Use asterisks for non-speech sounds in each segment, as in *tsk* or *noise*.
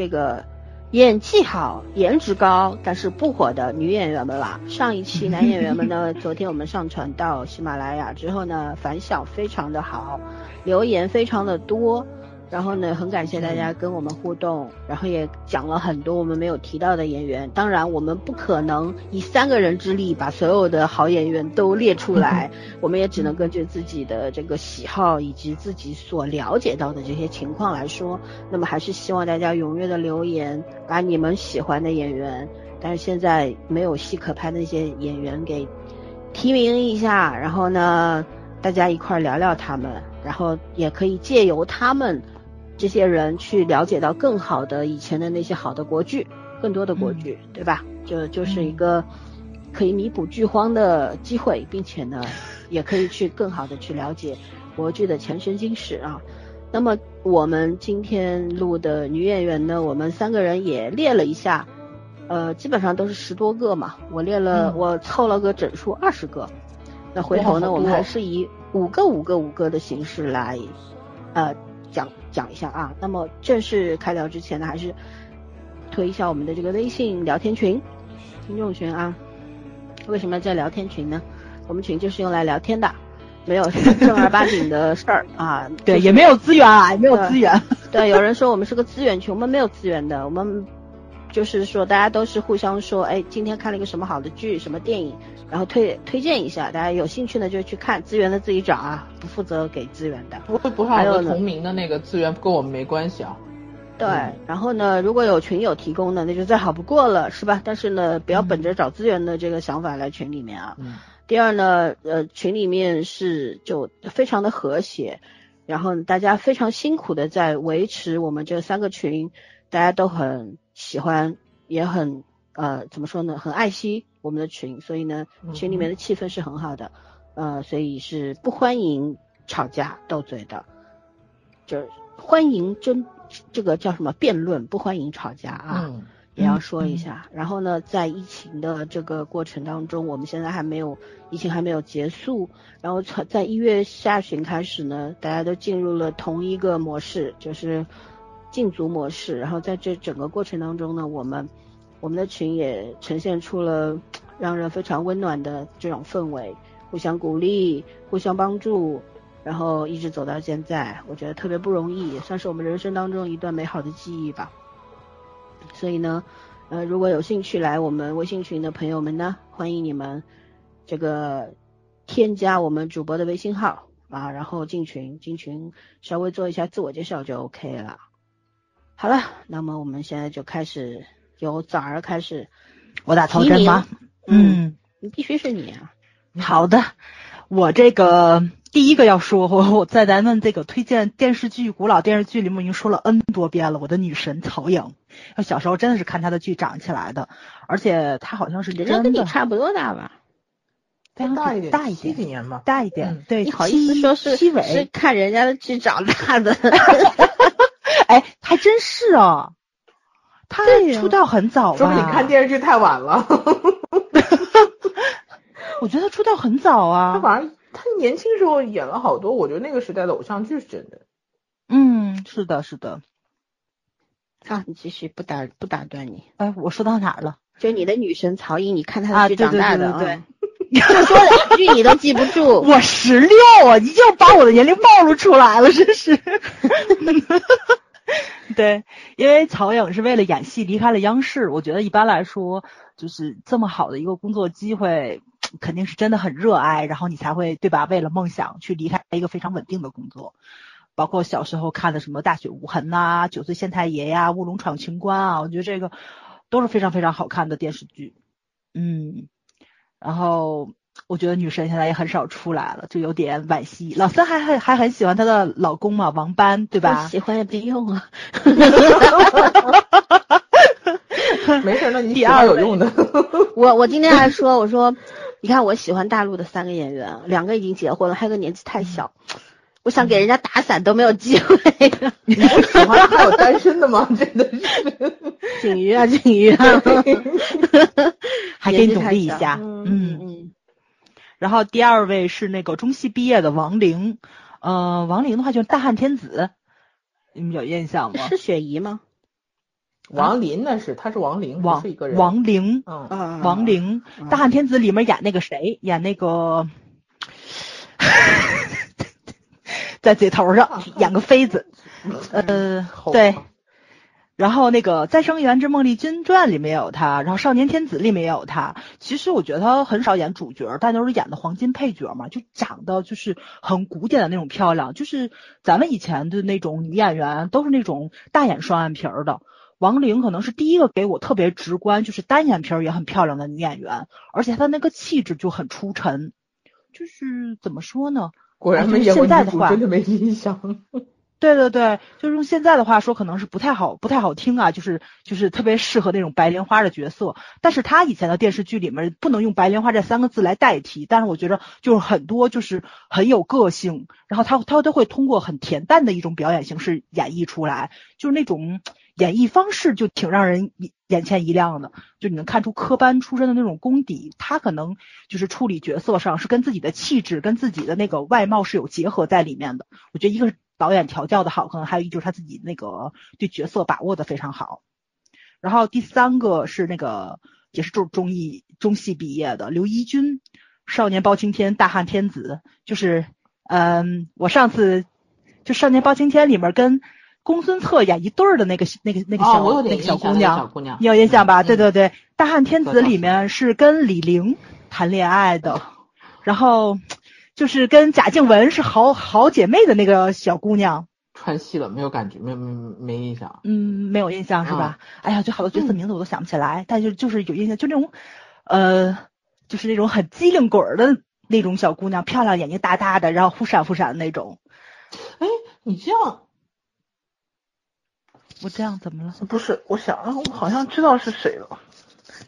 这个演技好、颜值高但是不火的女演员们啦。上一期男演员们呢，*laughs* 昨天我们上传到喜马拉雅之后呢，反响非常的好，留言非常的多。然后呢，很感谢大家跟我们互动，然后也讲了很多我们没有提到的演员。当然，我们不可能以三个人之力把所有的好演员都列出来，*laughs* 我们也只能根据自己的这个喜好以及自己所了解到的这些情况来说。那么还是希望大家踊跃的留言，把你们喜欢的演员，但是现在没有戏可拍的那些演员给提名一下，然后呢，大家一块儿聊聊他们，然后也可以借由他们这些人去了解到更好的以前的那些好的国剧，更多的国剧，对吧？就就是一个可以弥补剧荒的机会，并且呢，也可以去更好的去了解国剧的前生今世啊。那么我们今天录的女演员呢，我们三个人也列了一下，呃，基本上都是十多个嘛，我列了，嗯我凑了个整数二十个。那回头呢，我们还是以五个五个五个的形式来，呃，讲讲一下啊。那么正式开聊之前呢，还是推一下我们的这个微信聊天群，听众群啊。为什么要叫聊天群呢？我们群就是用来聊天的，没有什 *laughs* 么正儿八经的事儿啊。对，就是也没有资源啊，也没有资源。对，有人说我们是个资源群，我们没有资源的，我们就是说大家都是互相说，哎，今天看了一个什么好的剧、什么电影，然后推推荐一下，大家有兴趣呢就去看，资源的自己找啊，不负责给资源的。不会不还有同名的那个资源跟我们没关系啊。对嗯，然后呢，如果有群友提供的，那就再好不过了，是吧？但是呢，不要本着找资源的这个想法来群里面啊。嗯第二呢，呃，群里面是就非常的和谐，然后大家非常辛苦的在维持我们这三个群，大家都很喜欢，也很呃怎么说呢，很爱惜我们的群，所以呢，群里面的气氛是很好的，呃，所以是不欢迎吵架斗嘴的，就是欢迎争这个叫什么辩论，不欢迎吵架啊。嗯也要说一下。然后呢，在疫情的这个过程当中，我们现在还没有疫情还没有结束，然后从在一月下旬开始呢，大家都进入了同一个模式，就是禁足模式。然后在这整个过程当中呢，我们我们的群也呈现出了 *tsk* 让人非常温暖的这种氛围，互相鼓励，互相帮助。然后一直走到现在，我觉得特别不容易，也算是我们人生当中一段美好的记忆吧。所以呢，呃，如果有兴趣来我们微信群的朋友们呢，欢迎你们这个添加我们主播的微信号啊，然后进群，进群稍微做一下自我介绍就 OK 了。好了，那么我们现在就开始由早儿开始，我打头针吗？嗯，你必须是你啊，好的。我这个第一个要说，我 *laughs* 我在咱们这个推荐电视剧、古老电视剧里面已经说了 N 多遍了。我的女神曹颖，我小时候真的是看她的剧长起来的，而且她好像是人家跟你真的差不多大吧？大一点，大一点，七几年吧。大一点嗯。对，你好意思说是？是看人家的剧长大的？*laughs* *laughs* 哎，还真是哦。她对呀出道很早吧？说明你看电视剧太晚了。*laughs* 我觉得她出道很早他啊。反正他年轻时候演了好多，我觉得那个时代的偶像剧是真的。嗯，是的，是的。啊，你继续，不打不打断你。哎，我说到哪儿了？就你的女神曹颖，你看她啊的剧长大的，对对对嗯 *laughs* 就说两句你都记不住。我十六啊，你又把我的年龄暴露出来了，真是。*laughs* 对，因为曹颖是为了演戏离开了央视，我觉得一般来说，就是这么好的一个工作机会，肯定是真的很热爱，然后你才会对吧？为了梦想去离开一个非常稳定的工作。包括小时候看的什么《大雪无痕》呐，《九岁县太爷》呀，《乌龙闯情关》啊，我觉得这个都是非常非常好看的电视剧。嗯，然后我觉得女神现在也很少出来了，就有点惋惜。老三还还还很喜欢她的老公嘛，王斑，对吧？喜欢也没用啊。*laughs* 没事，那你第二有用的。*laughs* 我我今天还说，我说，你看我喜欢大陆的三个演员，两个已经结婚了，还有个年纪太小，我想给人家打伞都没有机会。*laughs* 你不喜欢还有单身的吗？真的是，景瑜啊，景瑜啊，*laughs* 还给你努力一下。嗯嗯。嗯，然后第二位是那个中戏毕业的王玲，呃，王玲的话就是大汉天子，你们有印象吗？是雪姨吗？王林那是，他是王林，王是一个人。王玲，嗯，啊王玲，嗯大汉天子里面演那个谁？演那个，在嘴头上演个妃子，呃，对。然后那个《再生缘之梦丽君传》里面也有她，然后《少年天子》里面也有她。其实我觉得她很少演主角，但都是演的黄金配角嘛，就长得就是很古典的那种漂亮，就是咱们以前的那种女演员都是那种大眼双眼皮儿的。王玲可能是第一个给我特别直观，就是单眼皮儿也很漂亮的女演员，而且她那个气质就很出尘，就是怎么说呢？果然没演过现在的话女主，真的没印象。对对对，就是用现在的话说，可能是不太好，不太好听啊，就是就是特别适合那种白莲花的角色。但是他以前的电视剧里面不能用白莲花这三个字来代替，但是我觉得就是很多就是很有个性，然后他他都会通过很恬淡的一种表演形式演绎出来，就是那种演绎方式就挺让人眼前一亮的，就你能看出科班出身的那种功底，他可能就是处理角色上是跟自己的气质跟自己的那个外貌是有结合在里面的。我觉得一个是导演调教的好，可能还有一就是他自己那个对角色把握的非常好。然后第三个是那个也是中中艺中戏毕业的刘一军，少年包青天大汉天子，就是嗯，我上次就少年包青天里面跟公孙策演一对儿的那个那个那个小、哦，那个小姑娘，小姑娘，你有印象吧？对嗯对对，大汉天子里面是跟李陵谈恋爱的，然后就是跟贾静雯是好好姐妹的那个小姑娘，串戏了，没有感觉，没没没印象。嗯，没有印象是吧？哎呀，就好多角色嗯名字我都想不起来，但就就是有印象，就那种呃，就是那种很机灵鬼儿的那种小姑娘，漂亮，眼睛大大的，然后忽闪忽闪的那种。哎，你这样我这样怎么了？不是？我想，啊我好像知道是谁了，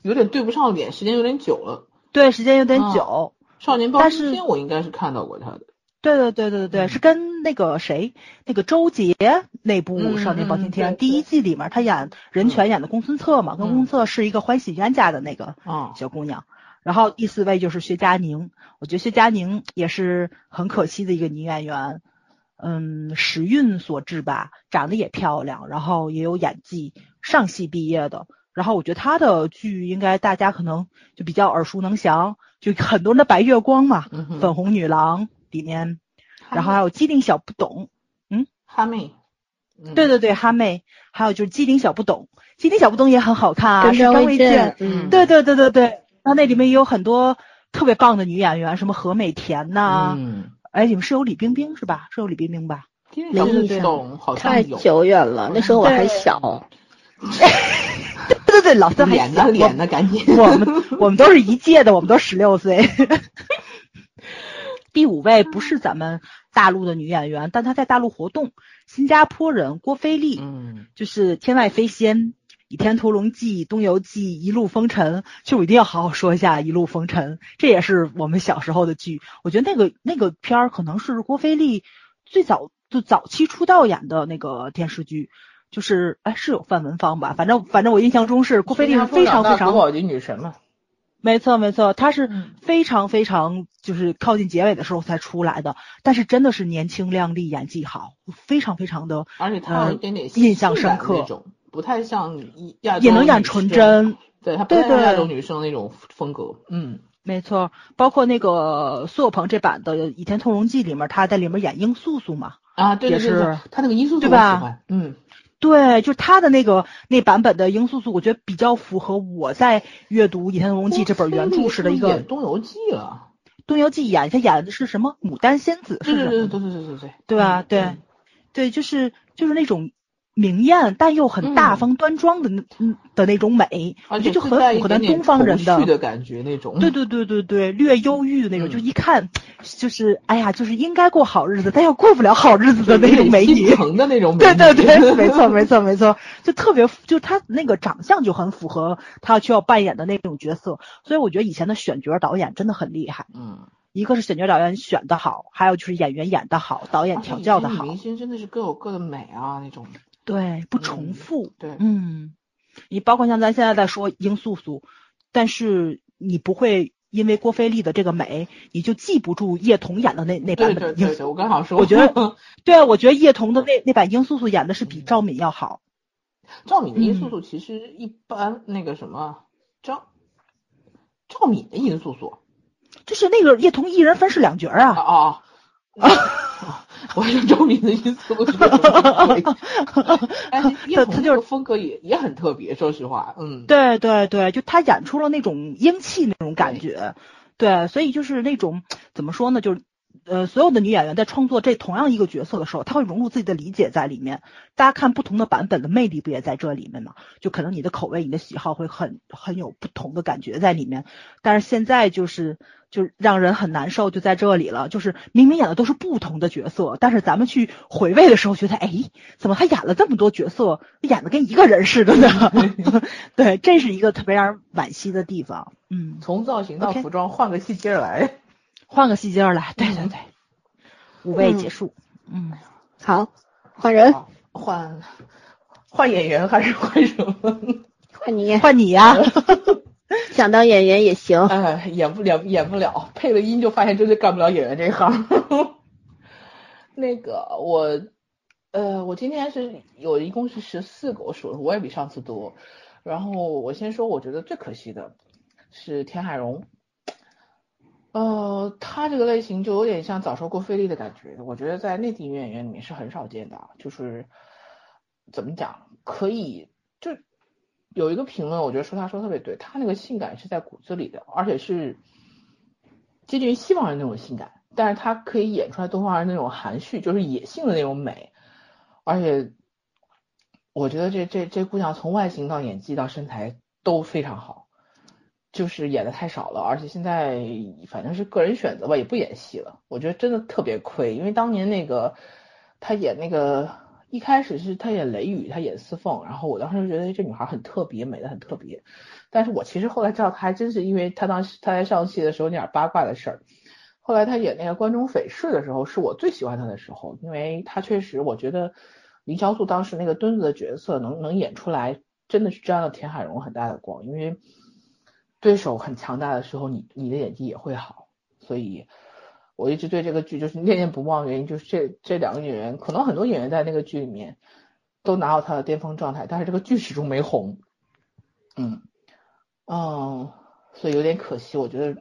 有点对不上脸，时间有点久了。对，时间有点哦久。少年包青天，我应该是看到过他的。对对对对对，嗯是跟那个谁，那个周杰那部嗯《少年包青天》嗯第一季里面，他演任泉演的公孙策嘛，跟嗯公孙策是一个欢喜冤家的那个啊，小姑娘。然后第四位就是薛佳凝，我觉得薛佳凝也是很可惜的一个女演员，嗯，时运所致吧，长得也漂亮，然后也有演技，上戏毕业的。然后我觉得她的剧应该大家可能就比较耳熟能详，就很多人的白月光嘛，嗯粉红女郎里面，然后还有机灵小不懂，嗯哈妹。嗯对对对，哈妹，还有就是机灵小不懂，机灵小不懂也很好看啊，是张卫健健，，嗯，对对对对对，然后那里面也有很多特别棒的女演员，什么何美甜呐、嗯，哎，你们是有李冰冰是吧？是有李冰冰吧？今天小不没印象懂好像太久远了，那时候我还小。*laughs* 对对对，老三还脸呢小脸呢，赶紧。我们我们都是一届的，我们都十六岁。*laughs* 第五位不是咱们大陆的女演员，但她在大陆活动，新加坡人郭菲丽，嗯，就是《天外飞仙》《倚天屠龙记》《东游记》《一路风尘》，就我一定要好好说一下《一路风尘》，这也是我们小时候的剧。我觉得那个那个片儿可能是郭菲丽最早就早期出道演的那个电视剧，就是哎是有范文芳吧，反正反正我印象中是郭菲丽是非常非常国宝级女神嘛。没错没错，她是嗯非常非常就是靠近结尾的时候才出来的，但是真的是年轻靓丽，演技好，非常非常的而且她有一点点呃印象深刻不太像亚洲也能演纯真，对她不太像亚洲女生那种风格。嗯，没错。包括那个苏有朋这版的《倚天屠龙记》里面，他在里面演殷素素嘛。啊，对对对。他那个殷素素，对吧？嗯，对，就他的那个那版本的殷素素，我觉得比较符合我在阅读《倚天屠龙记》这本原著时的一个。演《东游记》了，《东游记》演他演的是什么？牡丹仙子是？对对对对对对对。对吧？对。对，就是就是那种。明艳但又很大方端庄的那嗯的那种美，我觉得就很符合咱东方人的的感觉那种。对对对对对，略忧郁的那种，嗯就一看就是哎呀，就是应该过好日子，但又过不了好日子的那种美女心。疼的那种 *laughs* 美对女。对对，没错 *laughs* 没错没错，就特别就她那个长相就很符合她需要扮演的那种角色，所以我觉得以前的选角导演真的很厉害。嗯，一个是选角导演选的好，还有就是演员演的好，导演调教的好。明星真的是各有各的美啊，那种。对，不重复。对，嗯，你包括像咱现在在说英素素，但是你不会因为郭菲丽的这个美，你就记不住叶童演的那那版本。对对对，我刚好说，我觉得，*laughs* 对啊，我觉得叶童的那那版英素素演的是比赵敏要好。赵敏的殷素素其实一般，那个什么赵赵敏的殷素素，就是那个叶童一人分饰两角啊。哦哦。*laughs* *laughs* 我是周敏的意思，我觉得，*laughs* 他他就是风格也也很特别，说实话，嗯，对对对，就他演出了那种英气那种感觉，对，所以就是那种怎么说呢，就是呃，所有的女演员在创作这同样一个角色的时候，她会融入自己的理解在里面。大家看不同的版本的魅力不也在这里面吗？就可能你的口味、你的喜好会很很有不同的感觉在里面。但是现在就是。就让人很难受，就在这里了。就是明明演的都是不同的角色，但是咱们去回味的时候，觉得哎，怎么他演了这么多角色，演的跟一个人似的呢？*laughs* 对，这是一个特别让人惋惜的地方。嗯，从造型到服装，换个戏接着来，换个戏接着来。对对对，五位结束。嗯，好，换人，换换演员还是换什么？换你，换你呀。*laughs* 想当演员也行，哎，演不了，演不了，配了音就发现真的干不了演员这一行。*laughs* 那个我，呃，我今天是有一共是十四个，我数了我也比上次多。然后我先说，我觉得最可惜的是田海荣，呃，他这个类型就有点像早熟过费力的感觉，我觉得在内地女演员里面是很少见的，就是怎么讲，可以就。有一个评论，我觉得说他说特别对，他那个性感是在骨子里的，而且是接近于西方人那种性感，但是他可以演出来东方人那种含蓄，就是野性的那种美，而且我觉得这这这姑娘从外形到演技到身材都非常好，就是演的太少了，而且现在反正是个人选择吧，也不演戏了，我觉得真的特别亏，因为当年那个他演那个。一开始是她演雷雨，她演司凤，然后我当时就觉得这女孩很特别，美的很特别。但是我其实后来知道，她还真是因为她当时她在上戏的时候那点八卦的事儿。后来她演那个关中匪事的时候，是我最喜欢她的时候，因为她确实，我觉得林潇肃当时那个墩子的角色能能演出来，真的是沾了田海荣很大的光。因为对手很强大的时候，你你的演技也会好，所以。我一直对这个剧就是念念不忘，原因就是这这两个演员，可能很多演员在那个剧里面都拿到他的巅峰状态，但是这个剧始终没红。嗯，嗯，所以有点可惜。我觉得，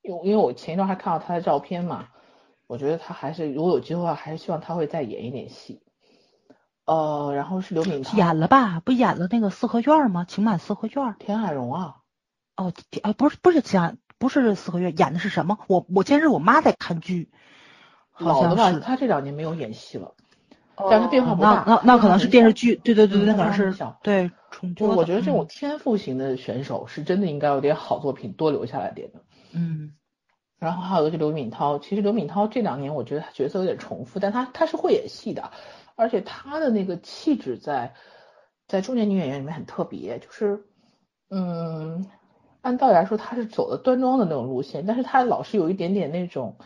因因为我前一段还看到他的照片嘛，我觉得他还是如果有机会的话，还是希望他会再演一点戏。呃，然后是刘敏涛演了吧？不演了那个四合院吗？情满四合院，田海蓉啊？哦，啊，不是不是情。不是四合院演的是什么？我我前日我妈在看剧，好的吧？他这两年没有演戏了，但是变化不大。那那可能是电视剧，对对对对，那可能是对重播。我觉得这种天赋型的选手是真的应该有点好作品多留下来点的。嗯，然后还有一个刘敏涛，其实刘敏涛这两年我觉得他角色有点重复，但他他是会演戏的，而且他的那个气质在在中年女演员里面很特别，就是嗯。按道理来说，她是走的端庄的那种路线，但是她老是有一点点那种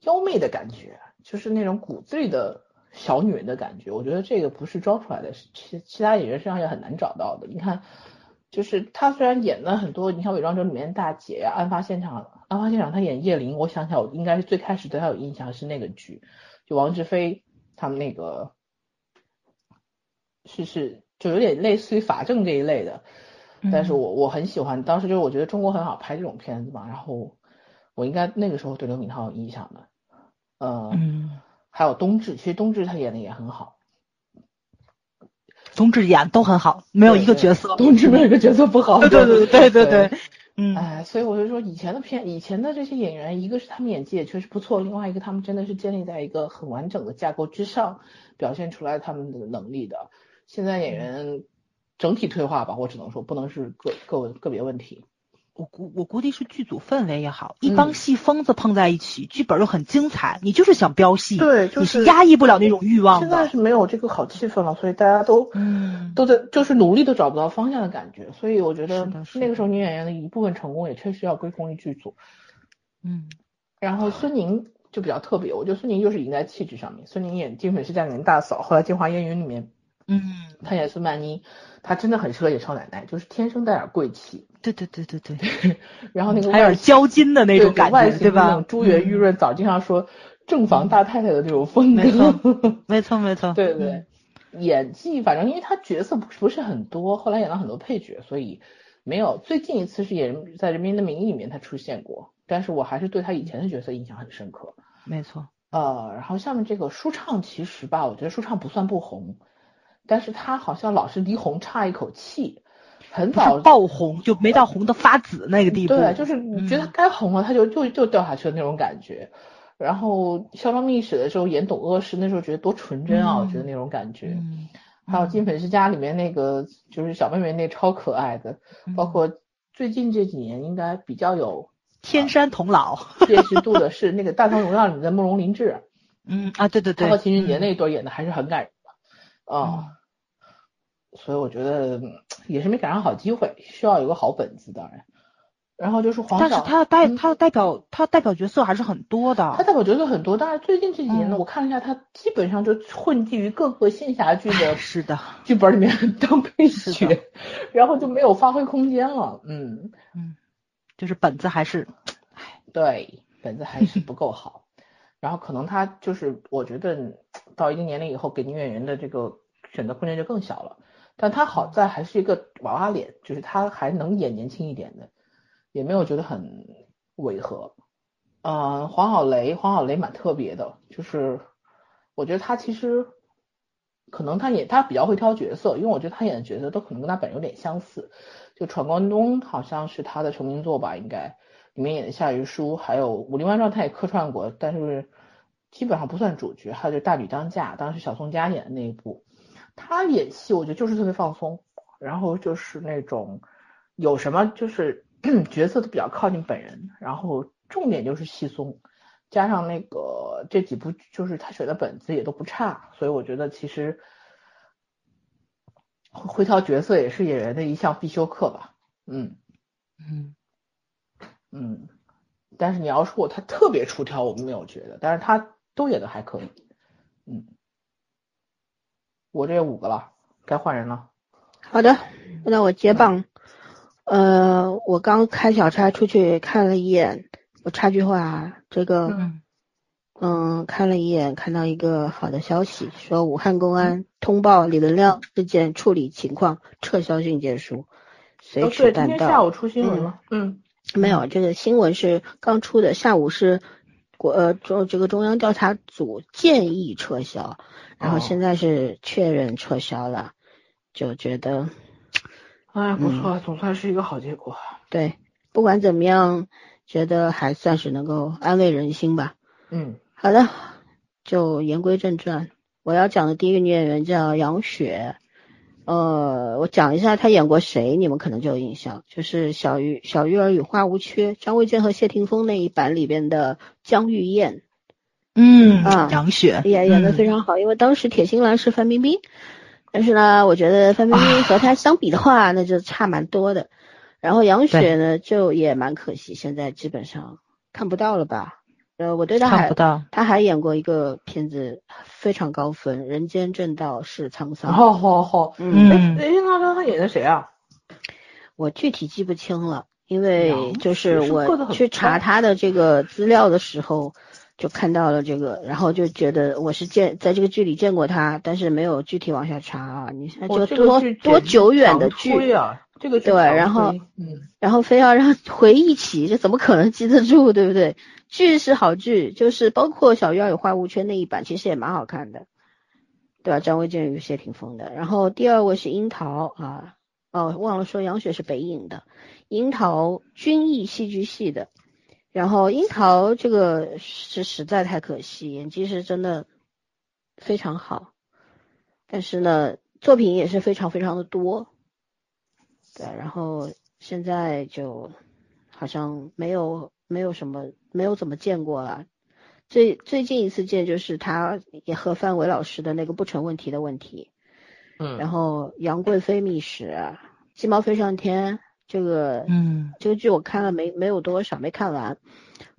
妖媚的感觉，就是那种骨子里的小女人的感觉。我觉得这个不是装出来的，其其他演员身上也很难找到的。你看，就是她虽然演了很多，你像《伪装者》里面大姐呀，案发现场，案发现场她演叶琳，我想起来，我应该是最开始对她有印象是那个剧，就王志飞他们那个，是是就有点类似于法证这一类的。但是我我很喜欢，当时就是我觉得中国很好拍这种片子嘛，然后我应该那个时候对刘敏涛有印象的，呃，还有冬至，其实冬至他演的也很好，冬至演都很好，没有一个角色，冬至没有一个角色不好，*laughs* 对对对对对对，嗯，哎，所以我就说以前的片，以前的这些演员，一个是他们演技也确实不错，另外一个他们真的是建立在一个很完整的架构之上表现出来他们的能力的，现在演员。整体退化吧，我只能说不能是个个个别问题。我估我估计是剧组氛围也好，一帮戏疯子碰在一起，剧本又很精彩，你就是想飙戏，对，你是压抑不了那种欲望。现在是没有这个好气氛了，所以大家都嗯都在就是努力都找不到方向的感觉。所以我觉得那个时候女演员的一部分成功也确实要归功于剧组。嗯，然后孙宁就比较特别，我觉得孙宁就是赢在气质上面。孙宁演《金粉世家》里面大嫂，后来《京华烟云》里面，嗯，她演孙曼妮，她真的很适合演少奶奶，就是天生带点贵气。对对对对对，*laughs* 然后那个还有外交金的那种感觉，对吧那种？珠圆玉润，早经常说正房大太太的这种风格。没错没错没错，对对对，演技反正因为她角色不不是很多，后来演了很多配角，所以没有。最近一次是演在《人民的名义》里面她出现过，但是我还是对她以前的角色印象很深刻。没错。呃，然后下面这个舒畅其实吧，我觉得舒畅不算不红，但是他好像老是离红差一口气，很早爆红，就没到红的发紫那个地步。对，就是你觉得他该红了，他就就就掉下去的那种感觉。然后《嚣张秘史》的时候演董鄂氏，那时候觉得多纯真啊，我觉得那种感觉。嗯，还有《金粉世家》里面那个就是小妹妹那超可爱的，嗯包括最近这几年应该比较有天山童姥。*laughs* 辨识度的是那个《大唐荣耀》里面的慕容林志，嗯啊，对对对，他和秦俊杰嗯那一段演的还是很感人的啊。所以我觉得嗯也是没赶上好机会，需要有个好本子，当然。然后就是黄晓，但是他代嗯他代表他代表角色还是很多的。他代表角色很多，但是最近这几年呢，嗯我看了一下，他基本上就混迹于各个仙侠剧的是的，剧本里面当配是角，然后就没有发挥空间了。嗯，就是本子还是对，本子还是不够好。*laughs* 然后可能他就是，我觉得到一定年龄以后，给女演员的这个选择空间就更小了。但他好在还是一个娃娃脸，就是他还能演年轻一点的，也没有觉得很违和。呃，黄晓雷，黄晓雷蛮特别的，就是我觉得他其实可能他演他比较会挑角色，因为我觉得他演的角色都可能跟他本人有点相似。就《闯关东》好像是他的成名作吧，应该里面演的夏雨舒，还有《武林外传》他也客串过，但是基本上不算主角。还有就《大女当嫁》，当时小宋佳演的那一部，他演戏我觉得就是特别放松，然后就是那种有什么就是 *clears throat* 角色都比较靠近本人，然后重点就是戏松，加上那个这几部就是他选的本子也都不差，所以我觉得其实会挑角色也是演员的一项必修课吧。嗯嗯嗯，但是你要说他特别出挑，我们没有觉得，但是他都演的还可以。嗯，我这五个了，该换人了。好的，那我接棒。呃，我刚开小差出去看了一眼，我插句话啊，这个嗯嗯，看了一眼，看到一个好的消息，说武汉公安通报李文亮事件处理情况，撤销训诫书，随哦，对，今天下。午出新闻了。嗯没有，这个新闻是刚出的，下午是国呃中这个中央调查组建议撤销，然后哦现在是确认撤销了，就觉得哎，不错，总算是一个好结果。对，不管怎么样，觉得还算是能够安慰人心吧。嗯好的，就言归正传，我要讲的第一个女演员叫杨雪。呃，我讲一下他演过谁，你们可能就有印象，就是小鱼小鱼儿与花无缺，张卫健和谢霆锋那一版里边的江玉燕，嗯啊杨雪演演的非常常好。因为当时铁心兰是范冰冰，但是呢，我觉得范冰冰和她相比的话，那就差蛮多的。然后杨雪呢，就也蛮可惜，现在基本上看不到了吧？呃，我对他还不到。他还演过一个片子非常高分，《人间正道是沧桑》。好好好，嗯，人间正道他演的谁啊？我具体记不清了，因为就是我去查他的这个资料的时候，就看到了这个，然后就觉得我是见在这个剧里见过他，但是没有具体往下查啊。你这个多多久远的强剧，啊！这个对然后嗯，然后非要让回忆起，这怎么可能记得住，对不对？剧是好剧，就是包括《小鱼儿与花无缺》那一版，其实也蛮好看的，对吧？张卫健与谢霆锋的。然后第二位是樱桃啊，哦，忘了说杨雪是北影的，樱桃军艺戏剧系的。然后樱桃这个是实在太可惜，演技是真的非常好，但是呢，作品也是非常非常的多。对，然后现在就好像没有没有什么没有怎么见过了。最最近一次见就是他也和范伟老师的那个不成问题的问题，嗯，然后杨贵妃秘史、鸡毛飞上天这个嗯这个剧我看了没没有多少，没看完。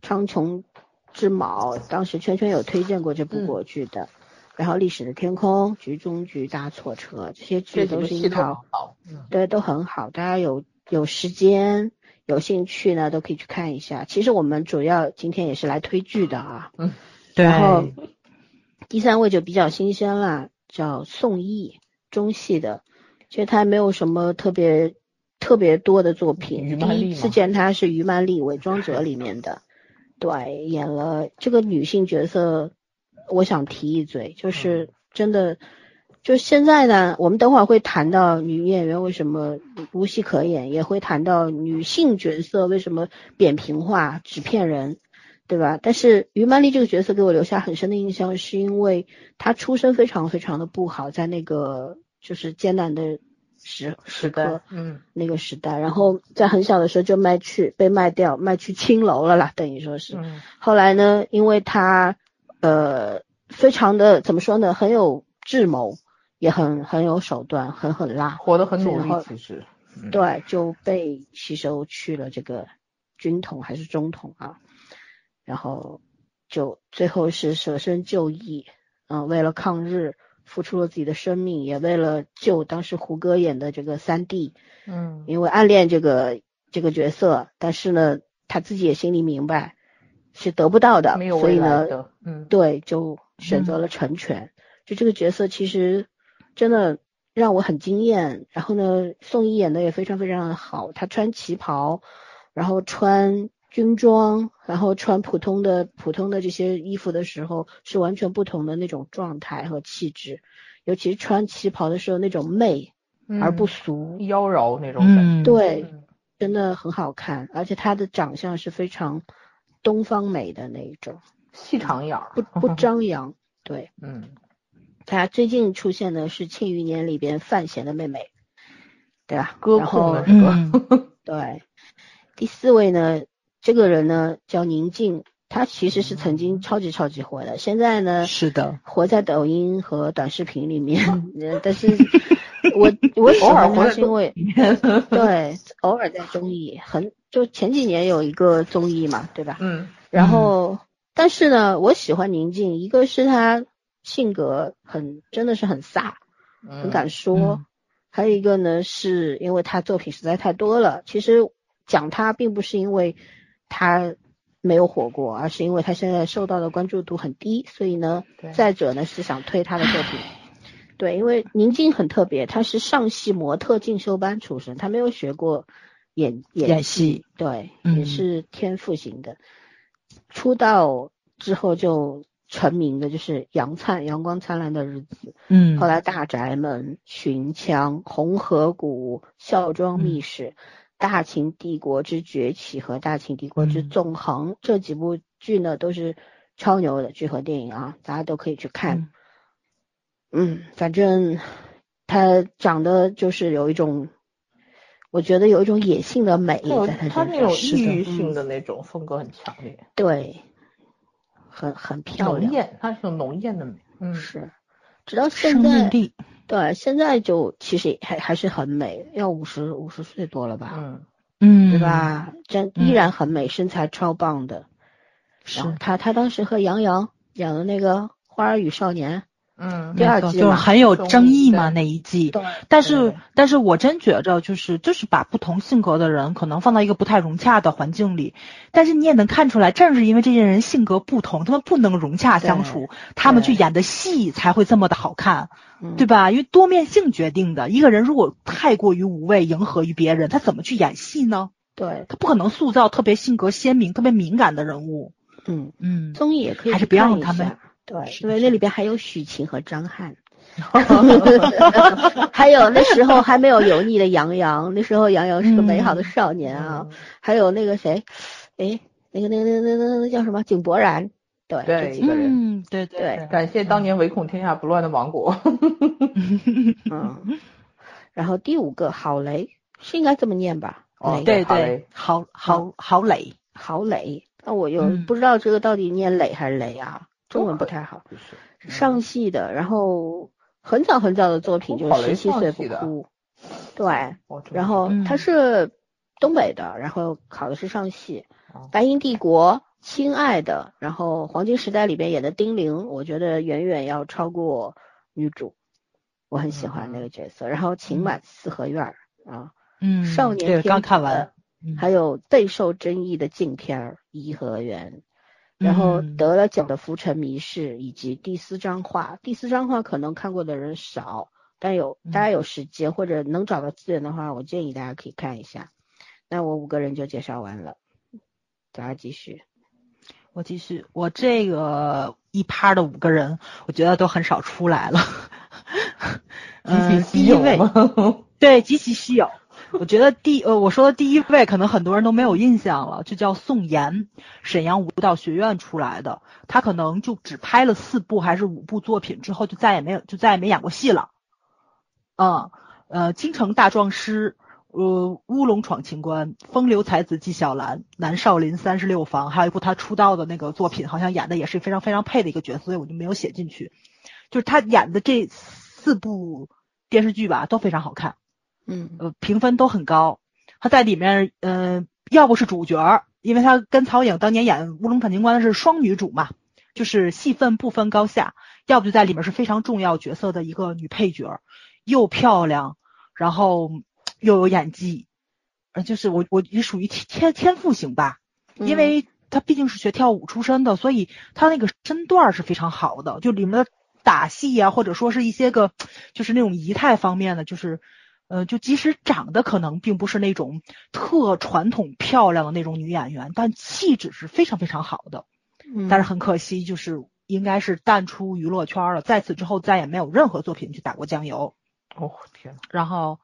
苍穹之矛》，当时圈圈有推荐过这部国剧的。然后《历史的天空》《局中局搭错车》这些剧都是一套，对，都很好。大家有有时间有兴趣呢，都可以去看一下。其实我们主要今天也是来推剧的啊。嗯，对。然后第三位就比较新鲜了，叫宋轶，中戏的。其实他没有什么特别特别多的作品。第一次见他是《于曼丽伪装者》里面的，对，演了这个女性角色。我想提一嘴，就是真的，就现在呢，我们等会儿会谈到女演员为什么无戏可演，也会谈到女性角色为什么扁平化、纸片人，对吧？但是于曼丽这个角色给我留下很深的印象，是因为她出身非常非常的不好，在那个就是艰难的时时刻，嗯，那个时代，然后在很小的时候就卖去被卖掉，卖去青楼了啦，等于说是。后来呢，因为她。呃，非常的怎么说呢？很有智谋，也很很有手段，很狠辣，活得很努力。其实，对，就被吸收去了这个军统还是中统啊，然后就最后是舍身救义，嗯，为了抗日付出了自己的生命，也为了救当时胡歌演的这个三弟，嗯，因为暗恋这个这个角色，但是呢，他自己也心里明白。是得不到的，所以呢，嗯，对，就选择了成全。就这个角色其实真的让我很惊艳。然后呢，宋轶演的也非常非常的好。她穿旗袍，然后穿军装，然后穿普通的普通的这些衣服的时候，是完全不同的那种状态和气质。尤其是穿旗袍的时候，那种媚而不俗，妖娆那种感觉，对，真的很好看。而且她的长相是非常。东方美的那一种，细长眼儿，不不张扬，*laughs* 对，嗯，他最近出现的是《庆余年》里边范闲的妹妹，对吧？歌控的是吧？*laughs* 对，第四位呢，这个人呢叫宁静，他其实是曾经超级超级火的，现在呢是的，活在抖音和短视频里面，*laughs* 但是 *laughs* 我我喜欢他是因为 *laughs* 对，偶尔在综艺很。就前几年有一个综艺嘛，对吧？嗯。然后，但是呢，我喜欢宁静，一个是她性格很，真的是很飒，很敢说；还有一个呢，是因为她作品实在太多了。其实讲她，并不是因为她没有火过，而是因为他现在受到的关注度很低。所以呢，再者呢，是想推他的作品。*laughs* 对，因为宁静很特别，她是上戏模特进修班出身，她没有学过。演演戏，对，也是天赋型的。出道之后就成名的，就是《杨灿阳光灿烂的日子》。嗯。后来《大宅门》《寻枪》《红河谷》《孝庄秘史》《大秦帝国之崛起》和《大秦帝国之纵横》这几部剧呢，都是超牛的剧和电影啊，大家都可以去看。嗯，反正他长得就是有一种。我觉得有一种野性的美在他身上，他那种异域性的那种风格很强烈，对，很很漂亮，浓艳，他是浓艳的美，嗯，是，直到现在，对，现在就其实还还是很美，要五十五十岁多了吧，嗯。嗯，对吧？真依然很美，身材超棒的，是。他他当时和杨洋演的那个《花儿与少年》。嗯，第二季就是很有争议嘛那一季，对。但是，但是我真觉着就是就是把不同性格的人可能放到一个不太融洽的环境里，但是你也能看出来，正是因为这些人性格不同，他们不能融洽相处，他们去演的戏才会这么的好看，对吧？因为多面性决定的，一个人如果太过于无畏迎合于别人，他怎么去演戏呢？对，他不可能塑造特别性格鲜明、特别敏感的人物。嗯嗯，综艺也可以还是不要让他们。对，因为那里边还有许晴和张翰 *laughs* *laughs* 还有那时候还没有油腻的杨洋，那时候杨洋是个美好的少年啊。还有那个谁，哎，那个那个那个那个那叫什么井柏然，对，这几个人，嗯，对对，感谢当年唯恐天下不乱的芒果。嗯，*laughs* 然后第五个郝雷是应该这么念吧？哦，对对，郝郝郝蕾，郝蕾，那我又不知道这个到底念磊还是雷啊？中文不太好，上戏的，然后很早很早的作品就是十七岁不哭，对，然后他是东北的，然后考的是上戏，白银帝国亲爱的，然后黄金时代里边演的丁玲，我觉得远远要超过女主，我很喜欢那个角色。然后情满四合院啊，嗯，少年刚看完，还有备受争议的禁片儿《颐和园》，然后得了奖的《浮沉迷事》以及第四张画，第四张画可能看过的人少，但有大家有时间或者能找到资源的话，我建议大家可以看一下。那我五个人就介绍完了，大家继续。我继续，我这个一趴的五个人，我觉得都很少出来了。*laughs* 嗯，第一位，*laughs* 对，极其稀有。我觉得第呃，我说的第一位，可能很多人都没有印象了，就叫宋妍，沈阳舞蹈学院出来的。他可能就只拍了四部还是五部作品，之后就再也没有，就再也没演过戏了。嗯，呃，京城大壮师。呃，乌龙闯情关，风流才子纪晓岚，南少林三十六房，还有一部他出道的那个作品，好像演的也是非常非常配的一个角色，所以我就没有写进去。就是他演的这四部电视剧吧，都非常好看，嗯，呃，评分都很高。他在里面，嗯，要不是主角，因为他跟曹颖当年演乌龙闯情关的是双女主嘛，就是戏份不分高下；要不就在里面是非常重要角色的一个女配角，又漂亮，然后。又有演技，呃，就是我我也属于天天赋型吧，因为她毕竟是学跳舞出身的，所以她那个身段是非常好的。就里面的打戏呀，或者说是一些个就是那种仪态方面的，就是呃，就即使长得可能并不是那种特传统漂亮的那种女演员，但气质是非常非常好的。但是很可惜，就是应该是淡出娱乐圈了，在此之后再也没有任何作品去打过酱油。哦天，然后。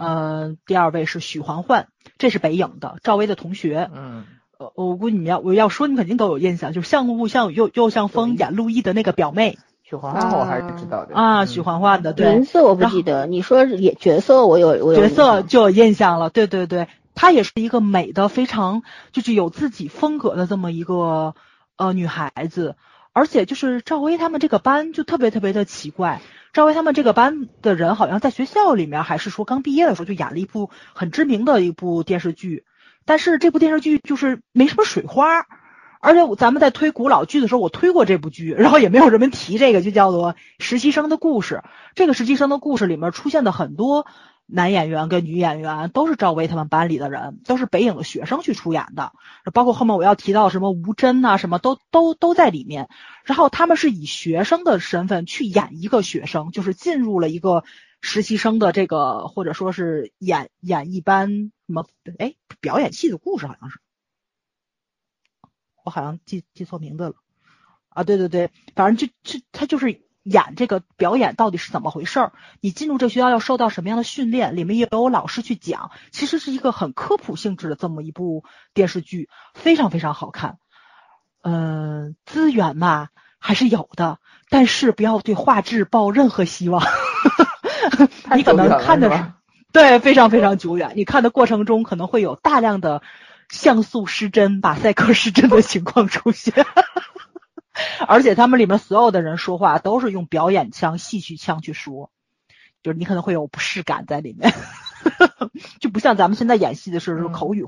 呃，第二位是许环环，这是北影的赵薇的同学。嗯，呃，我估计你们要我要说，你肯定都有印象，就是像雾像雨又又像风演陆毅的那个表妹。许环环我还是知道的啊，许环环的对。颜色我不记得，你说演角色我有我有角色就有印象了，对对对，她也是一个美的非常就是有自己风格的这么一个呃女孩子，而且就是赵薇他们这个班就特别特别的奇怪。赵薇他们这个班的人好像在学校里面，还是说刚毕业的时候就演了一部很知名的一部电视剧，但是这部电视剧就是没什么水花，而且咱们在推古老剧的时候，我推过这部剧，然后也没有人们提这个，就叫做《实习生的故事》。这个实习生的故事里面出现的很多。男演员跟女演员都是赵薇他们班里的人，都是北影的学生去出演的，包括后面我要提到什么吴真呐，什么都都都在里面。然后他们是以学生的身份去演一个学生，就是进入了一个实习生的这个，或者说是演演一般什么哎表演系的故事，好像是，我好像记记错名字了啊，对对对，反正就就他就是。演这个表演到底是怎么回事儿？你进入这学校要受到什么样的训练？里面也有老师去讲，其实是一个很科普性质的这么一部电视剧，非常非常好看。嗯，资源嘛还是有的，但是不要对画质抱任何希望。*laughs* 你可能看的是对非常非常久远，你看的过程中可能会有大量的像素失真、马赛克失真的 *laughs* 情况出现。而且他们里面所有的人说话都是用表演腔、戏曲腔去说，就是你可能会有不适感在里面，*laughs* 就不像咱们现在演戏的是口语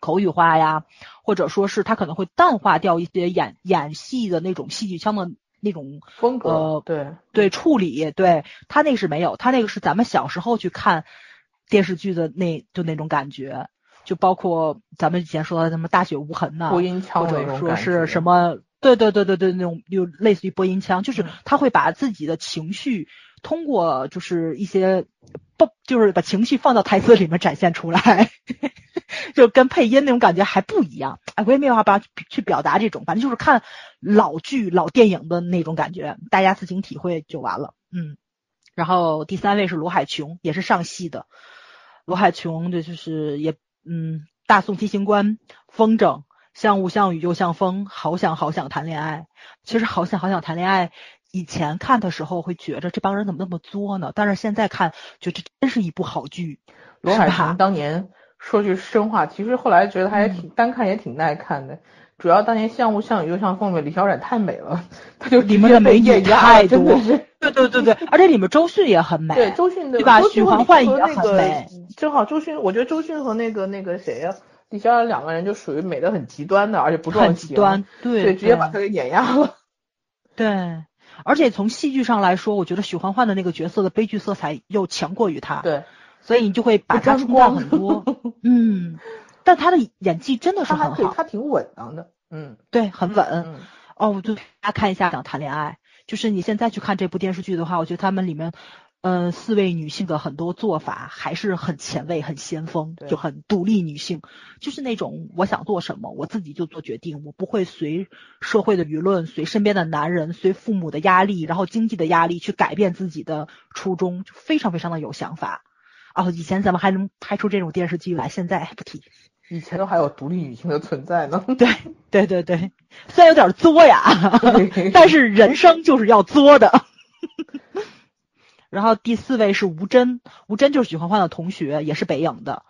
口语化呀，或者说是他可能会淡化掉一些演演戏的那种戏剧腔的那种风格。呃，对对，处理对他那个是没有，他那个是咱们小时候去看电视剧的那就那种感觉，就包括咱们以前说的什么大雪无痕呐，播音腔或者说是什么。对对对对对，那种就类似于播音腔，就是他会把自己的情绪通过就是一些不就是把情绪放到台词里面展现出来，*laughs* 就跟配音那种感觉还不一样。哎，我也没有办法去表达这种，反正就是看老剧老电影的那种感觉，大家自行体会就完了。嗯，然后第三位是罗海琼，也是上戏的。罗海琼这就是也嗯，大宋提刑官风筝。像雾像雨又像风，好想好想谈恋爱。其实好想好想谈恋爱，以前看的时候会觉着这帮人怎么那么作呢？但是现在看，觉得真是一部好剧。罗海平当年说句实话，其实后来觉得还挺单看也挺耐看的。主要当年像雾像雨又像凤尾李小冉太美了，*laughs* 她就里面的美女太多。*laughs* 对对对对，而且里面周迅也很美。对周迅的对吧？许幻幻也很美。正好周迅，我觉得周迅和那个那个谁呀？李小冉两个人就属于美的很极端的，而且不撞极端，对，对，直接把她给碾压了。*laughs* 对，而且从戏剧上来说，我觉得许幻幻的那个角色的悲剧色彩又强过于她。对，所以你就会把她冲淡很多。嗯，但他的演技真的是很好，他挺稳当的。嗯，对，很稳。嗯。哦，就大家看一下想谈恋爱，就是你现在去看这部电视剧的话，我觉得他们里面。嗯，四位女性的很多做法还是很前卫、很先锋，就很独立女性，就是那种我想做什么，我自己就做决定，我不会随社会的舆论、随身边的男人、随父母的压力，然后经济的压力去改变自己的初衷，就非常非常的有想法。哦，以前咱们还能拍出这种电视剧来，现在不提。以前都还有独立女性的存在呢。对对对对，虽然有点作呀，*laughs* 但是人生就是要作的。然后第四位是吴真，吴真就是许欢欢的同学，也是北影的。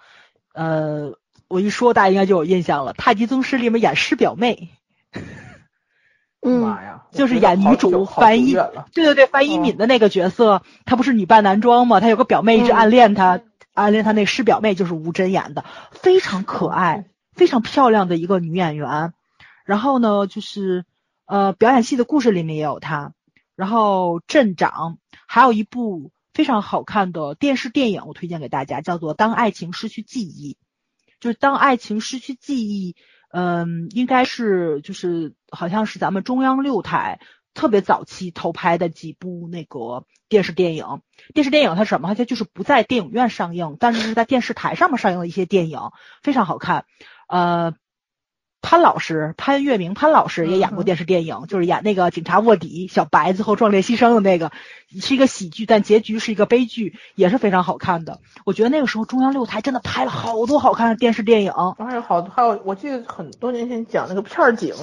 呃，我一说大家应该就有印象了，《太极宗师》里面演师表妹。*laughs* 妈呀！就是演女主樊一，对对对，樊一敏的那个角色，她不是女扮男装吗？她有个表妹一直暗恋她，暗恋他那师表妹就是吴真演的，非常可爱、非常漂亮的一个女演员。然后呢，就是呃，表演系的故事里面也有她。然后镇长。还有一部非常好看的电视电影，我推荐给大家，叫做《当爱情失去记忆》。就是当爱情失去记忆，嗯，应该是就是好像是咱们中央六台特别早期投拍的几部那个电视电影。电视电影它什么？它就是不在电影院上映，但是是在电视台上面上映的一些电影，非常好看。呃。潘老师，潘粤明，潘老师也演过电视电影，就是演那个警察卧底小白，最后壮烈牺牲的那个，是一个喜剧，但结局是一个悲剧，也是非常好看的。我觉得那个时候中央六台真的拍了好多好看的电视电影，还有好还有我记得很多年前讲那个片儿警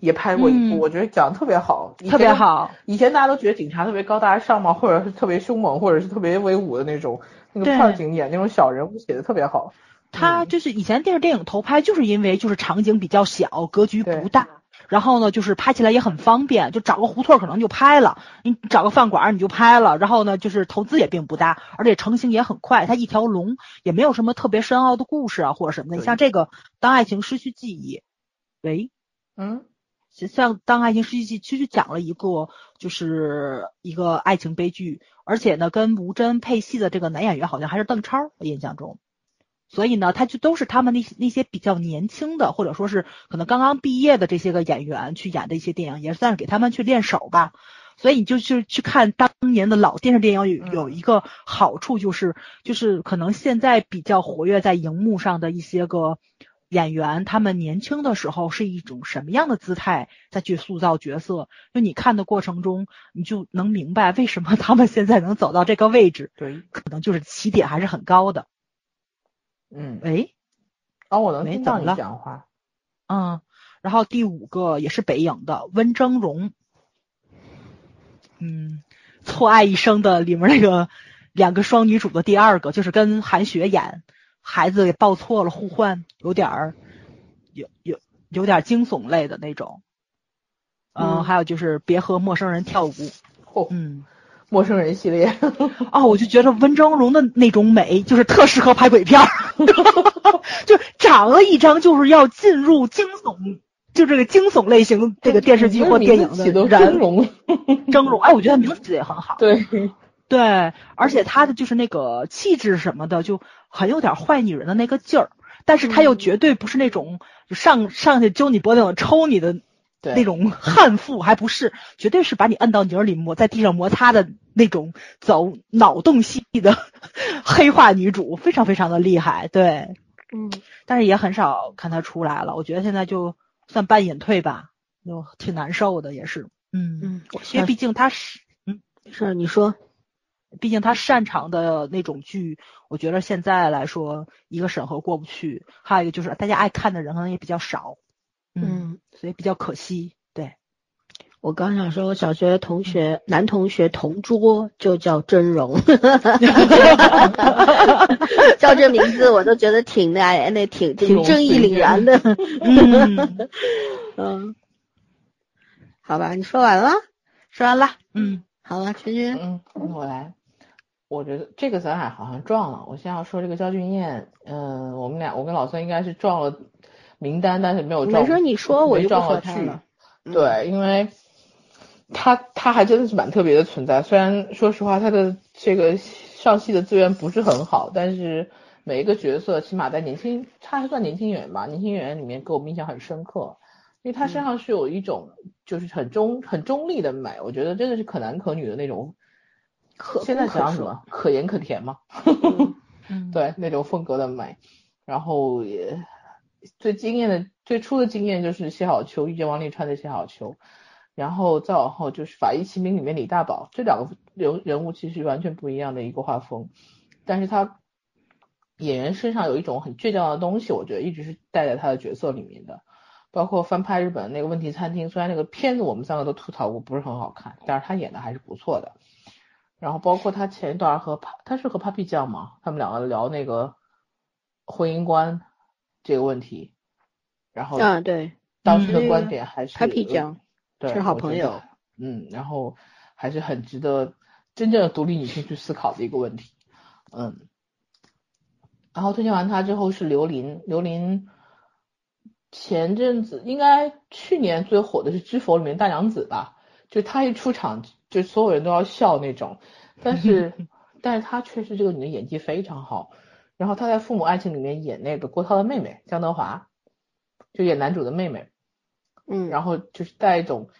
也拍过一部，我觉得讲的特别好，特别好。以前大家都觉得警察特别高大上嘛，或者是特别凶猛，或者是特别威武的那种，那个片儿警演那种小人物写的特别好。他就是以前电视电影投拍，就是因为就是场景比较小，格局不大，然后呢，就是拍起来也很方便，就找个胡同可能就拍了，你找个饭馆你就拍了，然后呢，就是投资也并不大，而且成型也很快，它一条龙也没有什么特别深奥的故事啊或者什么的。你像这个《当爱情失去记忆》，喂，嗯，像《当爱情失去记忆》其实讲了一个就是一个爱情悲剧，而且呢，跟吴真配戏的这个男演员好像还是邓超，我印象中。所以呢，他就都是他们那些那些比较年轻的，或者说是可能刚刚毕业的这些个演员去演的一些电影，也算是给他们去练手吧。所以你就去去看当年的老电视电影，有有一个好处就是，就是可能现在比较活跃在荧幕上的一些个演员，他们年轻的时候是一种什么样的姿态再去塑造角色，就你看的过程中，你就能明白为什么他们现在能走到这个位置。对，可能就是起点还是很高的。嗯，喂，哦，我能听到你讲话。嗯，然后第五个也是北影的温峥嵘，嗯，错爱一生的里面那个两个双女主的第二个，就是跟韩雪演，孩子给抱错了互换，有点儿有有有点惊悚类的那种。嗯，还有就是别和陌生人跳舞。哦，嗯。陌生人系列 *laughs* 啊，我就觉得温峥嵘的那种美，就是特适合拍鬼片儿，*laughs* 就长了一张就是要进入惊悚，就这个惊悚类型这个电视剧或电影的人。峥嵘，*laughs* 峥嵘，哎，我觉得名字起的也很好。对对，而且他的就是那个气质什么的，就很有点坏女人的那个劲儿，但是他又绝对不是那种上上去揪你脖子抽你的。那种悍妇还不是，绝对是把你摁到泥里磨在地上摩擦的那种走脑洞戏的 *laughs* 黑化女主，非常非常的厉害。对，嗯，但是也很少看她出来了。我觉得现在就算半隐退吧，就挺难受的，也是。嗯嗯，因为毕竟她是，嗯，是你说，毕竟她擅长的那种剧，我觉得现在来说一个审核过不去，还有一个就是大家爱看的人可能也比较少。嗯，所以比较可惜。对，我刚想说，我小学同学男同学同桌就叫真容，*laughs* 叫这名字我都觉得挺那那挺挺正义凛然的。*laughs* 嗯嗯，好吧，你说完了，说完了。嗯，好了，圈圈，嗯，我来。我觉得这个咱俩好像撞了。我先要说这个焦俊艳，嗯，我们俩我跟老孙应该是撞了名单，但是没有撞。没说你说我就不说他了。对，因为他他还真的是蛮特别的存在。虽然说实话，他的这个上戏的资源不是很好，但是每一个角色起码在年轻，他还算年轻演员吧，年轻演员里面给我印象很深刻。因为他身上是有一种就是很中很中立的美，我觉得真的是可男可女的那种。可现在想什么？可盐可甜吗？*laughs* 对，那种风格的美。然后也最惊艳的最初的惊艳就是谢小秋遇见王沥川的谢小秋，然后再往后就是《法医秦明》里面李大宝，这两个人人物其实完全不一样的一个画风，但是他演员身上有一种很倔强的东西，我觉得一直是带在他的角色里面的。包括翻拍日本那个问题餐厅，虽然那个片子我们三个都吐槽过不是很好看，但是他演的还是不错的。然后包括他前一段和帕，他是和 Papi 酱嘛，他们两个聊那个婚姻观这个问题，然后啊对，当时的观点还是酱，对，是好朋友，嗯，然后还是很值得真正的独立女性去思考的一个问题，嗯。然后推荐完他之后是刘琳，刘琳。前阵子应该去年最火的是《知否》里面大娘子吧，就她一出场就所有人都要笑那种，但是 *laughs* 但是她确实这个女的演技非常好，然后他在《父母爱情》里面演那个郭涛的妹妹江德华，就演男主的妹妹，嗯，然后就是带一种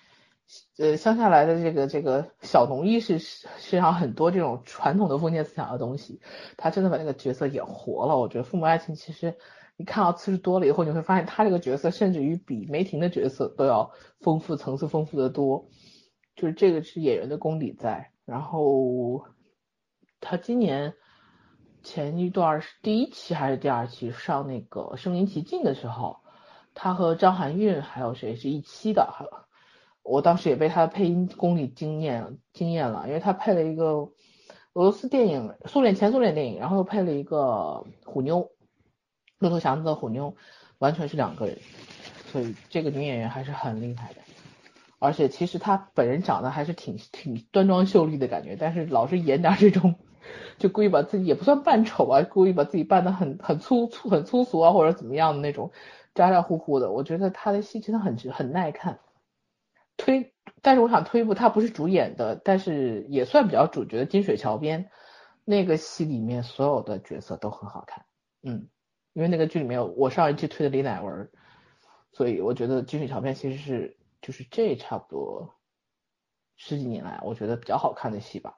呃乡下来的这个这个小农意识身上很多这种传统的封建思想的东西，他真的把那个角色演活了，我觉得《父母爱情》其实。你看到次数多了以后，你会发现他这个角色甚至于比梅婷的角色都要丰富，层次丰富的多。就是这个是演员的功底在。然后他今年前一段是第一期还是第二期上那个《身临其境》的时候，他和张含韵还有谁是一期的？我当时也被他的配音功力惊艳惊艳了，因为他配了一个俄罗斯电影、苏联前苏联电影，然后又配了一个虎妞。骆驼祥子的虎妞完全是两个人，所以这个女演员还是很厉害的。而且其实她本人长得还是挺挺端庄秀丽的感觉，但是老是演点这种，就故意把自己也不算扮丑啊，故意把自己扮的很很粗粗很粗俗啊，或者怎么样的那种咋咋呼呼的。我觉得他的戏真的很很耐看。推，但是我想推一部他不是主演的，但是也算比较主角的《金水桥边》那个戏里面所有的角色都很好看，嗯。因为那个剧里面我上一季推的李乃文，所以我觉得《金水桥边》其实是就是这差不多十几年来我觉得比较好看的戏吧。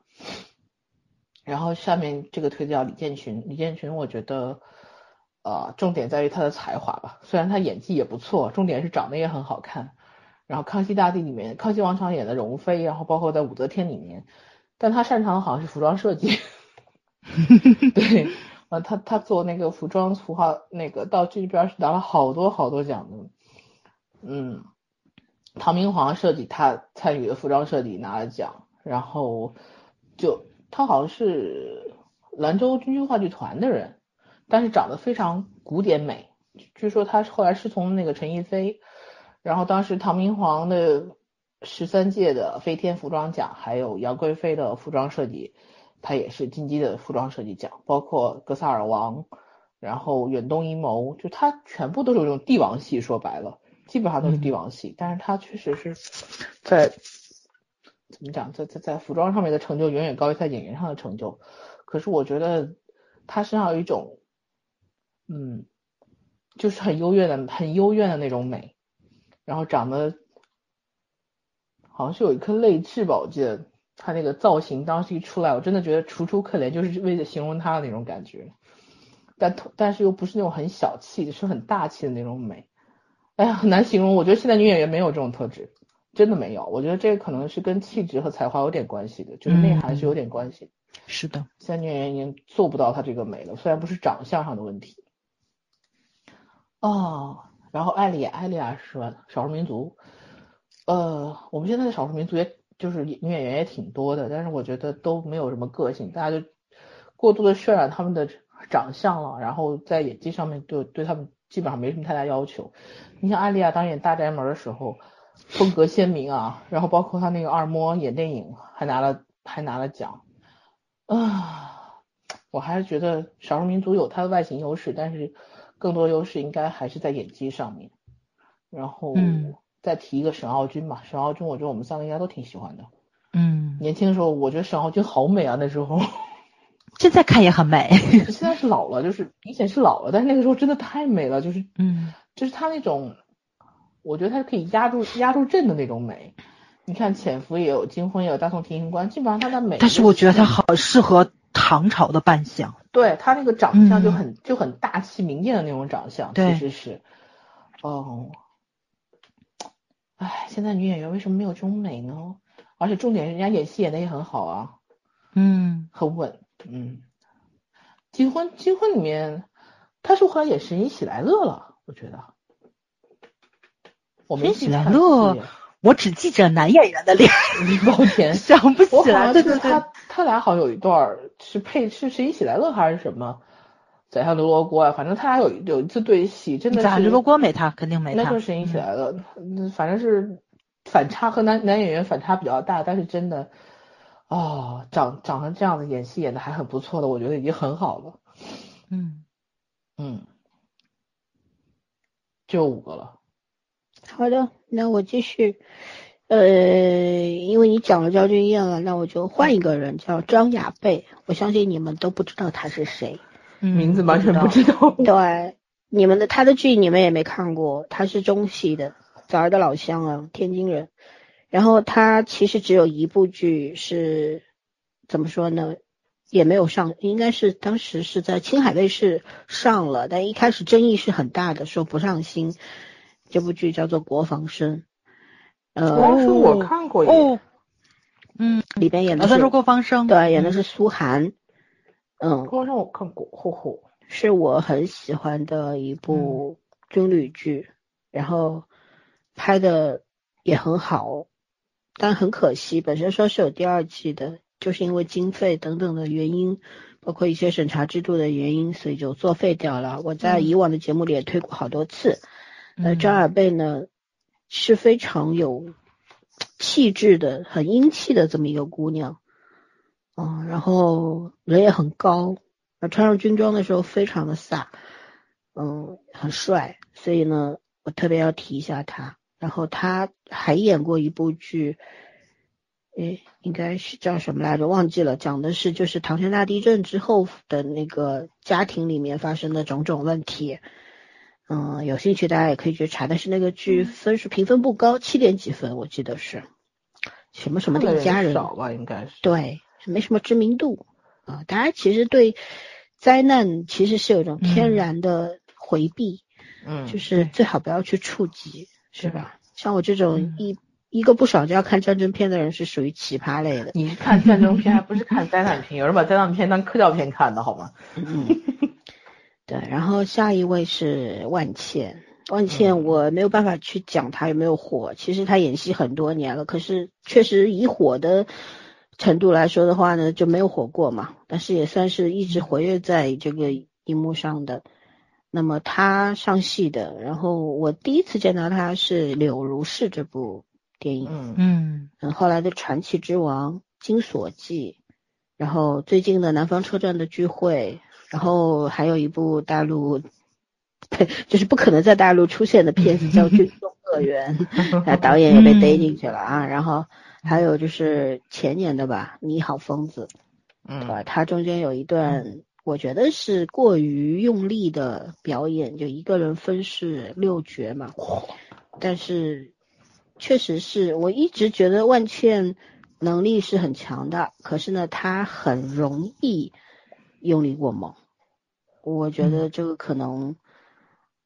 然后下面这个推的叫李建群，李建群我觉得呃重点在于他的才华吧，虽然他演技也不错，重点是长得也很好看。然后《康熙大帝》里面，康熙王朝演的容妃，然后包括在武则天里面，但他擅长的好像是服装设计，*laughs* 对。呃，他他做那个服装服化那个道具边是拿了好多好多奖的，嗯，唐明皇设计他参与的服装设计拿了奖，然后就他好像是兰州军区话剧团的人，但是长得非常古典美，据说他后来师从那个陈逸飞，然后当时唐明皇的十三届的飞天服装奖，还有杨贵妃的服装设计。他也是金鸡的服装设计奖，包括《格萨尔王》，然后《远东阴谋》，就他全部都是这种帝王戏，说白了，基本上都是帝王戏。但是他确实是在怎么讲，在在在服装上面的成就远远高于在演员上的成就。可是我觉得他身上有一种，嗯，就是很幽怨的、很幽怨的那种美，然后长得好像是有一颗泪痣吧，我记得。他那个造型当时一出来，我真的觉得楚楚可怜，就是为了形容他的那种感觉。但但是又不是那种很小气，是很大气的那种美。哎呀，很难形容。我觉得现在女演员没有这种特质，真的没有。我觉得这个可能是跟气质和才华有点关系的，就是内涵是有点关系。是的，现在女演员已经做不到她这个美了，虽然不是长相上的问题。哦，然后艾丽亚，艾丽亚是吧？少数民族。呃，我们现在的少数民族也。就是女演员也挺多的，但是我觉得都没有什么个性，大家就过度的渲染他们的长相了，然后在演技上面对对他们基本上没什么太大要求。你像艾丽亚当演大宅门的时候，风格鲜明啊，然后包括他那个二摸演电影还拿了还拿了奖，啊，我还是觉得少数民族有它的外形优势，但是更多优势应该还是在演技上面。然后嗯再提一个沈傲君吧，沈傲君我觉得我们三个应该都挺喜欢的。嗯，年轻的时候我觉得沈傲君好美啊，那时候。现在看也很美。现在是老了，就是明显是老了，但是那个时候真的太美了，就是嗯就是他那种，我觉得她可以压住压住阵的那种美。你看《潜伏》也有，《金婚》也有，《大宋提刑官》，基本上她的美。但是我觉得她好适合唐朝的扮相。对她那个长相就嗯很、就很大气明艳的那种长相，对其实是，哦，唉，现在女演员为什么没有这种美呢？而且重点是人家演戏演的也很好啊。嗯，很稳，嗯。金婚，金婚里面，他是不是后来演神医喜来乐了？我觉得，我没喜来乐我只记着男演员的脸，*laughs* 抱歉，*laughs* 想不起来。对对对，他他俩好像有一段是配是神医喜来乐还是什么，宰相刘罗锅啊，反正他俩有有一次对戏，真的是咱刘罗锅没他，肯定没他。那就是神医喜来了，嗯反正是反差和男男演员反差比较大，但是真的，哦，长长成这样的演戏演的还很不错的，我觉得已经很好了。嗯，嗯，就五个了。好的，那我继续。呃，因为你讲了焦俊艳了，那我就换一个人，叫张雅贝。我相信你们都不知道他是谁。嗯名字完全不知道。对，你们的他的剧你们也没看过，他是中戏的，早儿的老乡啊，天津人。然后他其实只有一部剧是怎么说呢？也没有上，应该是当时是在青海卫视上了，但一开始争议是很大的，说不上心。这部剧叫做《国防生》，呃，国防生我看过耶哦，嗯，里边演的是他说过方生，对，演的是苏涵，嗯，国防生我看过，嚯嚯。是我很喜欢的一部军旅剧，然后拍的也很好，但很可惜，本身说是有第二季的，就是因为经费等等的原因，包括一些审查制度的原因，所以就作废掉了。我在嗯以往的节目里也推过好多次。呃，嗯张尔贝呢是非常有气质的、很英气的这么一个姑娘，嗯，然后人也很高，呃穿上军装的时候非常的飒，嗯，很帅，所以呢，我特别要提一下他。然后他还演过一部剧，诶，应该是叫什么来着？忘记了，讲的是就是唐山大地震之后的那个家庭里面发生的种种问题。嗯，有兴趣大家也可以去查，但是那个剧分数评分不高，七点几分，我记得是什么什么的的一家人，少吧，应该是。对，没什么知名度啊。大家其实对灾难其实是有一种天嗯然的回避，嗯，就是最好不要去触及，是吧？像我这种嗯一、一个不少就要看战争片的人，是属于奇葩类的。你是看战争片，还不是看灾难片？有人把灾难片当科教片看的好吗？嗯，对。然后下一位是万茜，万茜我没有办法去讲她有没有火，其实她演戏很多年了，可是确实以火的程度来说的话呢，就没有火过嘛，但是也算是一直活跃在这个荧幕上的。那么她上戏的，然后我第一次见到她是《柳如是》这部电影，嗯嗯嗯，后来的《传奇之王》《金锁记》，然后最近的《南方车站的聚会》，然后还有一部大陆，就是不可能在大陆出现的片子叫《军 *laughs* 中乐园 *laughs*》，啊，导演也被逮进去了啊。然后还有就是前年的吧，《你好，疯子》，对吧？嗯他中间有一段，我觉得是过于用力的表演，就一个人分饰六角嘛。但是确实是我一直觉得万茜能力是很强的，可是呢，她很容易用力过猛。我觉得这个可能，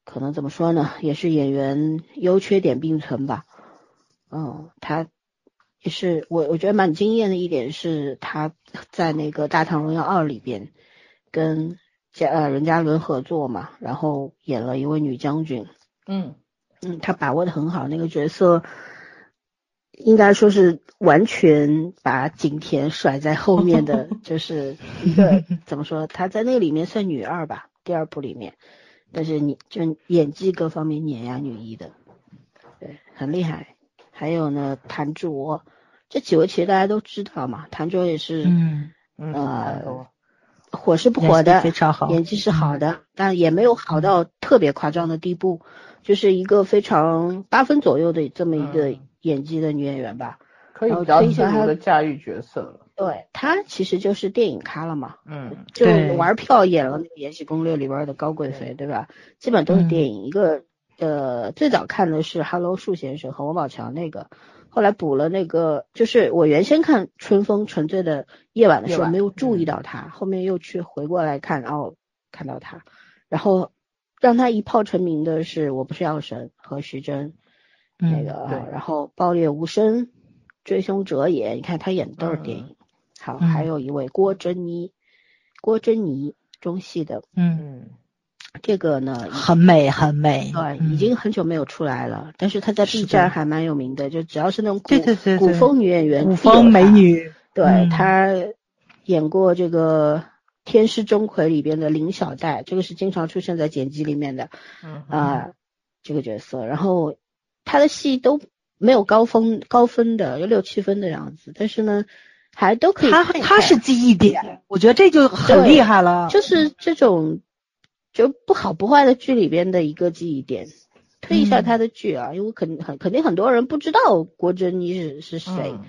可能怎么说呢，也是演员优缺点并存吧。嗯，他也是我我觉得蛮惊艳的一点是他在那个《大唐荣耀二》里边跟家呃任嘉伦合作嘛，然后演了一位女将军。嗯嗯，他把握的很好，那个角色应该说是完全把景甜甩在后面的，*laughs* 就是一个怎么说？她在那里面算女二吧，第二部里面，但是你就演技各方面碾压女一的，对，很厉害。还有呢，谭卓，这几位其实大家都知道嘛，谭卓也是嗯嗯，火是不火的，非常好演技是好的，但也没有好到特别夸张的地步，就是一个非常八分左右的这么一个嗯演技的女演员吧。可以比较推一下她自如的驾驭角色了。对，她其实就是电影咖了嘛，嗯就玩票演了那个《延禧攻略》里边的高贵妃，对吧？基本都是电影。一个呃，最早看的是《Hello 树先生》和王宝强那个，后来补了那个，就是我原先看《春风沉醉的夜晚》的时候没有注意到他，后面又去回过来看，然后看到他，然后让他一炮成名的是《我不是药神》和徐峥。那嗯，个，对。然后爆裂无声，追凶者也，你看他演的都是电影。好，嗯。还有一位郭珍妮，郭珍妮中戏的嗯，嗯。这个呢，很美很美，对，嗯。已经很久没有出来了，但是她在 B 站还蛮有名的，就只要是那种古古风女演员，古风美，女，对嗯。她演过这个。《天师钟馗》里边的林小黛，这个是经常出现在剪辑里面的。嗯啊、这个角色，然后他的戏都没有高分高分的，有六七分的样子，但是呢，还都可以她看一看她是记忆点，我觉得这就很厉害了。就是这种就不好不坏的剧里边的一个记忆点。推一下嗯他的剧啊，因为肯很肯定很多人不知道郭珍妮是是谁。嗯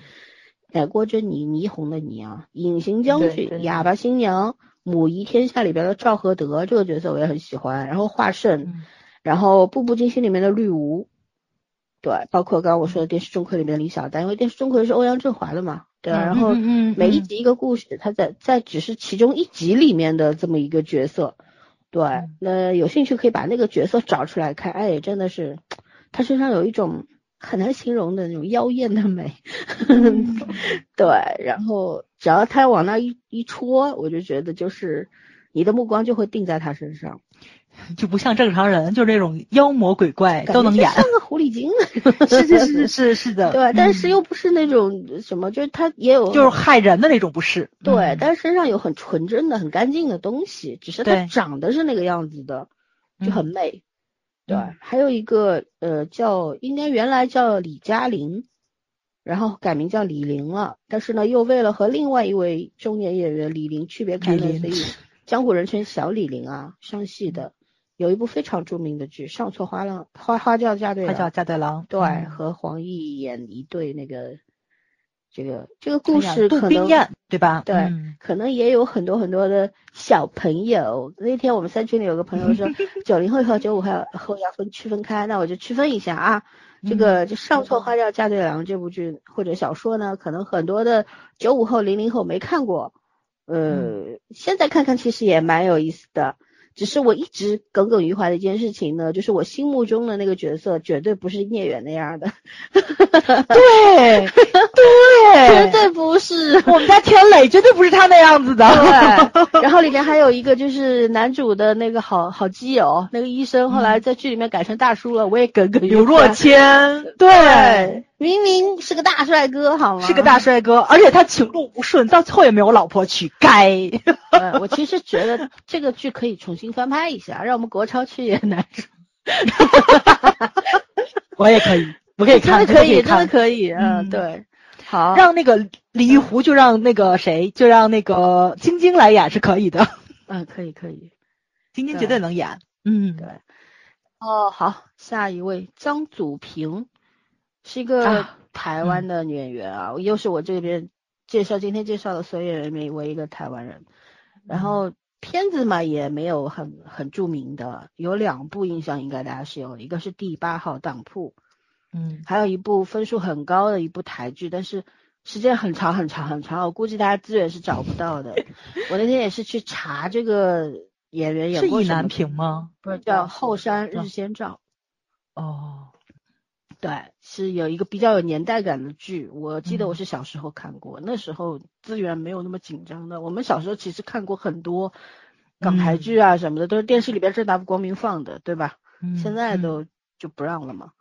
哎，郭珍妮，霓虹的霓啊，隐形将军，哑巴新娘，母仪天下里边的赵合德这个角色我也很喜欢，然后华胜，嗯然后《步步惊心》里面的绿芜，对，包括刚刚我说的《电视钟馗》里面的李小丹，因为《电视钟馗》是欧阳震华的嘛，对吧？嗯然后每一集一个故事，他在在只是其中一集里面的这么一个角色，对，嗯。那有兴趣可以把那个角色找出来看，哎，真的是他身上有一种很难形容的那种妖艳的美，嗯。*laughs* 对，然后只要他往那一一戳，我就觉得就是你的目光就会定在他身上，*laughs* 就不像正常人，就是那种妖魔鬼怪都能演。像个狐狸精。*laughs* 是是是是是的，*laughs* 对，但是嗯又不是那种什么，就是他也有就是害人的那种，不是？对，嗯但是身上有很纯真的、很干净的东西，只是他长得是那个样子的，就很美。对嗯，还有一个呃叫应该原来叫李嘉玲，然后改名叫李玲了，但是呢又为了和另外一位中年演员李玲区别开来，李玲所以江湖人称小李玲啊，上戏的有一部非常著名的剧《上错花郎花花轿嫁对郎》，他叫嫁对郎，对，嗯和黄奕演一对那个这个这个故事可能冰雁对吧？对嗯可能也有很多很多的小朋友。那天我们三群里有个朋友说，*laughs* 九零后和九五后后要分区分开，那我就区分一下啊。这个就上错花轿嫁对郎这部剧或者小说呢，可能很多的九五后、零零后没看过，呃，现在看看其实也蛮有意思的。只是我一直耿耿于怀的一件事情呢，就是我心目中的那个角色绝对不是聂远那样的，*laughs* 对对绝对，不是。我们家天磊绝对不是他那样子的。对，*laughs* 然后里面还有一个就是男主的那个好好基友，那个医生后来在剧里面改成大叔了，我也耿耿于怀。刘若谦，对，明明是个大帅哥，好吗？是个大帅哥，而且他情路不顺，到最后也没有老婆娶，该。对，*laughs* 我其实觉得这个剧可以重新翻拍一下，让我们国超去演男主，*laughs* 我也可以，我可以看，真的可以，真的看。可以，嗯，嗯。对，好，让那个李玉湖就让那个谁，就让那个晶晶来演是可以的，*laughs* 嗯，可以，可以，晶晶绝对能演。嗯，对，哦，好，下一位张祖平，是一个啊台湾的女演员啊，又是我这边介绍今天介绍的所有演员里面唯一一个台湾人。然后片子嘛也没有很很著名的，有两部印象应该大家是有，一个是第八号当铺，嗯，还有一部分数很高的一部台剧，但是时间很长很长很长，我估计大家资源是找不到的。我那天也是去查这个演员演是意难过吗？不是叫后山日先照，哦，对，是有一个比较有年代感的剧。我记得我嗯是小时候看过，那时候资源没有那么紧张的。我们小时候其实看过很多港台嗯剧啊什么的，都是电视里边正大光明放的，对吧？嗯现在嗯都就不让了嘛。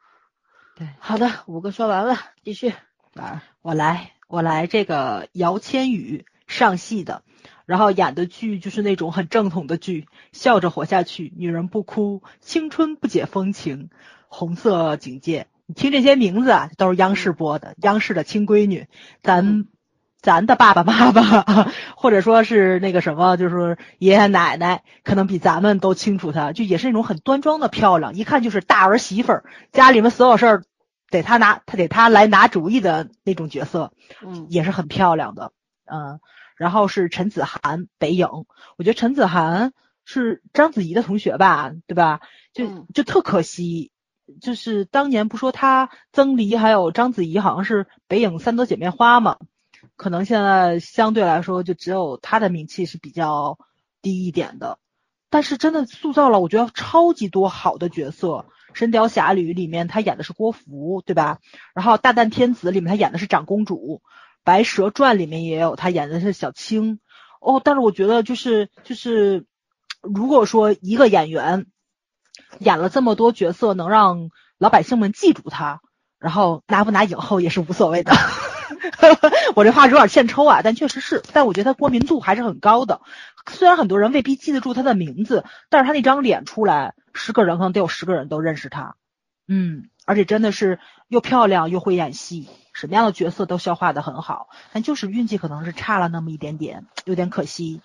对好的，五个说完了，继续。来，我来，我来这个姚千羽上戏的，然后演的剧就是那种很正统的剧，笑着活下去，女人不哭，青春不解风情，红色警戒。你听这些名字啊，都是央视播的，央视的亲闺女，咱咱的爸爸妈妈，*laughs* 或者说是那个什么，就是爷爷奶奶，可能比咱们都清楚她，就也是那种很端庄的漂亮，一看就是大儿媳妇儿，家里面所有事儿得她拿，她得她来拿主意的那种角色，嗯也是很漂亮的，嗯。然后是陈子涵，北影，我觉得陈子涵是章子怡的同学吧，对吧？就嗯就特可惜，就是当年不说她曾黎还有章子怡好像是北影三朵姐妹花嘛，可能现在相对来说就只有她的名气是比较低一点的，但是真的塑造了我觉得超级多好的角色，《神雕侠侣》里面她演的是郭芙，对吧？然后《大难天子》里面她演的是长公主，《白蛇传》里面也有她演的是小青。哦，但是我觉得就是就是，如果说一个演员演了这么多角色，能让老百姓们记住他，然后拿不拿影后也是无所谓的。*laughs* 我这话有点欠抽啊，但确实是，但我觉得他国民度还是很高的。虽然很多人未必记得住他的名字，但是他那张脸出来，十个人可能得有十个人都认识他。嗯，而且真的是又漂亮又会演戏，什么样的角色都消化的很好，但就是运气可能是差了那么一点点，有点可惜。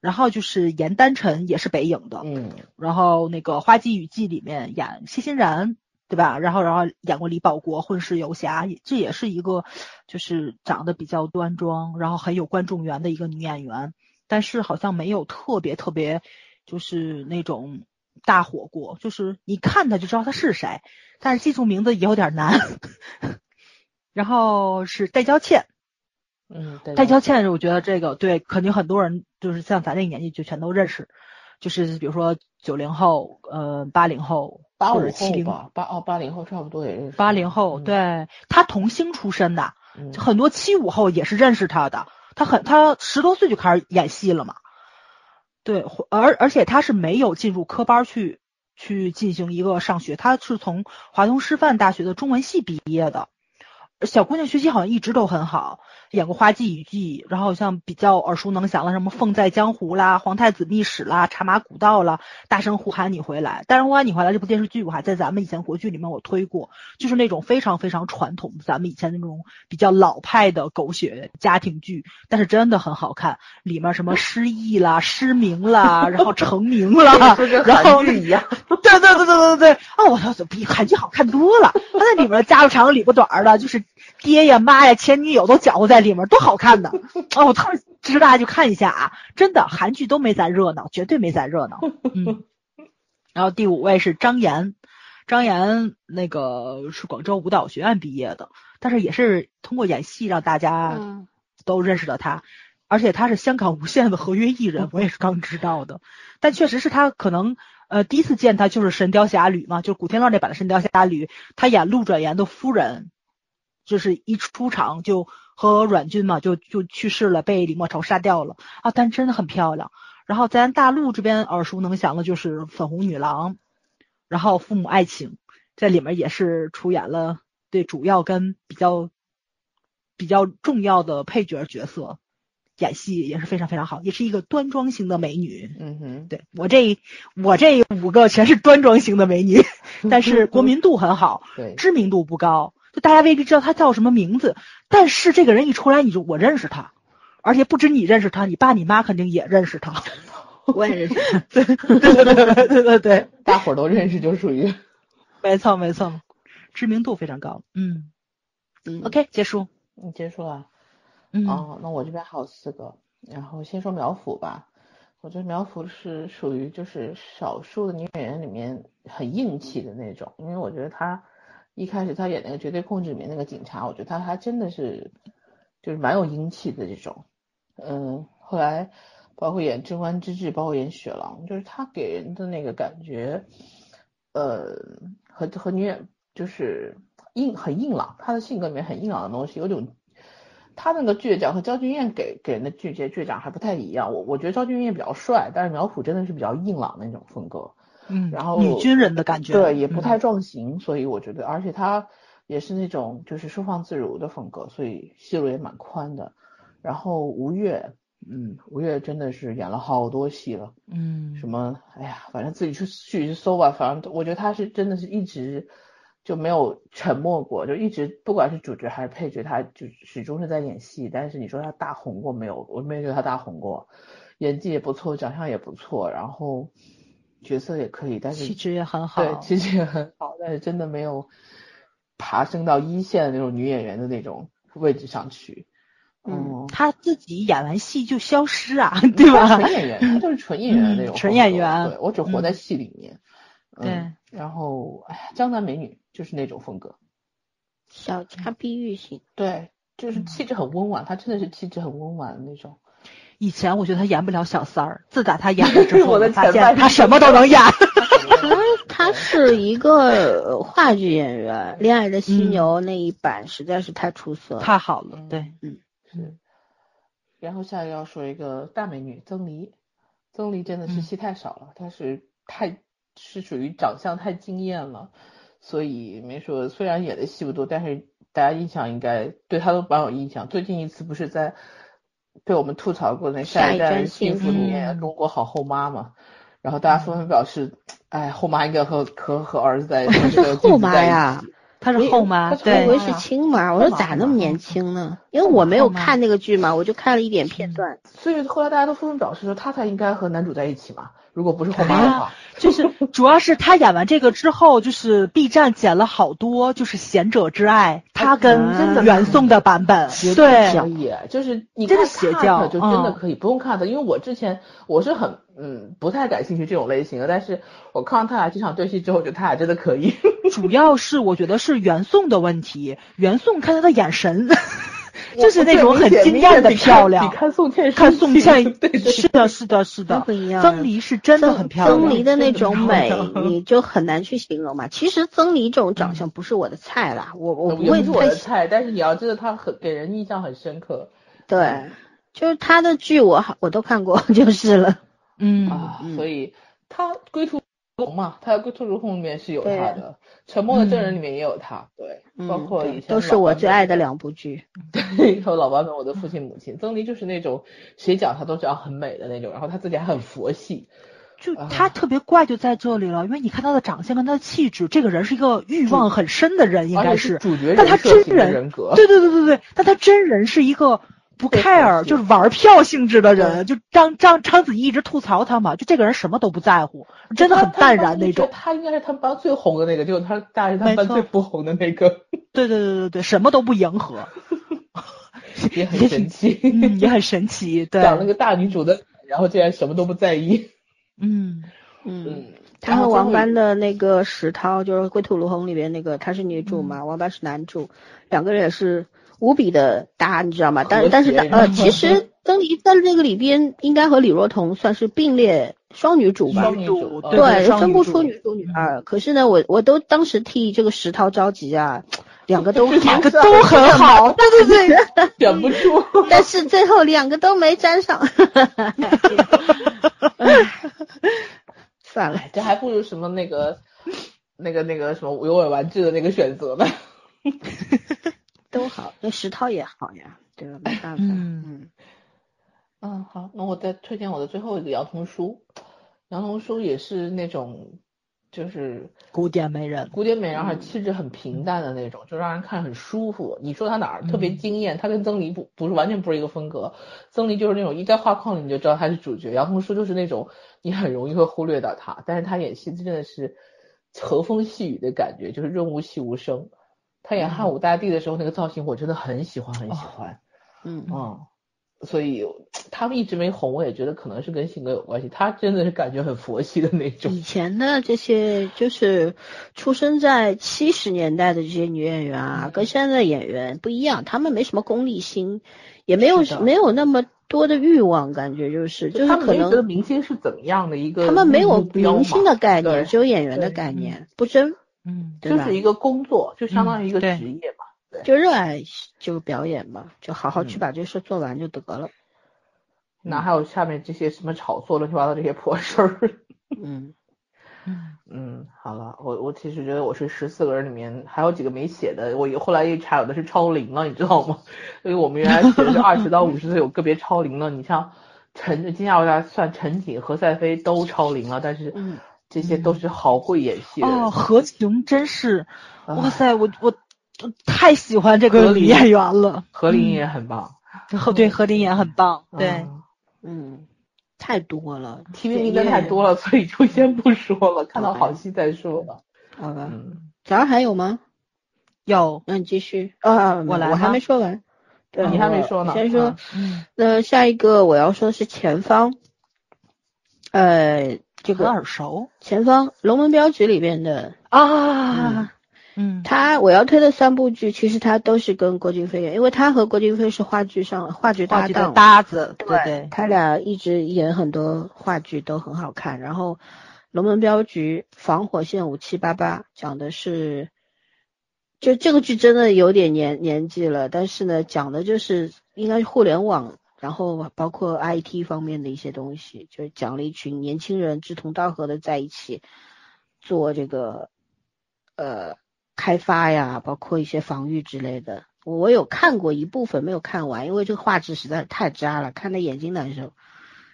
然后就是严丹晨也是北影的，嗯然后那个《花季雨季》里面演谢欣然，对吧？然后然后演过李保国《混世游侠》，这也是一个就是长得比较端庄，然后很有观众缘的一个女演员，但是好像没有特别特别就是那种大火过，就是你看她就知道她是谁，但是记住名字也有点难。*laughs* 然后是戴娇倩，嗯，对戴娇倩，我觉得这个对，肯定很多人就是像咱这个年纪就全都认识，就是比如说九零后、呃八零后八五后吧，八哦八零后差不多也认识。八零后，嗯，对他童星出身的，嗯很多七五后也是认识他的，他很他十多岁就开始演戏了嘛，对，而而且他是没有进入科班去去进行一个上学，他是从华东师范大学的中文系毕业的。小姑娘学习好像一直都很好，演过《花季雨季》，然后像比较耳熟能详了什么《凤在江湖》啦、《皇太子秘史》啦、《茶马古道》啦，《大声呼喊你回来》。大声呼喊你回来这部电视剧我还在咱们以前国剧里面我推过，就是那种非常非常传统，咱们以前那种比较老派的狗血家庭剧，但是真的很好看，里面什么失忆啦、失明啦，然后成名啦，*laughs* 然后一样。对对对对对对，哦，我操，比韩剧好看多了。他在里面家不长里不短的，就是爹呀妈呀前女友都搅和在里面，多好看呢！*laughs* 哦，我特别值得大家去看一下啊，真的韩剧都没咱热闹，绝对没咱热闹。*laughs* 嗯，然后第五位是张岩，张岩那个是广州舞蹈学院毕业的，但是也是通过演戏让大家嗯都认识了他。而且他是香港无线的合约艺人，*laughs* 我也是刚知道的。但确实是他可能呃第一次见他就是《神雕侠侣》嘛，就是古天乐那版的《神雕侠侣》，他演陆转言的夫人，就是一出场就和阮俊嘛就就去世了，被李莫愁杀掉了啊，但真的很漂亮。然后咱大陆这边耳熟能详的就是粉红女郎，然后父母爱情在里面也是出演了对主要跟比较比较重要的配角角色。演戏也是非常非常好，也是一个端庄型的美女。嗯哼，对我这我这五个全是端庄型的美女，*laughs* 但是国民度很好，对，知名度不高，就大家未必知道他叫什么名字。但是这个人一出来，你就我认识他，而且不止你认识他，你爸你妈肯定也认识他。*laughs* 我也认识。对对对对对对对，*laughs* 大伙儿都认识，就属于。没错没错，知名度非常高。嗯嗯，OK 结束。你结束了。嗯哦，那我这边还有四个，然后先说苗阜吧。我觉得苗阜是属于就是少数的女演员里面很硬气的那种，因为我觉得她一开始他演那个《绝对控制》里面那个警察，我觉得他还真的是就是蛮有英气的这种。嗯，后来包括演《贞观之治》，包括演雪狼，就是他给人的那个感觉，呃，和和女演就是硬很硬朗，他的性格里面很硬朗的东西，有种。他那个倔强和焦俊艳给给人的倔倔倔强还不太一样，我我觉得焦俊艳比较帅，但是苗圃真的是比较硬朗那种风格，嗯，然后女军人的感觉，对，也不嗯太撞型，所以我觉得，而且她也是那种就是收放自如的风格，所以戏路也蛮宽的。然后吴越，嗯，吴越真的是演了好多戏了，嗯什么，哎呀，反正自己去去去搜吧，反正我觉得他是真的是一直就没有沉默过，就一直不管是主角还是配角，他就始终是在演戏。但是你说他大红过没有？我没觉得他大红过，演技也不错，长相也不错，然后角色也可以，但是气质也很好，对，气质也很好，但是真的没有爬升到一线的那种女演员的那种位置上去。嗯，他自己演完戏就消失啊，*laughs* 对吧？纯演员，他就是纯演员的那种，纯演员。对我只活在戏里面。对，然后哎呀，江南美女就是那种风格，小家碧玉型，对，就是气质很温婉，她真的是气质很温婉的那种。以前我觉得他演不了小三儿，自打他演了之后，*laughs* 我发现他什么都能演。*laughs* 她她是一个话剧演员，《恋爱的犀牛》那一版实在是太出色，太好了。对，嗯，是。然后下一个要说一个大美女曾黎，曾黎真的是戏太少了，她是太。是属于长相太惊艳了，所以没说。虽然演的戏不多，但是大家印象应该对她都蛮有印象。最近一次不是在被我们吐槽过那《下一代幸福》里面中国好后妈嘛？然后大家纷纷表示，哎，后妈应该和和和儿子在一起。是后妈呀，她是后妈，我以为是亲妈。我说咋那么年轻呢？因为我没有看那个剧嘛，我就看了一点片段。所以后来大家都纷纷表示说，她才应该和男主在一起嘛。如果不是后妈的话，就是 *laughs* 主要是她演完这个之后，就是 B 站剪了好多，就是贤者之爱，他跟原宋的版本，对，可以，就是你真的邪教，就真的可以不用看的，因为我之前我是很嗯不太感兴趣这种类型的，但是我看到他俩这场对戏之后，觉得他俩真的可以。*laughs* 主要是我觉得是袁宋的问题，袁宋看他的眼神。*laughs* 就是那种很惊艳的漂亮，你看宋茜，看宋茜，对，是的，是的，是的，不一样。曾黎是真的很漂亮，曾黎的那种美，你就很难去形容嘛。其实曾黎这种长相不是我的菜啦，我我不会是我的菜，但是你要知道她很给人印象很深刻。对，就是她的剧我好我都看过 *laughs* 就是了。嗯啊，所以他归途。龙嘛，他在《龟兔如虹》里面是有他的，《沉默的证人》里面也有他，对，包括以前都是我最爱的两部剧。*laughs* 对，还有老版本《我的父亲母亲》，曾黎就是那种谁讲他都这样很美的那种，然后他自己还很佛系，就他特别怪就在这里了，因为你看他的长相跟他的气质，这个人是一个欲望很深的人，应该是主角但他真人对对对对对，但他真人是一个。不 care 就是玩票性质的人，就张张章子怡一直吐槽他嘛，就这个人什么都不在乎，真的很淡然那种。他应该是他们班最红的那个，就是他大是他们班最不红的那个。对对对对对，什么都不迎合，*laughs* 也很神奇，也很神奇。对，讲了个大女主的，然后竟然什么都不在意。嗯嗯，他和王班的那个石涛，就是《归土如红》里边那个，她是女主嘛，王班是男主，两个人也是。无比的搭，你知道吗？但但是呃，其实曾黎在那个里边应该和李若彤算是并列双女主吧？双女主对，分不出女主女二。可是呢，我我都当时替这个石涛着急啊，两个都 *laughs* 两个都很好，对对对，*laughs* 选不出。*laughs* 但是最后两个都没沾上，算了，这还不如什么那个那个那个什么有尾玩具的那个选择呢。都好，那石涛也好呀，对吧？没办法，嗯嗯嗯，好，那我再推荐我的最后一个杨童书，杨童书也是那种就是古典美人，古典美人，而且气质很平淡的那种，就让人看很舒服。你说他哪儿特别惊艳？他跟曾黎不不是完全不是一个风格，曾黎就是那种一在画框里你就知道他是主角，杨童书就是那种你很容易会忽略到他，但是他演戏真的是和风细雨的感觉，就是润物细无声。他演汉武大帝的时候，那个造型我真的很喜欢，很喜欢。嗯嗯，所以他们一直没红，我也觉得可能是跟性格有关系。他真的是感觉很佛系的那种。以前的这些就是出生在七十年代的这些女演员啊，跟现在的演员不一样，他们没什么功利心，也没有没有那么多的欲望，感觉就是就是可能。觉得明星是怎么样的一个？他们没有明星的概念，只有演员的概念，不争。嗯，就是一个工作，就相当于一个职业嘛，对，就热爱就表演嘛，就好好去把这事做完就得了。哪还有下面这些什么炒作乱七八糟这些破事儿？嗯 *laughs* 嗯嗯，好了，我我其实觉得我是十四个人里面还有几个没写的，我后来一查有的是超龄了，你知道吗？*laughs* 因为我们原来写的是二十到五十岁有个别超龄了，你像陈，今天我来算陈瑾、何赛飞都超龄了，但是。这些都是好会演戏的人。哦，何晴真是，啊哇塞，我我我太喜欢这个女演员了。何琳也很棒。何对何琳也很棒，对，嗯嗯，太多了，，TV 名单太多了，所以就先不说了，看到好戏再说吧。好吧。嗯，早上还有吗？有，那你继续啊，我来我还没说完。对，你还没说呢先说那下一个我要说的是前方，呃，这很个耳熟。前方《龙门镖局》里面的啊，嗯，他，我要推的三部剧，其实他都是跟郭京飞演，因为他和郭京飞是话剧上话剧搭档，搭子，对。对对，他俩一直演很多话剧都很好看。然后《龙门镖局》防火线五七八八讲的是，就这个剧真的有点年年纪了，但是呢，讲的就是应该是互联网，然后包括 IT 方面的一些东西，就是讲了一群年轻人志同道合的在一起做这个呃开发呀，包括一些防御之类的。我有看过一部分，没有看完，因为这个画质实在是太渣了，看的眼睛难受。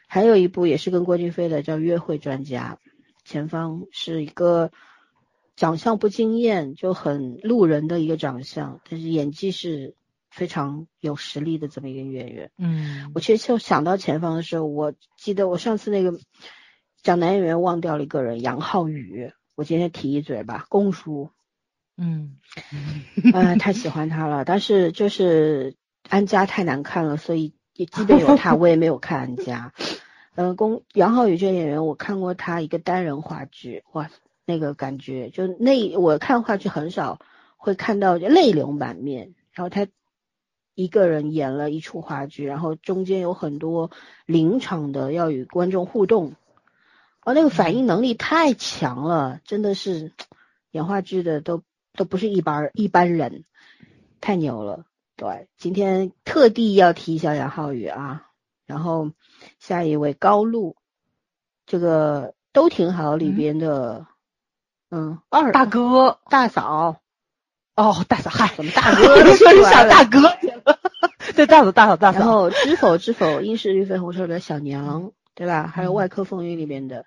还有一部也是跟郭京飞的，叫《约会专家》，前方是一个长相不惊艳，就很路人的一个长相，但是演技是非常有实力的这么一个演员。嗯我其实就想到前方的时候，我记得我上次那个讲男演员忘掉了一个人，杨浩宇。我今天提一嘴吧，公叔，嗯啊，*laughs* 太喜欢他了。但是就是安家太难看了，所以也基本有他，我也没有看安家。嗯、公杨浩宇这个演员，我看过他一个单人话剧，哇，那个感觉就那我看话剧很少会看到泪流满面，然后他一个人演了一出话剧，然后中间有很多临场的要与观众互动，哦，那个反应能力太强了，真的是演话剧的都都不是一般一般人，太牛了。对，今天特地要提一下杨浩宇啊，然后下一位高露，这个都挺好里边的，嗯，二大哥，大嫂，哦，大嫂，嗨，怎么大哥说是小大哥 *laughs* 对，大嫂，大嫂，大嫂，然后知否知否，应是绿肥红瘦里的小娘，对吧？还有外科风云里面的，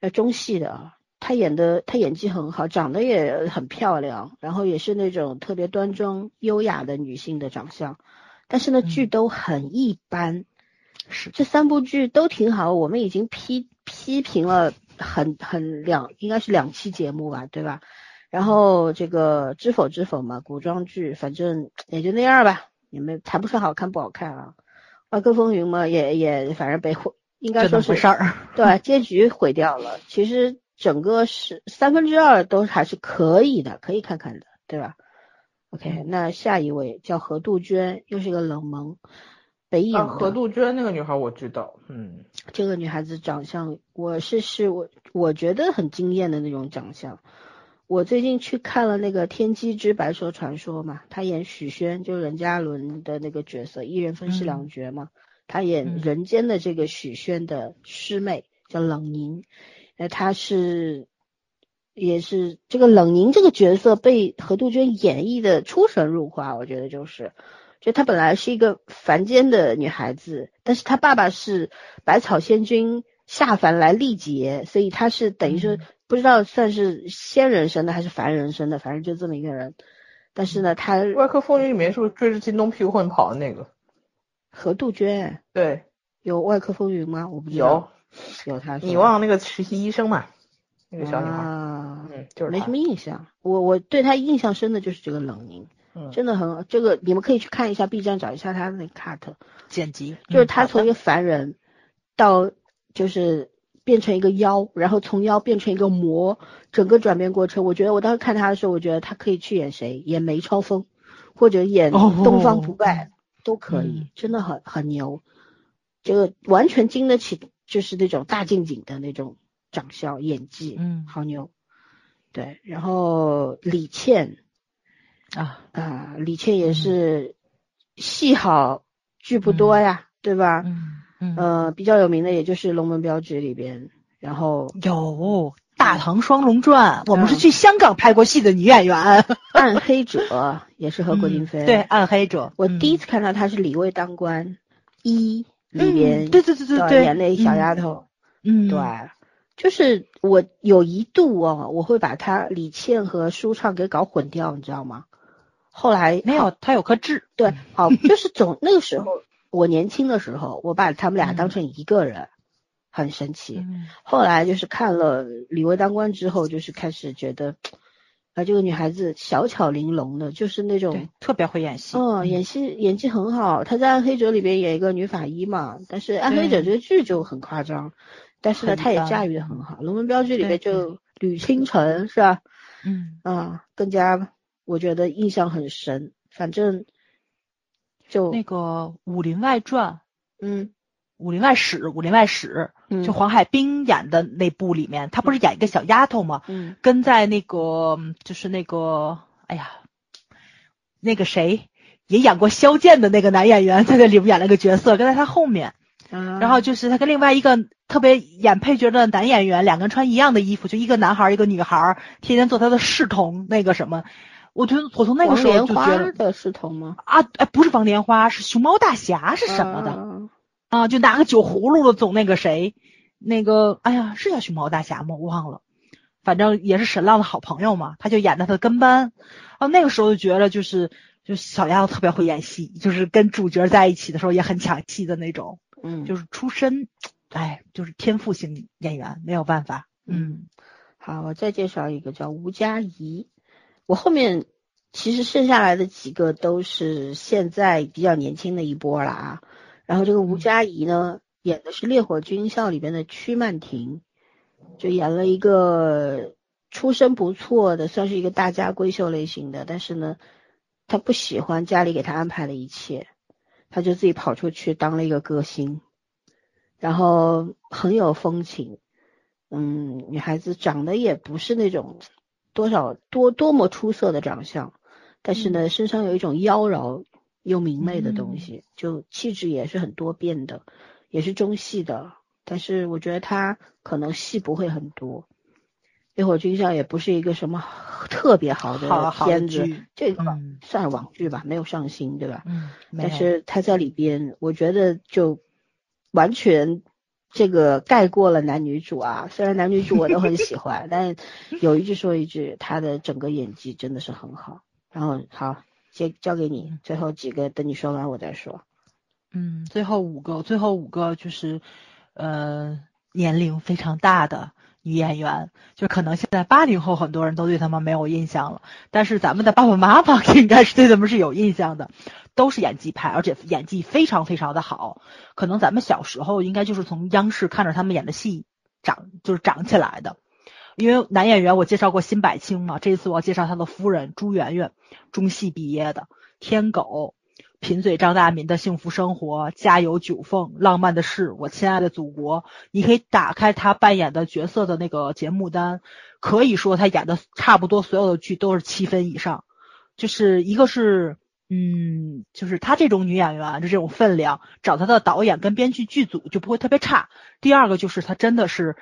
呃，中戏的啊，她演的她演技很好，长得也很漂亮，然后也是那种特别端庄优雅的女性的长相，但是呢，嗯剧都很一般。是这三部剧都挺好，我们已经批批评了很很两，应该是两期节目吧，对吧？然后这个知否知否嘛，古装剧反正也就那样吧，也没谈不上好看不好看啊。外科风云嘛，也也反正被毁，应该说是事儿，*laughs* 对，结局毁掉了。其实整个是三分之二都还是可以的，可以看看的，对吧？OK，那下一位叫何杜鹃，又是一个冷门，北影啊，何杜鹃那个女孩我知道，嗯，这个女孩子长相，我是是我我觉得很惊艳的那种长相。我最近去看了那个《天机之白蛇传说》嘛，他演许宣，就任嘉伦的那个角色，一人分饰两角嘛。他演嗯人间的这个许宣的师妹叫冷凝，那，她是也是这个冷凝这个角色被何杜鹃演绎的出神入化，我觉得就是。就她本来是一个凡间的女孩子，但是她爸爸是百草仙君下凡来历劫，所以她是等于说不知道算是仙人生的还是凡人生的，反正就这么一个人。但是呢，他外科风云里面是不是追着京东屁股后面跑的那个？何杜鹃对，有外科风云吗？我不知道有，有他，你忘了那个实习医生嘛？那个小女孩，啊，嗯，就是没什么印象。我我对他印象深的就是这个冷凝，嗯真的很这个你们可以去看一下 B 站找一下他的那 cut。剪辑，就是他从一个凡人到就是变成一个妖，然后从妖变成一个魔，整个转变过程，我觉得我当时看他的时候，我觉得他可以去演谁，演梅超风，或者演哦东方不败、都可以嗯，真的很很牛，这个完全经得起就是那种大近景的那种长相演技，嗯。好牛。对，然后李倩啊，啊、李倩也是戏好剧不多呀，对吧？嗯嗯，呃，比较有名的也就是《龙门镖局》里边，然后有《大唐双龙传》，我们是嗯去香港拍过戏的女演员，《暗 *laughs* 黑者》也是和郭京飞。嗯对，，暗黑者，我嗯第一次看到她是李卫当官一里边，嗯对对对对对，演那小丫头，嗯，对，就是我有一度哦，我会把他李倩和舒畅给搞混掉，你知道吗？后来没有，他有颗痣。对，好，就是总那个时候，我年轻的时候，我把他们俩当成一个人，很神奇。嗯后来就是看了《李卫当官》之后，就是开始觉得，啊，这个女孩子小巧玲珑的，就是那种，特别会演戏。嗯，演戏演技很好。她在《暗黑者》里边演一个女法医嘛，但是《暗黑者》这个剧就很夸张，但是呢，她也驾驭的很好。《龙门镖局》里边就吕清晨是吧？嗯，啊，更加我觉得印象很深。反正就那个《武林外传》《嗯武林外史》《武林外史》，嗯，就黄海冰演的那部里面，他不是演一个小丫头吗？嗯跟在那个就是那个，哎呀，那个谁也演过萧剑的那个男演员，在那里边演了个角色，跟在他后面。啊，然后就是他跟另外一个特别演配角的男演员，两个人穿一样的衣服，就一个男孩儿一个女孩儿，天天做他的侍童，那个什么，我觉得我从那个王时候就觉得的侍童吗？啊，哎，不是王莲花，是熊猫大侠是什么的啊啊？就拿个酒葫芦的总那个谁，那个哎呀，是叫熊猫大侠吗？我忘了，反正也是沈浪的好朋友嘛，他就演的他的跟班。啊，那个时候就觉得就是就小丫头特别会演戏，就是跟主角在一起的时候也很抢戏的那种。嗯，就是出身，哎，就是天赋型演员，没有办法。嗯好，我再介绍一个叫吴佳怡。我后面其实剩下来的几个都是现在比较年轻的一波了啊。然后这个吴佳怡呢，演的是《烈火军校》里边的曲曼婷，就演了一个出身不错的，算是一个大家闺秀类型的，但是呢，她不喜欢家里给她安排的一切，她就自己跑出去当了一个歌星，然后很有风情。嗯，女孩子长得也不是那种多少多多么出色的长相，但是呢，身上有一种妖娆又明媚的东西，就气质也是很多变的，也是中戏的。但是我觉得他可能戏不会很多，《烈火军校》也不是一个什么特别好的片子，剧这个嗯算是网剧吧，没有上新，对吧？嗯，但是他在里边，我觉得就完全这个盖过了男女主啊。虽然男女主我都很喜欢，*laughs* 但有一句说一句，他的整个演技真的是很好。然后好，接交给你，最后几个等你说完我再说。嗯，最后五个，最后五个就是呃年龄非常大的女演员，就可能现在八零后很多人都对他们没有印象了，但是咱们的爸爸妈妈 *laughs* 应该是对他们是有印象的，都是演技派，而且演技非常非常的好。可能咱们小时候应该就是从央视看着他们演的戏长就是长起来的。因为男演员我介绍过辛柏青嘛，这一次我要介绍他的夫人朱媛媛，中戏毕业的，天狗。贫嘴张大民的幸福生活，家有九凤，浪漫的事，我亲爱的祖国。你可以打开他扮演的角色的那个节目单，可以说他演的差不多所有的剧都是七分以上。就是一个是，嗯，就是她这种女演员就这种分量，找她的导演跟编剧剧组就不会特别差。第二个就是她真的是，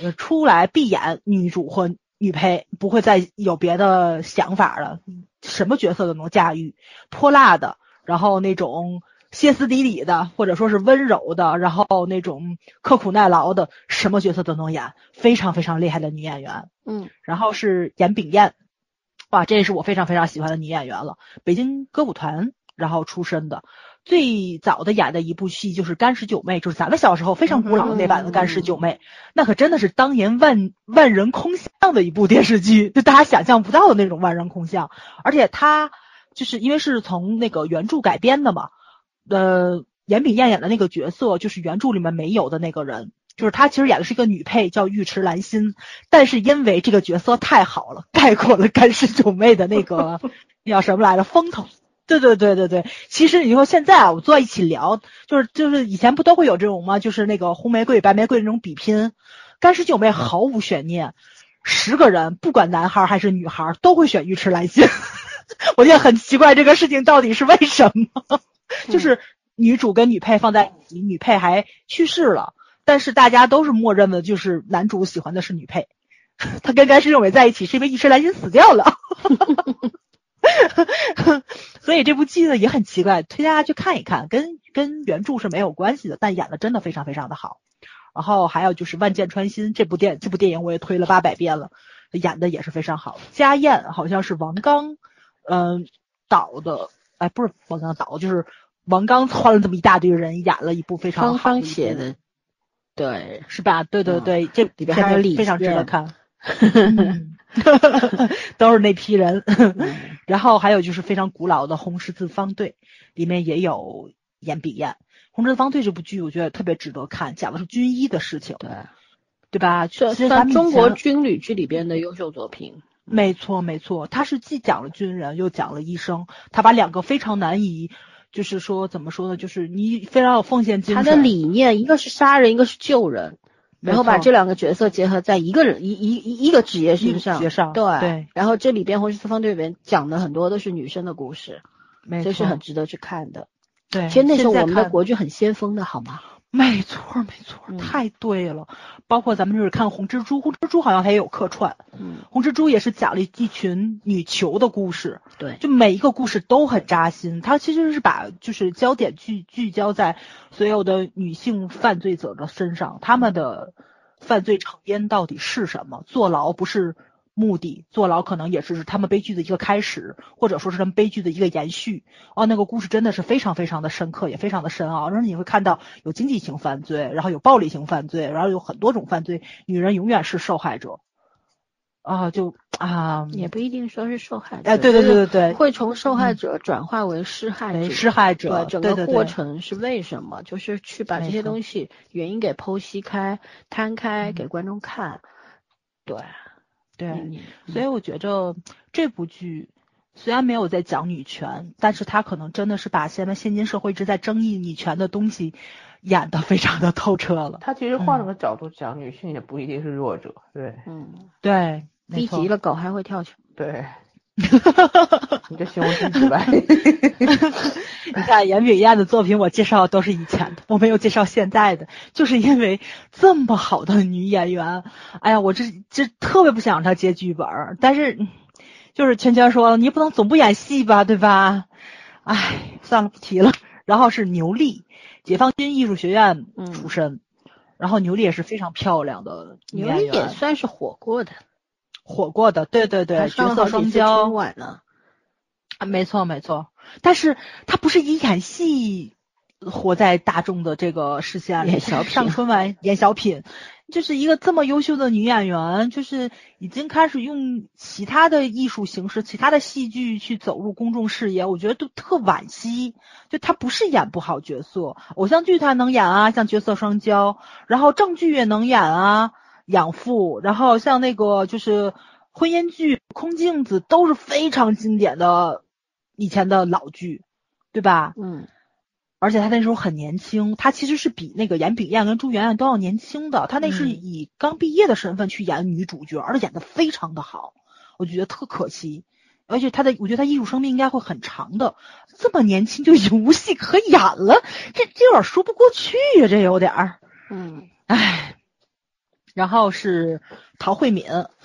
呃，出来必演女主或女配，不会再有别的想法了，什么角色都能驾驭，泼辣的。然后那种歇斯底里的，或者说是温柔的，然后那种刻苦耐劳的，什么角色都能演，非常非常厉害的女演员。嗯然后是严炳燕，哇，这也是我非常非常喜欢的女演员了，北京歌舞团然后出身的。最早的演的一部戏就是《干尸九妹》，就是咱们小时候非常古老的那版的《干尸九妹》，那可真的是当年万万人空巷的一部电视剧，就大家想象不到的那种万人空巷，而且她。就是因为是从那个原著改编的嘛，呃，严炳燕演的那个角色就是原著里面没有的那个人，就是她其实演的是一个女配，叫尉迟兰心，但是因为这个角色太好了，盖过了干尸九妹的那个那 *laughs* 叫什么来着风头。对对对对对，其实你说现在啊，我坐在一起聊，就是就是以前不都会有这种吗？就是那个红玫瑰白玫瑰那种比拼，干尸九妹毫无悬念，十个人不管男孩还是女孩都会选尉迟兰心。*laughs* 我也很奇怪这个事情到底是为什么，*laughs* 就是女主跟女配放在一起，女配还去世了，但是大家都是默认的，就是男主喜欢的是女配，*laughs* 他跟干尸九妹在一起是因为尉迟兰心死掉了，所以这部剧呢也很奇怪，推荐大家去看一看，跟跟原著是没有关系的，但演的真的非常非常的好。然后还有就是《万箭穿心》这部电这部电影我也推了八百遍了，演的也是非常好。家燕好像是王刚，嗯、导的，哎，不是王刚导，就是王刚换了这么一大堆人演了一部非常对，是吧？对对嗯对，这里边还有李非常值得现看。*laughs* 嗯都是那批人，嗯然后还有就是非常古老的《红十字方队》，里面也有严炳彦。《红十字方队》这部剧我觉得特别值得看，讲的是军医的事情，对，对吧？这其实中国军旅剧里边的优秀作品。没错没错，他是既讲了军人又讲了医生，他把两个非常难以，就是说怎么说呢，就是你非常有奉献精神他神。的理念，一个是杀人，一个是救人，然后把这两个角色结合在一个人一一一一个职业身上，职业上对对然后这里边《红十字方队》里面讲的很多都是女生的故事，没这是很值得去看的。对。其实那时候我们的国剧很先锋的，好吗？没错儿，没错太对了。包括咱们就是看红蜘蛛，红蜘蛛好像它也有客串，嗯，红蜘蛛也是讲了一群女囚的故事，对，就每一个故事都很扎心。它其实是把就是焦点聚聚焦在所有的女性犯罪者的身上，他们的犯罪成因到底是什么？坐牢不是目的，坐牢可能也是他们悲剧的一个开始，或者说是他们悲剧的一个延续。哦，那个故事真的是非常非常的深刻，也非常的深奥。然后你会看到有经济型犯罪，然后有暴力型犯罪，然后有很多种犯罪，女人永远是受害者。啊，就啊，也不一定说是受害者，哎，对对对对对，会从受害者转化为施害为者。施害者，整个过程是为什么？就是去把这些东西原因给剖析开、摊开嗯给观众看。对，对，嗯所以我觉着这部剧虽然没有在讲女权，但是它可能真的是把现在现今社会一直在争议女权的东西演得非常的透彻了。他其实换了个角度讲，女性也不一定是弱者，对嗯，对，逼急了狗还会跳墙对。*laughs* 你这形容真直白。*laughs* 你看严炳燕的作品，我介绍的都是以前的，我没有介绍现在的，就是因为这么好的女演员，哎呀，我这这特别不想让她接剧本儿，但是就是圈圈说你不能总不演戏吧，对吧？哎，算了，不提了。然后是牛莉，解放军艺术学院嗯出身，然后牛莉也是非常漂亮的女牛莉也算是火过的，火过的，对对对，角色双骄春，晚呢。啊，没错没错，但是她不是以演戏活在大众的这个视线里，小品上春晚演小品，就是一个这么优秀的女演员，就是已经开始用其他的艺术形式、其他的戏剧去走入公众视野，我觉得都特惋惜。就她不是演不好角色，偶像剧她能演啊，像《角色双骄》，然后正剧也能演啊，养父，然后像那个就是婚姻剧《空镜子》都是非常经典的以前的老剧，对吧？嗯，而且他那时候很年轻，他其实是比那个严炳燕跟朱媛媛都要年轻的。他那是嗯以刚毕业的身份去演女主角，而且演的非常的好，我觉得特可惜。而且他的，我觉得他艺术生命应该会很长的，这么年轻就已经无戏可演了，这这有点说不过去呀、这有点儿。嗯，唉，然后是陶慧敏，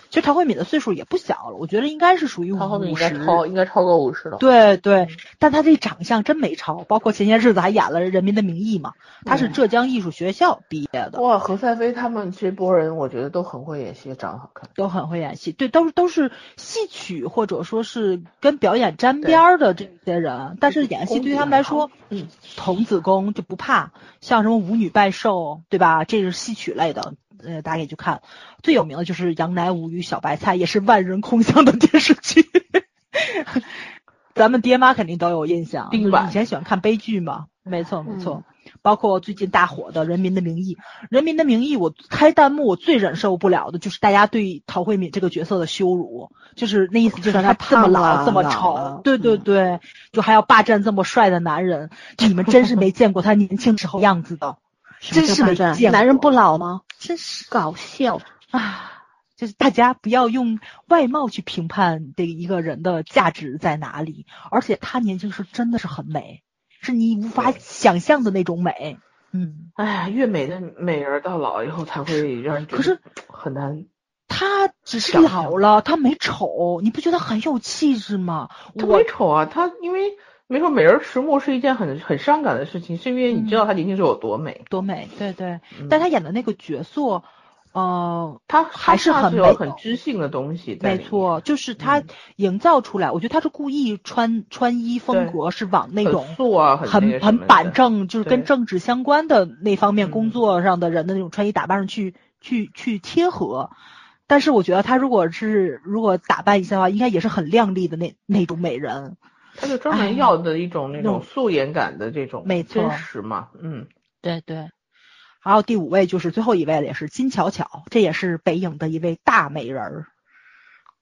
其实陶慧敏的岁数也不小了，我觉得应该是属于五应该十。超应该超过五十了。对对，但她这长相真没超，包括前些日子还演了《人民的名义》嘛，她是嗯浙江艺术学校毕业的，哇，何赛飞他们这波人，我觉得都很会演戏，长得好看。都很会演戏，对，都是都是戏曲或者说是跟表演沾边儿的这些人，但是演戏对他们来说，嗯，童子功就不怕，像什么舞女拜寿，对吧？这是戏曲类的，呃，大家也去看。最有名的就是《杨乃武与小白菜》，也是万人空巷的电视剧。*laughs* 咱们爹妈肯定都有印象，就是以前喜欢看悲剧嘛，没错没嗯错。包括最近大火的《人民的名义》，《人民的名义》我开弹幕我最忍受不了的就是大家对陶慧敏这个角色的羞辱，就是那意思就是说她她这么胖老这么丑了，对对嗯对，就还要霸占这么帅的男人，*laughs* 你们真是没见过他年轻时候样子的，真是没见过。男人不老吗？真是搞笑。啊，就是大家不要用外貌去评判这一个人的价值在哪里，而且他年轻时真的是很美，是你无法想象的那种美。嗯，哎呀，越美的美人到老以后才会让人觉得可是很难。他只是老了，他没丑，你不觉得很有气质吗？没丑啊，他因为没错，美人迟暮是一件很很伤感的事情，是因为你知道她年轻时候有多美，多美，对对。嗯但她演的那个角色，呃，她还是很有很知性的东西没错，就是她嗯营造出来，我觉得她是故意穿穿衣风格是往那很种很那很板，正，就是跟政治相关的那方面嗯工作上的人的那种穿衣打扮上去去去贴合。但是我觉得她如果是如果打扮一下的话，应该也是很靓丽的那那种美人。她就专哎门要的一种那那种种素颜感的这种没错真实嘛，嗯，对对。还有第五位就是最后一位了，也是金巧巧，这也是北影的一位大美人儿。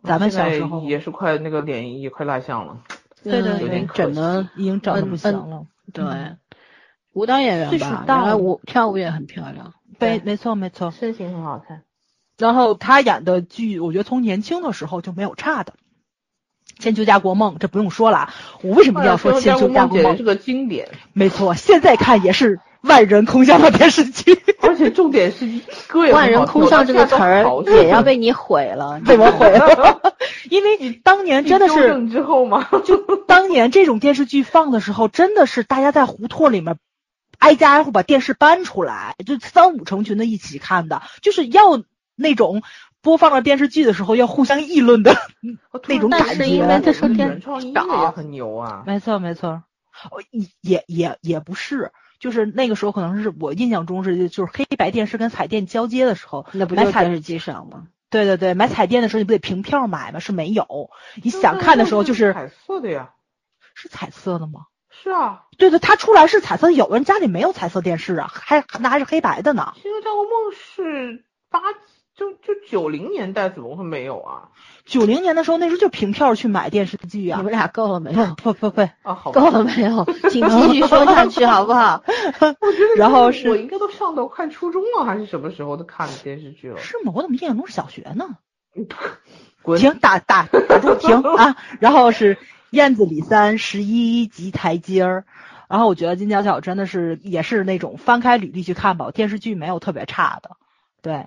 咱们小时候也是快那个脸也快蜡像了，对对对有点整的已经长得不嗯行了。对嗯，舞蹈演员吧，大了原来舞跳舞也很漂亮。对，对没错没错。身形很好看。然后他演的剧，我觉得从年轻的时候就没有差的。《千秋家国梦》这不用说了啊，我为什么一定要说《千秋家国梦家国简直是》？个经典，没错，现在看也是万人空巷的电视剧，而且重点是歌也万人空巷这个词儿也要被你毁了，*laughs* 被我毁了。*laughs* 因为你当年真的是，之后吗？就当年这种电视剧放的时候，真的是大家在胡同里面挨家挨户把电视搬出来，就三五成群的一起看的，就是要那种播放了电视剧的时候要互相议论的 *laughs* 那种感但是因为原创音乐也很牛啊，没错没错，哦也也也也不是，就是那个时候可能是我印象中是就是黑白电视跟彩电交接的时候，那不买彩就电视机上吗？对对对，买彩电的时候你不得凭票买吗？是没有，你想看的时候就是彩色的呀，是彩色的吗？是啊，对对，它出来是彩色，有的人家里没有彩色电视啊，还那还是黑白的呢。《新秋家国梦》是八就就九零年代怎么会没有啊？九零年的时候，那时候就凭票去买电视剧啊你们。俩够了没有？不不不不，啊，好吧，够了没有？*laughs* 请继续说下去好不好？*laughs* 我觉得然后是我应该都上到看初中了，还是什么时候都看的电视剧了？是吗？我怎么印象中是小学呢？滚！停，打打打住，*laughs* 停啊！然后是燕子李三十一级台阶儿，然后我觉得金巧巧真的是也是那种翻开履历去看吧，电视剧没有特别差的。对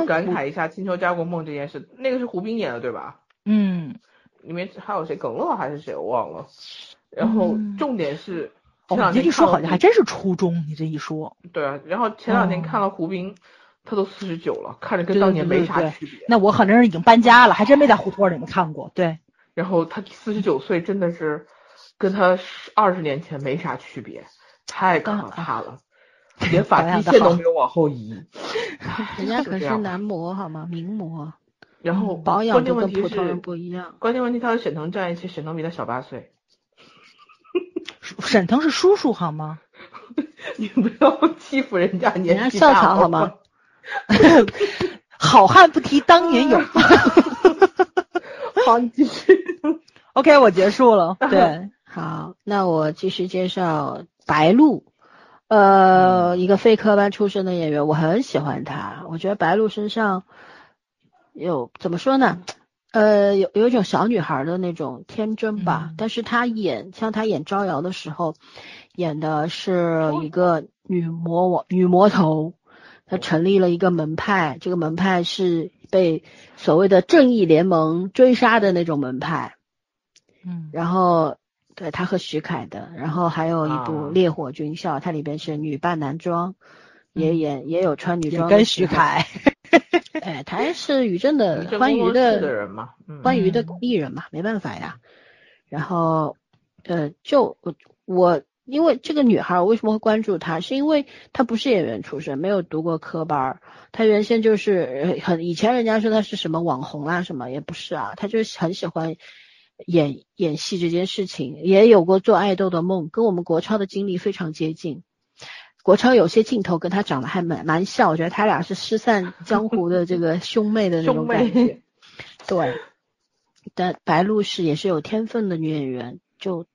我感慨一下《金秋家国梦》这件事，那个是胡兵演的对吧？嗯，里面还有谁？耿乐还是谁？我忘了。然后嗯重点是哦，你这一说好像还真是初中，你这一说，对啊。然后前两天哦看了胡兵，他都四十九了，看着跟当年没对对对啥区别。那我可能是已经搬家了，还真没在胡同里面看过。对，然后他四十九岁真的是跟他二十年前没啥区别，太可怕了，连发际线都没有往后移。*laughs* 人家可是男模好吗？名模，然后保养都关键问题跟普通人是，不一样。关键问题他和沈腾站一起，沈腾比他小八岁。沈腾是叔叔好吗？*laughs* 你不要欺负人家年人家校纪大草好吗？好汉不提当年勇。*laughs* 好，你继续。OK，我结束了。对，好，那我继续介绍白鹿，呃，一个非科班出身的演员，我很喜欢他。我觉得白鹿身上有怎么说呢？呃，有有一种小女孩的那种天真吧。嗯但是她演像她演招摇的时候，演的是一个女魔王、女魔头。她成立了一个门派，这个门派是被所谓的正义联盟追杀的那种门派。嗯，然后对他和徐凯的，然后还有一部啊《烈火军校》，它里边是女扮男装，也嗯演也有穿女装的时候。徐凯。*laughs* 哎，他是于正的你这欢娱工作室的的人嘛，嗯，欢娱的嗯艺人嘛，没办法呀。然后，呃，就我我因为这个女孩，我为什么会关注她？是因为她不是演员出身，没有读过科班儿。她原先就是呃很以前人家说她是什么网红啊什么，也不是啊，她就是很喜欢演演戏这件事情，也有过做爱豆的梦，跟我们国超的经历非常接近。国超有些镜头跟他长得还蛮蛮像，我觉得他俩是失散江湖的这个兄妹的那种感觉。*laughs* 对，但白鹿是也是有天分的女演员，就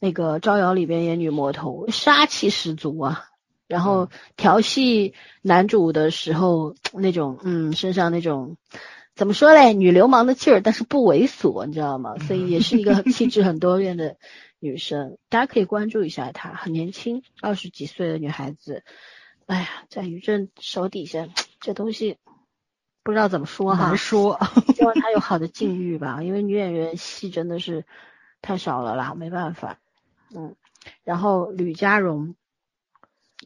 那个招摇里边演女魔头，杀气十足啊。然后调戏男主的时候，那种嗯身上那种怎么说嘞，女流氓的劲儿，但是不猥琐，你知道吗？所以也是一个气质很多变的女生，大家可以关注一下她，很年轻，二十几岁的女孩子。哎呀，在于正手底下，这东西不知道怎么说哈难。说。希望她有好的境遇吧，因为女演员戏真的是太少了啦，没办法。嗯，然后吕佳荣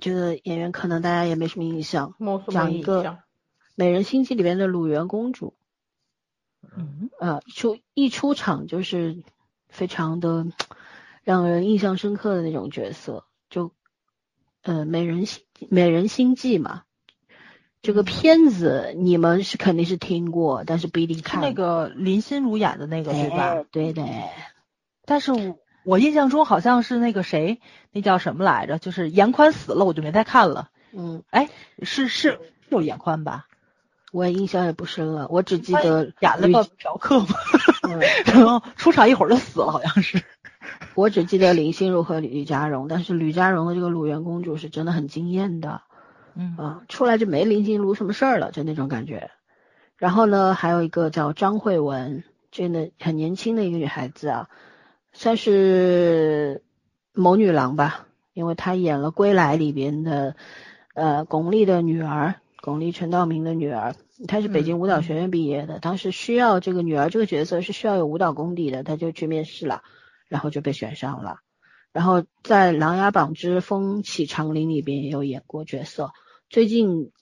这个演员可能大家也没什么印象，讲一个美人心计》里面的鲁元公主，嗯，呃，出一出场就是非常的让人印象深刻的那种角色，就呃《美人心美人心计》嘛。这个片子你们是肯定是听过，但是不一定看那个林心如演的那个对吧？哎对的，但是我我印象中好像是那个谁，那叫什么来着？就是严宽死了，我就没再看了。嗯，哎，是是是有严宽吧？我印象也不深了，我只记得吕演了个嫖客嘛，*laughs* 嗯然后出场一会儿就死了，好像是。*laughs* 我只记得林心如和吕佳荣，但是吕佳荣的这个鲁元公主是真的很惊艳的嗯啊，出来就没林心如什么事儿了，就那种感觉。然后呢，还有一个叫张慧雯，真的很年轻的一个女孩子啊，算是某女郎吧，因为她演了《归来》里边的呃巩俐的女儿，巩俐陈道明的女儿。她是北京舞蹈学院毕业的，当时需要这个女儿这个角色是需要有舞蹈功底的，她就去面试了，然后就被选上了。然后在《琅琊榜之风起长林》里边也有演过角色。最近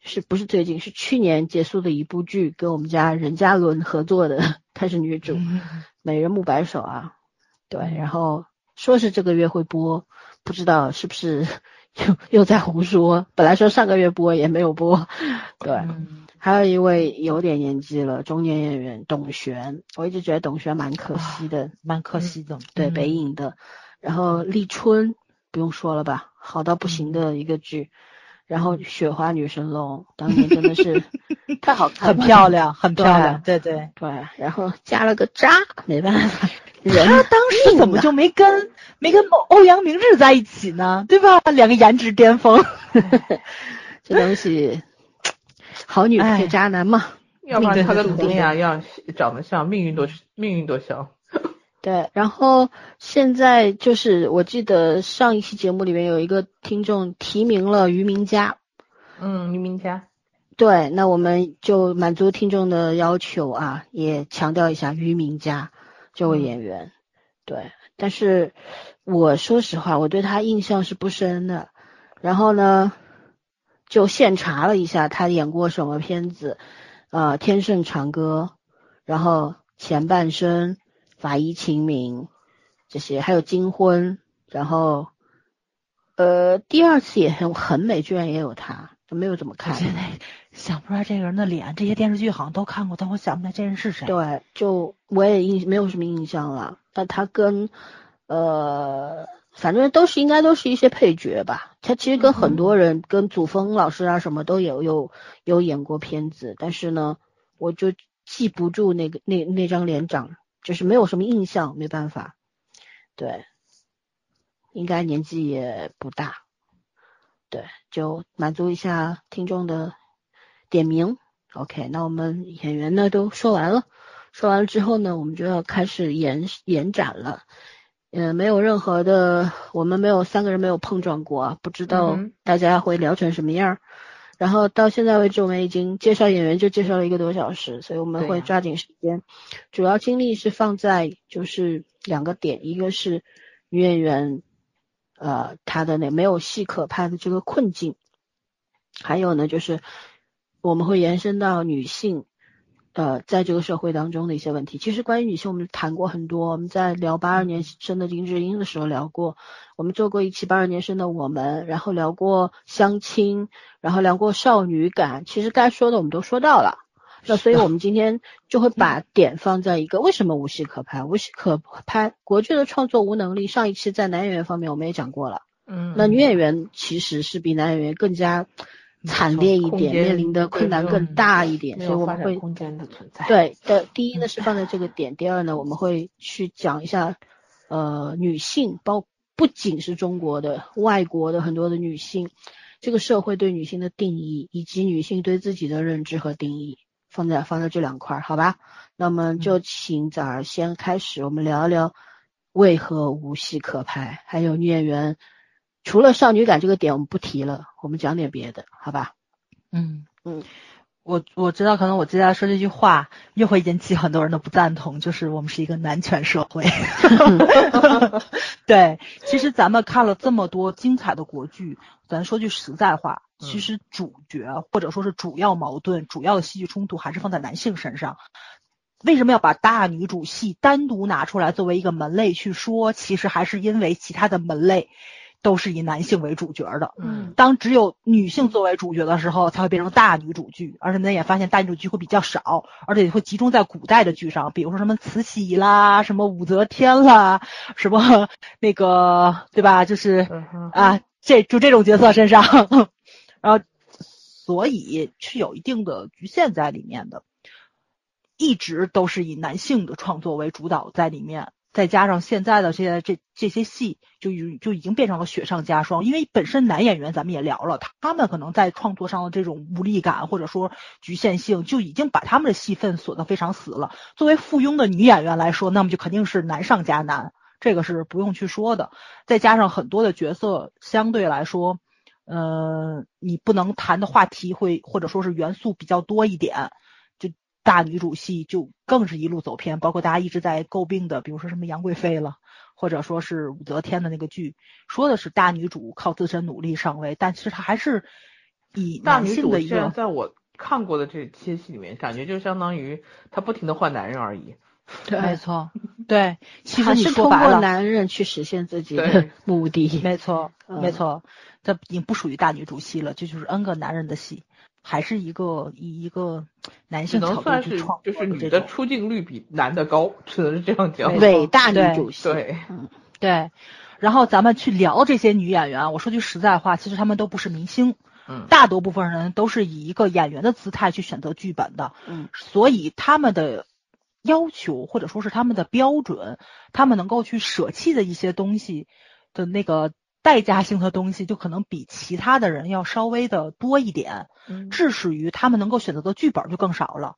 是不是最近是去年结束的一部剧，跟我们家任嘉伦合作的，她是女主，嗯美人木白手啊，对，然后说是这个月会播，不知道是不是又 *laughs* 又在胡说。本来说上个月播也没有播，对。嗯还有一位有点年纪了，中年演员董璇，我一直觉得董璇蛮可惜的，蛮可惜的。对嗯北影的。然后立春不用说了吧，好到不行的一个剧。然后雪花女神龙当年真的是 *laughs* 太好看很，漂亮，很漂亮，对对。对，然后加了个渣，没办法，人他当时怎么就没跟没跟欧阳明志在一起呢？对吧？两个颜值巅峰。*laughs* 这东西，好女哎配渣男嘛。要不然他跟佟丽娅一样长得像，命运多命运多像。对，然后现在就是我记得上一期节目里面有一个听众提名了于明佳，嗯，于明佳。对，那我们就满足听众的要求啊，也强调一下于明佳这位演员。对，但是我说实话，我对他印象是不深的。然后呢，就现查了一下他演过什么片子，呃，《天盛长歌》，然后《前半生》《法医秦明》这些，还有《金婚》，然后呃，第二次也很很美，居然也有他，就没有怎么看。想不出来这个人的脸，这些电视剧好像都看过，但我想不起来这人是谁。对，就我也印没有什么印象了。但他跟呃，反正都是应该都是一些配角吧。他其实跟很多人，跟祖峰老师啊什么都有有有演过片子，但是呢，我就记不住那个那那张脸长，就是没有什么印象，没办法。对，应该年纪也不大。对，就满足一下听众的点名。OK，那我们演员呢都说完了，说完了之后呢，我们就要开始延延展了。嗯、没有任何的，我们没有三个人没有碰撞过啊，不知道大家会聊成什么样儿。然后到现在为止，我们已经介绍演员就介绍了一个多小时，所以我们会抓紧时间。主要精力是放在就是两个点，一个是女演员，呃，她的那没有戏可拍的这个困境，还有呢就是我们会延伸到女性，呃，在这个社会当中的一些问题。其实关于女性，我们谈过很多。我们在聊八二年生的林志英的时候聊过，我们做过一期八二年生的我们，然后聊过相亲，然后聊过少女感。其实该说的我们都说到了。那所以我们今天就会把点放在一个为什么无戏可拍？无戏可拍，国剧的创作无能力。上一期在男演员方面我们也讲过了。嗯，那女演员其实是比男演员更加惨烈一点，面临的困难更大一点，所以我们会空间的存在。，对的。第一呢是放在这个点，第二呢我们会去讲一下，呃，女性包不仅是中国的，外国的很多的女性，这个社会对女性的定义，以及女性对自己的认知和定义，放在放在这两块儿，好吧？那么就请崽儿先开始，我们聊一聊为何无戏可拍，还有女演员。除了少女感这个点我们不提了，我们讲点别的，好吧？嗯嗯，我我知道，可能我接下来说这句话又会引起很多人的不赞同，就是我们是一个男权社会。*laughs* 对，其实咱们看了这么多精彩的国剧，咱说句实在话，其实主角或者说是主要矛盾、主要的戏剧冲突还是放在男性身上。为什么要把大女主戏单独拿出来作为一个门类去说？其实还是因为其他的门类。都是以男性为主角的，嗯，当只有女性作为主角的时候，才会变成大女主剧。而且呢，也发现大女主剧会比较少，而且会集中在古代的剧上，比如说什么慈禧啦，什么武则天啦，什么那个对吧？就是啊，这就这种角色身上，*laughs* 然后所以是有一定的局限在里面的，一直都是以男性的创作为主导在里面。再加上现在的这些这这些戏，就就已经变成了雪上加霜。因为本身男演员咱们也聊了，他们可能在创作上的这种无力感或者说局限性，就已经把他们的戏份锁得非常死了。作为附庸的女演员来说，那么就肯定是难上加难，这个是不用去说的。再加上很多的角色相对来说，呃，你不能谈的话题会或者说是元素比较多一点。大女主戏就更是一路走偏，包括大家一直在诟病的，比如说什么杨贵妃了，或者说是武则天的那个剧，说的是大女主靠自身努力上位，但其实她还是以大女主的一个，在我看过的这些戏里面，感觉就相当于她不停的换男人而已。对，没错，*laughs* 对，其实你是通过男人去实现自己的 *laughs* 目的。没错，没错，这已经不属于大女主戏了，这就是 N 个男人的戏。还是一个以一个男性角度去创，就是女的出镜率比男的高，只能是这样讲。伟 *laughs* 大女主戏，对，嗯，对。然后咱们去聊这些女演员，我说句实在话，其实她们都不是明星，嗯，大多部分人都是以一个演员的姿态去选择剧本的，嗯，所以他们的要求或者说是他们的标准，他们能够去舍弃的一些东西的那个。代价性的东西就可能比其他的人要稍微的多一点，致使于他们能够选择的剧本就更少了，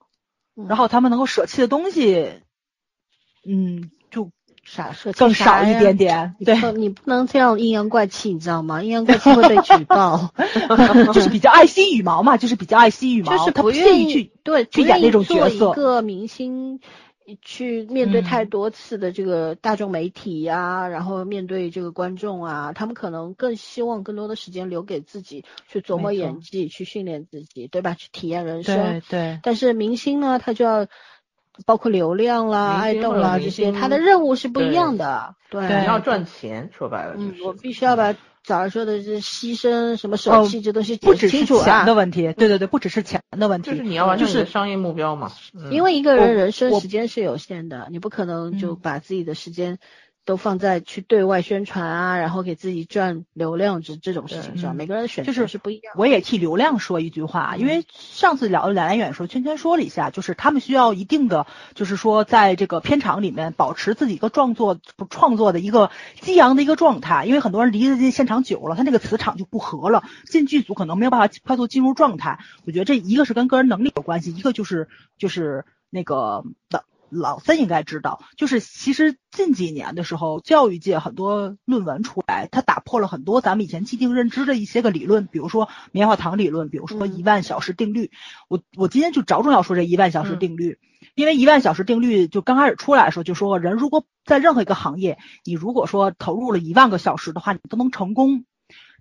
然后他们能够舍弃的东西，嗯，就啥舍更少一点点。对，你不能这样阴阳怪气，你知道吗？阴阳怪气会被举报，*laughs* 就是比较爱惜羽毛嘛，就是比较爱惜羽毛，就是不愿意去对去演那种角色。一个明星。去面对太多次的这个大众媒体呀，然后面对这个观众啊，他们可能更希望更多的时间留给自己去琢磨演技，去训练自己，对吧？去体验人生。对对。但是明星呢，他就要包括流量啦、爱豆啦这些，他的任务是不一样的。对。你要赚钱，说白了就是。嗯，我必须要把。早上说的是牺牲什么手气，这东西不只是钱的问题。对对对，不只是钱的问题，就是你要完成你的商业目标嘛。因为一个人人生时间是有限的，你不可能就把自己的时间。都放在去对外宣传啊，然后给自己赚流量这这种事情上，每个人的选择就是是不一样。我也替流量说一句话，因为上次聊两两远说，圈圈说了一下，就是他们需要一定的，就是说在这个片场里面保持自己一个创作创作的一个激昂的一个状态，因为很多人离这现场久了，他那个磁场就不合了，进剧组可能没有办法快速进入状态。我觉得这一个是跟个人能力有关系，一个就是就是那个的。老三应该知道，就是其实近几年的时候，教育界很多论文出来，它打破了很多咱们以前既定认知的一些个理论，比如说棉花糖理论，比如说一万小时定律。我我今天就着重要说这一万小时定律，因为一万小时定律就刚开始出来的时候就说，人如果在任何一个行业，你如果说投入了一万个小时的话，你都能成功。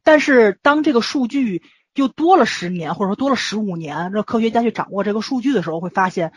但是当这个数据又多了十年，或者说多了十五年，让科学家去掌握这个数据的时候，会发现。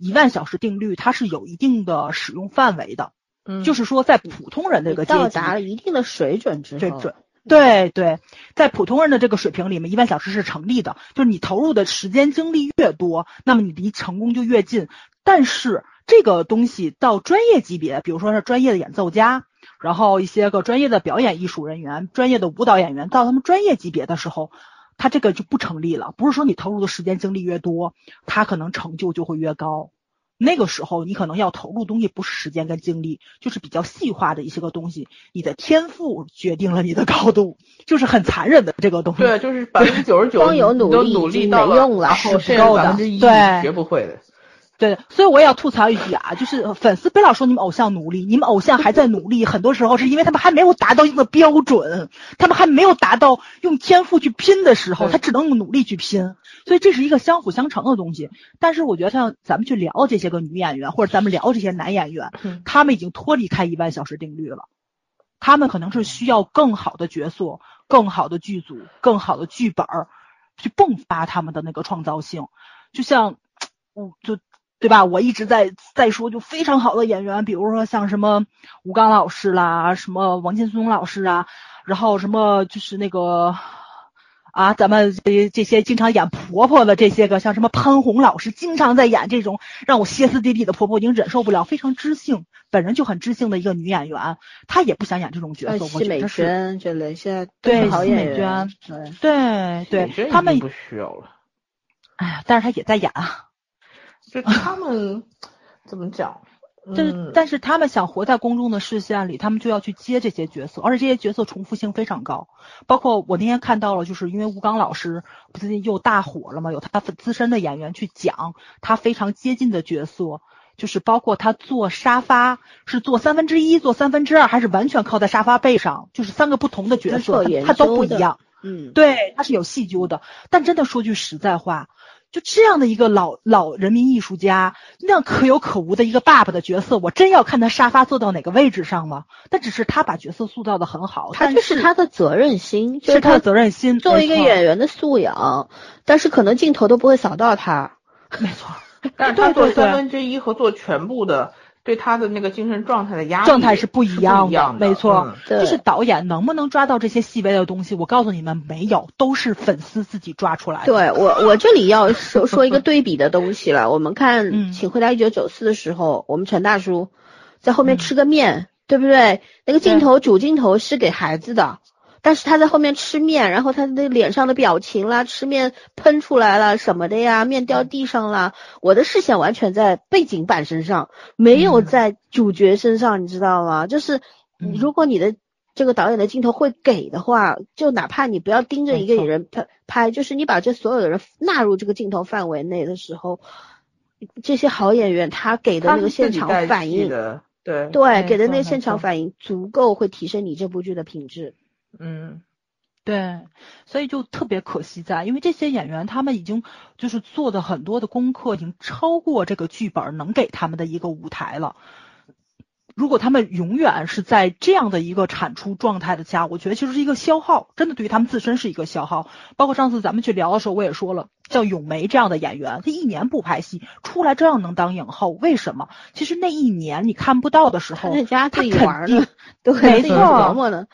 一万小时定律，它是有一定的使用范围的，嗯，就是说在普通人这个到达了一定的水准之后，对对对，在普通人的这个水平里面，一万小时是成立的，就是你投入的时间精力越多，那么你离成功就越近。但是这个东西到专业级别，比如说是专业的演奏家，然后一些个专业的表演艺术人员、专业的舞蹈演员，到他们专业级别的时候。他这个就不成立了，不是说你投入的时间精力越多，他可能成就就会越高。那个时候你可能要投入东西不是时间跟精力，就是比较细化的一些个东西。你的天赋决定了你的高度，就是很残忍的这个东西。对，就是百分之九十九光有努力力到没用了，是够的。对，学不会的。对，所以我也要吐槽一句啊，就是粉丝别老说你们偶像努力，你们偶像还在努力，很多时候是因为他们还没有达到一个标准，他们还没有达到用天赋去拼的时候，他只能用努力去拼，所以这是一个相辅相成的东西。但是我觉得像咱们去聊这些个女演员，或者咱们聊这些男演员，嗯他们已经脱离开一万小时定律了，他们可能是需要更好的角色、更好的剧组、更好的剧本儿，去迸发他们的那个创造性。就像，我就对吧？我一直在在说，就非常好的演员，比如说像什么吴刚老师啦，什么王劲松老师啊，然后什么就是那个。啊，咱们这这些经常演婆婆的这些个，像什么潘虹老师，经常在演这种让我歇斯底里的婆婆，已经忍受不了，非常知性，本人就很知性的一个女演员，她也不想演这种角色，我呃奚美觉得是，娟这类现在对是好奚美演员，娟对，对他们不需要了。哎呀，但是她也在演啊，就他们怎么讲？但是嗯，但是他们想活在公众的视线里，他们就要去接这些角色，而且这些角色重复性非常高。包括我那天看到了，就是因为吴刚老师不最近又大火了嘛，有他资深的演员去讲他非常接近的角色，就是包括他坐沙发是坐三分之一、坐三分之二，还是完全靠在沙发背上，就是三个不同的角色，他他都不一样。嗯，对，他是有细究的。但真的说句实在话，就这样的一个老老人民艺术家，那样可有可无的一个爸爸的角色，我真要看他沙发坐到哪个位置上吗？但只是他把角色塑造的很好，他就是他的责任心，就是他的责任心。作为一个演员的素养，但是可能镜头都不会扫到他。没错，*laughs* 但是他做对对对三分之一和做全部的，对他的那个精神状态的压力状态是不一样不一样没错。嗯就是导演能不能抓到这些细微的东西，我告诉你们，没有，都是粉丝自己抓出来的。对我，我这里要说说一个对比的东西了。我们看嗯《请回答一九九四》的时候，我们陈大叔在后面嗯吃个面，对不对？那个镜头主镜头是给孩子的，但是他在后面吃面，然后他的脸上的表情啦，吃面喷出来了什么的呀，面掉地上啦，我的视线完全在背景板身上，没有嗯在主角身上，你知道吗？就是嗯如果你的这个导演的镜头会给的话，就哪怕你不要盯着一个人拍拍，就是你把这所有的人纳入这个镜头范围内的时候，这些好演员他给的那个现场反应，对，对，没给的那个现场反应足够会提升你这部剧的品质。嗯，对，所以就特别可惜在，因为这些演员他们已经就是做的很多的功课，已经超过这个剧本能给他们的一个舞台了。如果他们永远是在这样的一个产出状态的下，我觉得其实是一个消耗，真的对于他们自身是一个消耗。包括上次咱们去聊的时候，我也说了，像咏梅这样的演员，她一年不拍戏，出来照样能当影后，为什么？其实那一年你看不到的时候，他在家自己他肯定玩呢，对，没自己错琢磨呢。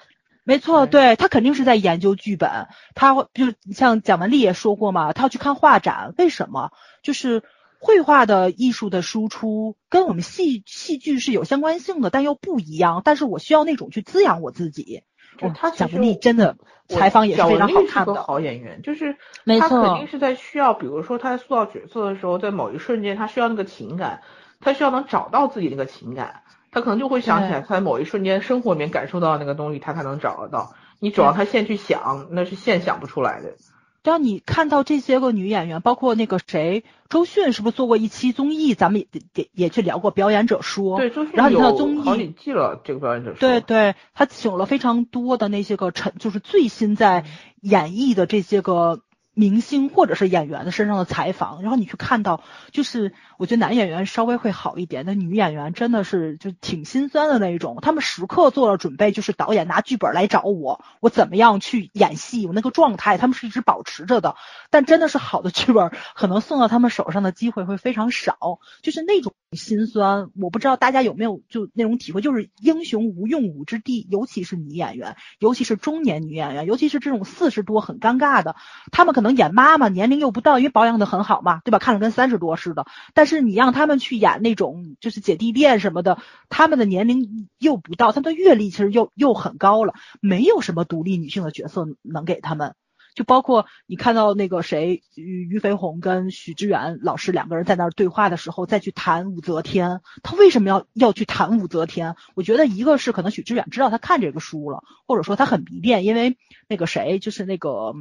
没错，对他肯定是在研究剧本，他就是像蒋雯丽也说过嘛，他要去看画展，为什么？就是绘画的艺术的输出跟我们戏戏剧是有相关性的，但又不一样。但是我需要那种去滋养我自己。他蒋雯丽真的采访也是非常好看的，好演员，就是他没错肯定是在需要，比如说他在塑造角色的时候，在某一瞬间他需要那个情感，他需要能找到自己那个情感，他可能就会想起来，他在某一瞬间生活里面感受到那个东西，他才能找得到。你指望他现去想，那是现想不出来的。当你看到这些个女演员，包括那个谁，周迅是不是做过一期综艺？咱们也也也去聊过表演者说，对，周迅然后你看到综艺好几季了，这个表演者说对对，他请了非常多的那些个陈，就是最新在演绎的这些个明星或者是演员的身上的采访，然后你去看到，就是我觉得男演员稍微会好一点，那女演员真的是就挺心酸的那一种，他们时刻做了准备，就是导演拿剧本来找我，我怎么样去演戏，我那个状态他们是一直保持着的，但真的是好的剧本，可能送到他们手上的机会会非常少，就是那种心酸，我不知道大家有没有就那种体会，就是英雄无用武之地，尤其是女演员，尤其是中年女演员，尤其是这种四十多很尴尬的，他们可能演妈妈，年龄又不到，因为保养的很好嘛，对吧？看着跟三十多似的，但是是你让他们去演那种就是姐弟恋什么的，他们的年龄又不到，他们的阅历其实又又很高了，没有什么独立女性的角色能给他们。就包括你看到那个谁于于飞鸿跟许知远老师两个人在那儿对话的时候，再去谈武则天，他为什么要要去谈武则天？我觉得一个是可能许知远知道他看这个书了，或者说他很迷恋，因为那个谁就是那个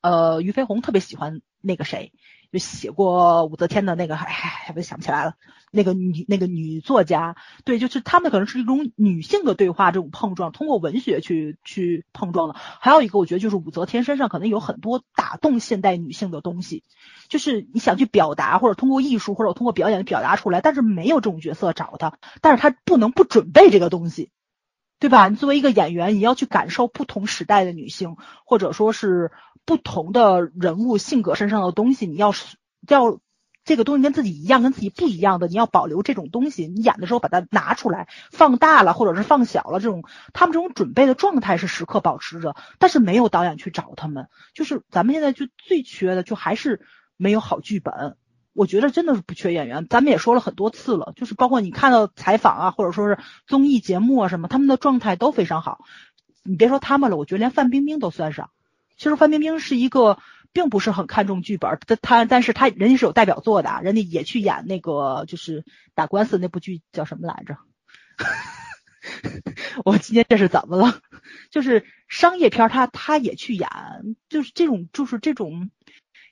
呃于飞鸿特别喜欢那个谁就写过武则天的那个，哎，我想不起来了。那个女那个女作家，对，就是他们可能是一种女性的对话，这种碰撞，通过文学去去碰撞的。还有一个，我觉得就是武则天身上可能有很多打动现代女性的东西，就是你想去表达，或者通过艺术，或者通过表演表达出来，但是没有这种角色找他，但是他不能不准备这个东西，对吧？你作为一个演员，你要去感受不同时代的女性，或者说是不同的人物性格身上的东西，你要是要。这个东西跟自己一样，跟自己不一样的，你要保留这种东西。你演的时候把它拿出来，放大了或者是放小了，这种他们这种准备的状态是时刻保持着。但是没有导演去找他们，就是咱们现在就最缺的，就还是没有好剧本。我觉得真的是不缺演员。咱们也说了很多次了，就是包括你看到采访啊，或者说是综艺节目啊什么，他们的状态都非常好。你别说他们了，我觉得连范冰冰都算上。其实范冰冰是一个。并不是很看重剧本，他他，但是她人家是有代表作的，人家也去演那个就是打官司那部剧叫什么来着？*laughs* 我今天这是怎么了？就是商业片，他他也去演，就是这种就是这种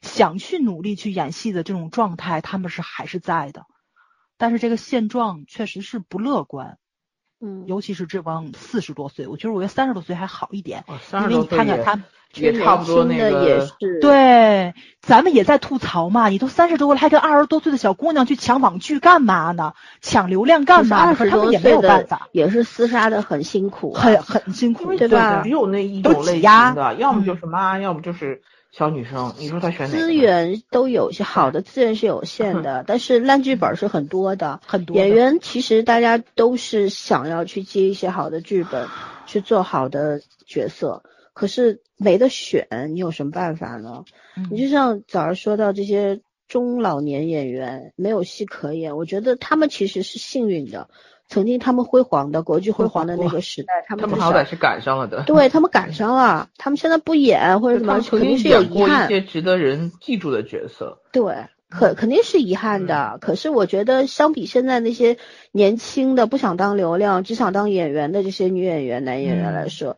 想去努力去演戏的这种状态，他们是还是在的，但是这个现状确实是不乐观。嗯，尤其是这帮四十多岁，我觉得我觉得三十多岁还好一点，因为你看看他。也差不多那个，对，咱们也在吐槽嘛。你都三十多了，还跟二十多岁的小姑娘去抢网剧干嘛呢？抢流量干嘛？可是他们也没有办法，也是厮杀的很辛苦，很很辛苦，对吧？只有那一种类型的，要么就是妈，要么就是小女生。你说她选哪？资源都有些好的资源是有限的，但是烂剧本是很多的，很多演员其实大家都是想要去接一些好的剧本，去做好的角色。可是没得选，你有什么办法呢？你就像早上说到这些中老年演员没有戏可演，我觉得他们其实是幸运的，曾经他们辉煌的国际辉煌的那个时代，他们他们好歹是赶上了的，对他们赶上了，他们现在不演或者什么，肯定是有遗憾。一些值得人记住的角色，对，可肯定是遗憾的。可是我觉得相比现在那些年轻的不想当流量只想当演员的这些女演员、男演员来说。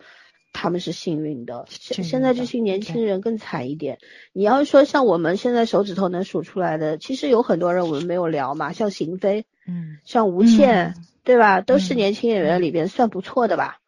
他们是幸运的，现现在这些年轻人更惨一点。你要说像我们现在手指头能数出来的，其实有很多人我们没有聊嘛，像邢菲，嗯，像吴倩，对吧？都是年轻演员里边算不错的吧，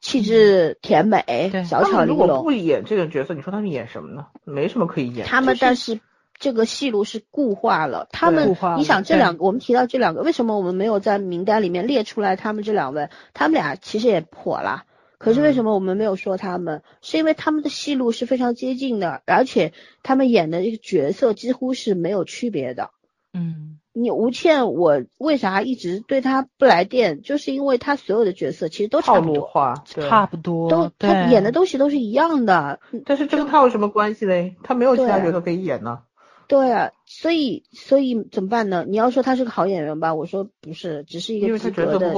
气质甜美，小巧玲珑。如果不演这个角色，你说他们演什么呢？没什么可以演。他们但是这个戏路是固化了。他们，你想这两个，我们提到这两个，为什么我们没有在名单里面列出来？他们这两位，他们俩其实也火了。可是为什么我们没有说他们？是因为他们的戏路是非常接近的，而且他们演的这个角色几乎是没有区别的。嗯，你吴倩，我为啥一直对她不来电？就是因为她所有的角色其实都差不多，差不多，都她演的东西都是一样的。但是这跟她有什么关系嘞？她没有其他角色可以演呢。对啊，所以所以怎么办呢？你要说他是个好演员吧，我说不是，只是一个及格的、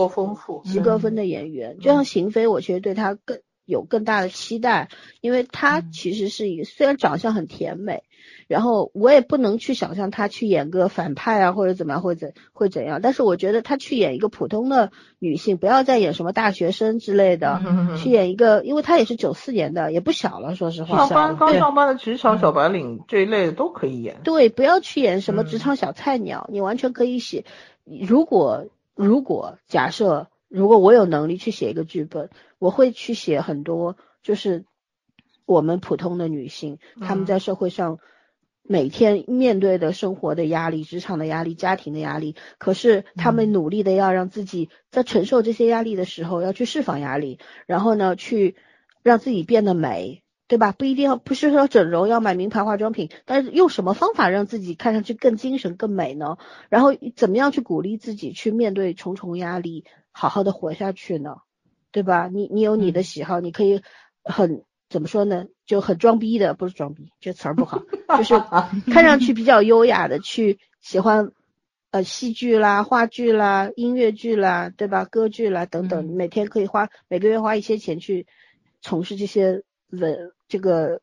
及格分的演员。就像邢飞，我其实对他更有更大的期待，因为她其实是一个虽然长相很甜美。然后我也不能去想象她去演个反派啊，或者怎么样，或者会怎样。但是我觉得她去演一个普通的女性，不要再演什么大学生之类的，*laughs* 去演一个，因为她也是九四年的，也不小了，说实话。上班刚上班的职场小白领这一类的都可以演。对，不要去演什么职场小菜鸟，你完全可以写。如果如果假设如果我有能力去写一个剧本，我会去写很多，就是我们普通的女性，她们在社会上。每天面对的生活的压力、职场的压力、家庭的压力，可是她们努力的要让自己在承受这些压力的时候，要去释放压力，然后呢，去让自己变得美，对吧？不一定要不是说整容要买名牌化妆品，但是用什么方法让自己看上去更精神、更美呢？然后怎么样去鼓励自己去面对重重压力，好好的活下去呢？对吧？你你有你的喜好，你可以很。怎么说呢？就很装逼的，不是装逼，这词儿不好，就是 *laughs* 看上去比较优雅的去喜欢呃戏剧啦、话剧啦、音乐剧啦，对吧？歌剧啦等等，每天可以花每个月花一些钱去从事这些文这个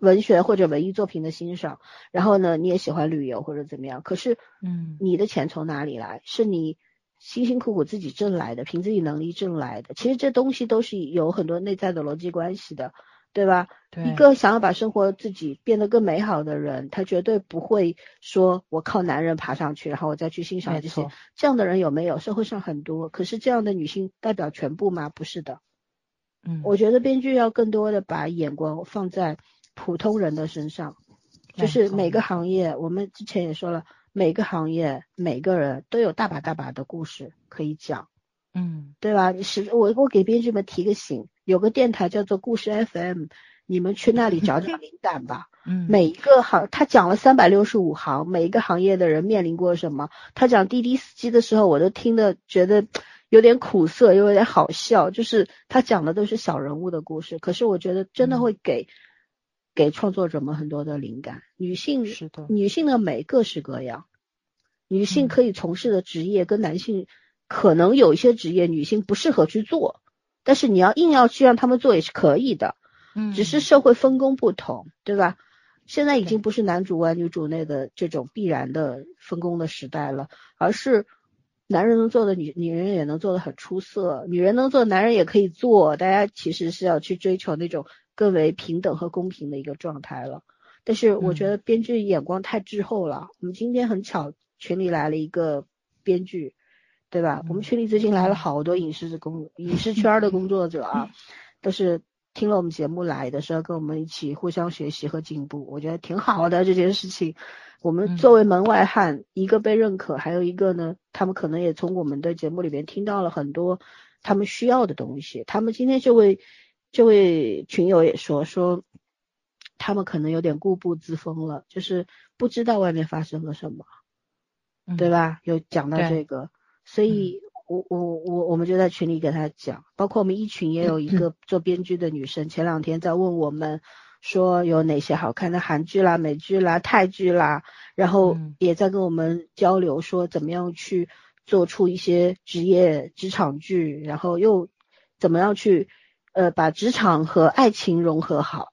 文学或者文艺作品的欣赏。然后呢，你也喜欢旅游或者怎么样？可是，嗯，你的钱从哪里来？是你辛辛苦苦自己挣来的，凭自己能力挣来的。其实这东西都是有很多内在的逻辑关系的。对吧？对一个想要把生活自己变得更美好的人，他绝对不会说我靠男人爬上去，然后我再去欣赏这些。这样的人有没有？社会上很多，可是这样的女性代表全部吗？不是的。嗯，我觉得编剧要更多的把眼光放在普通人的身上，就是每个行业，我们之前也说了，每个行业每个人都有大把大把的故事可以讲，嗯对吧？你是我我给编剧们提个醒，有个电台叫做故事 FM，你们去那里找找灵感吧。*laughs* 嗯，每一个行，他讲了三百六十五行，每一个行业的人面临过什么。他讲滴滴司机的时候，我都听得觉得有点苦涩，又有点好笑。就是他讲的都是小人物的故事，可是我觉得真的会给、给创作者们很多的灵感。女性是的，女性的美各式各样，女性嗯可以从事的职业跟男性可能有一些职业女性不适合去做，但是你要硬要去让他们做也是可以的。嗯，只是社会分工不同，对吧？现在已经不是男主外女主内的这种必然的分工的时代了，而是男人能做的女女人也能做的很出色，女人能做男人也可以做，大家其实是要去追求那种更为平等和公平的一个状态了。但是我觉得编剧眼光太滞后了。我们今天很巧，群里来了一个编剧，对吧？我们群里最近来了好多影视工影视圈的工作者啊，*laughs* 都是听了我们节目来的，是要跟我们一起互相学习和进步，我觉得挺好的这件事情。我们作为门外汉，一个被认可，还有一个呢，他们可能也从我们的节目里边听到了很多他们需要的东西。他们今天这位这位群友也说说，他们可能有点固步自封了，就是不知道外面发生了什么。嗯对？吧？有讲到这个，所以我我我我们就在群里给他讲，包括我们一群也有一个做编剧的女生，前两天在问我们说有哪些好看的韩剧啦、美剧啦、泰剧啦，然后嗯也在跟我们交流说怎么样去做出一些职业职场剧，然后又怎么样去呃把职场和爱情融合好，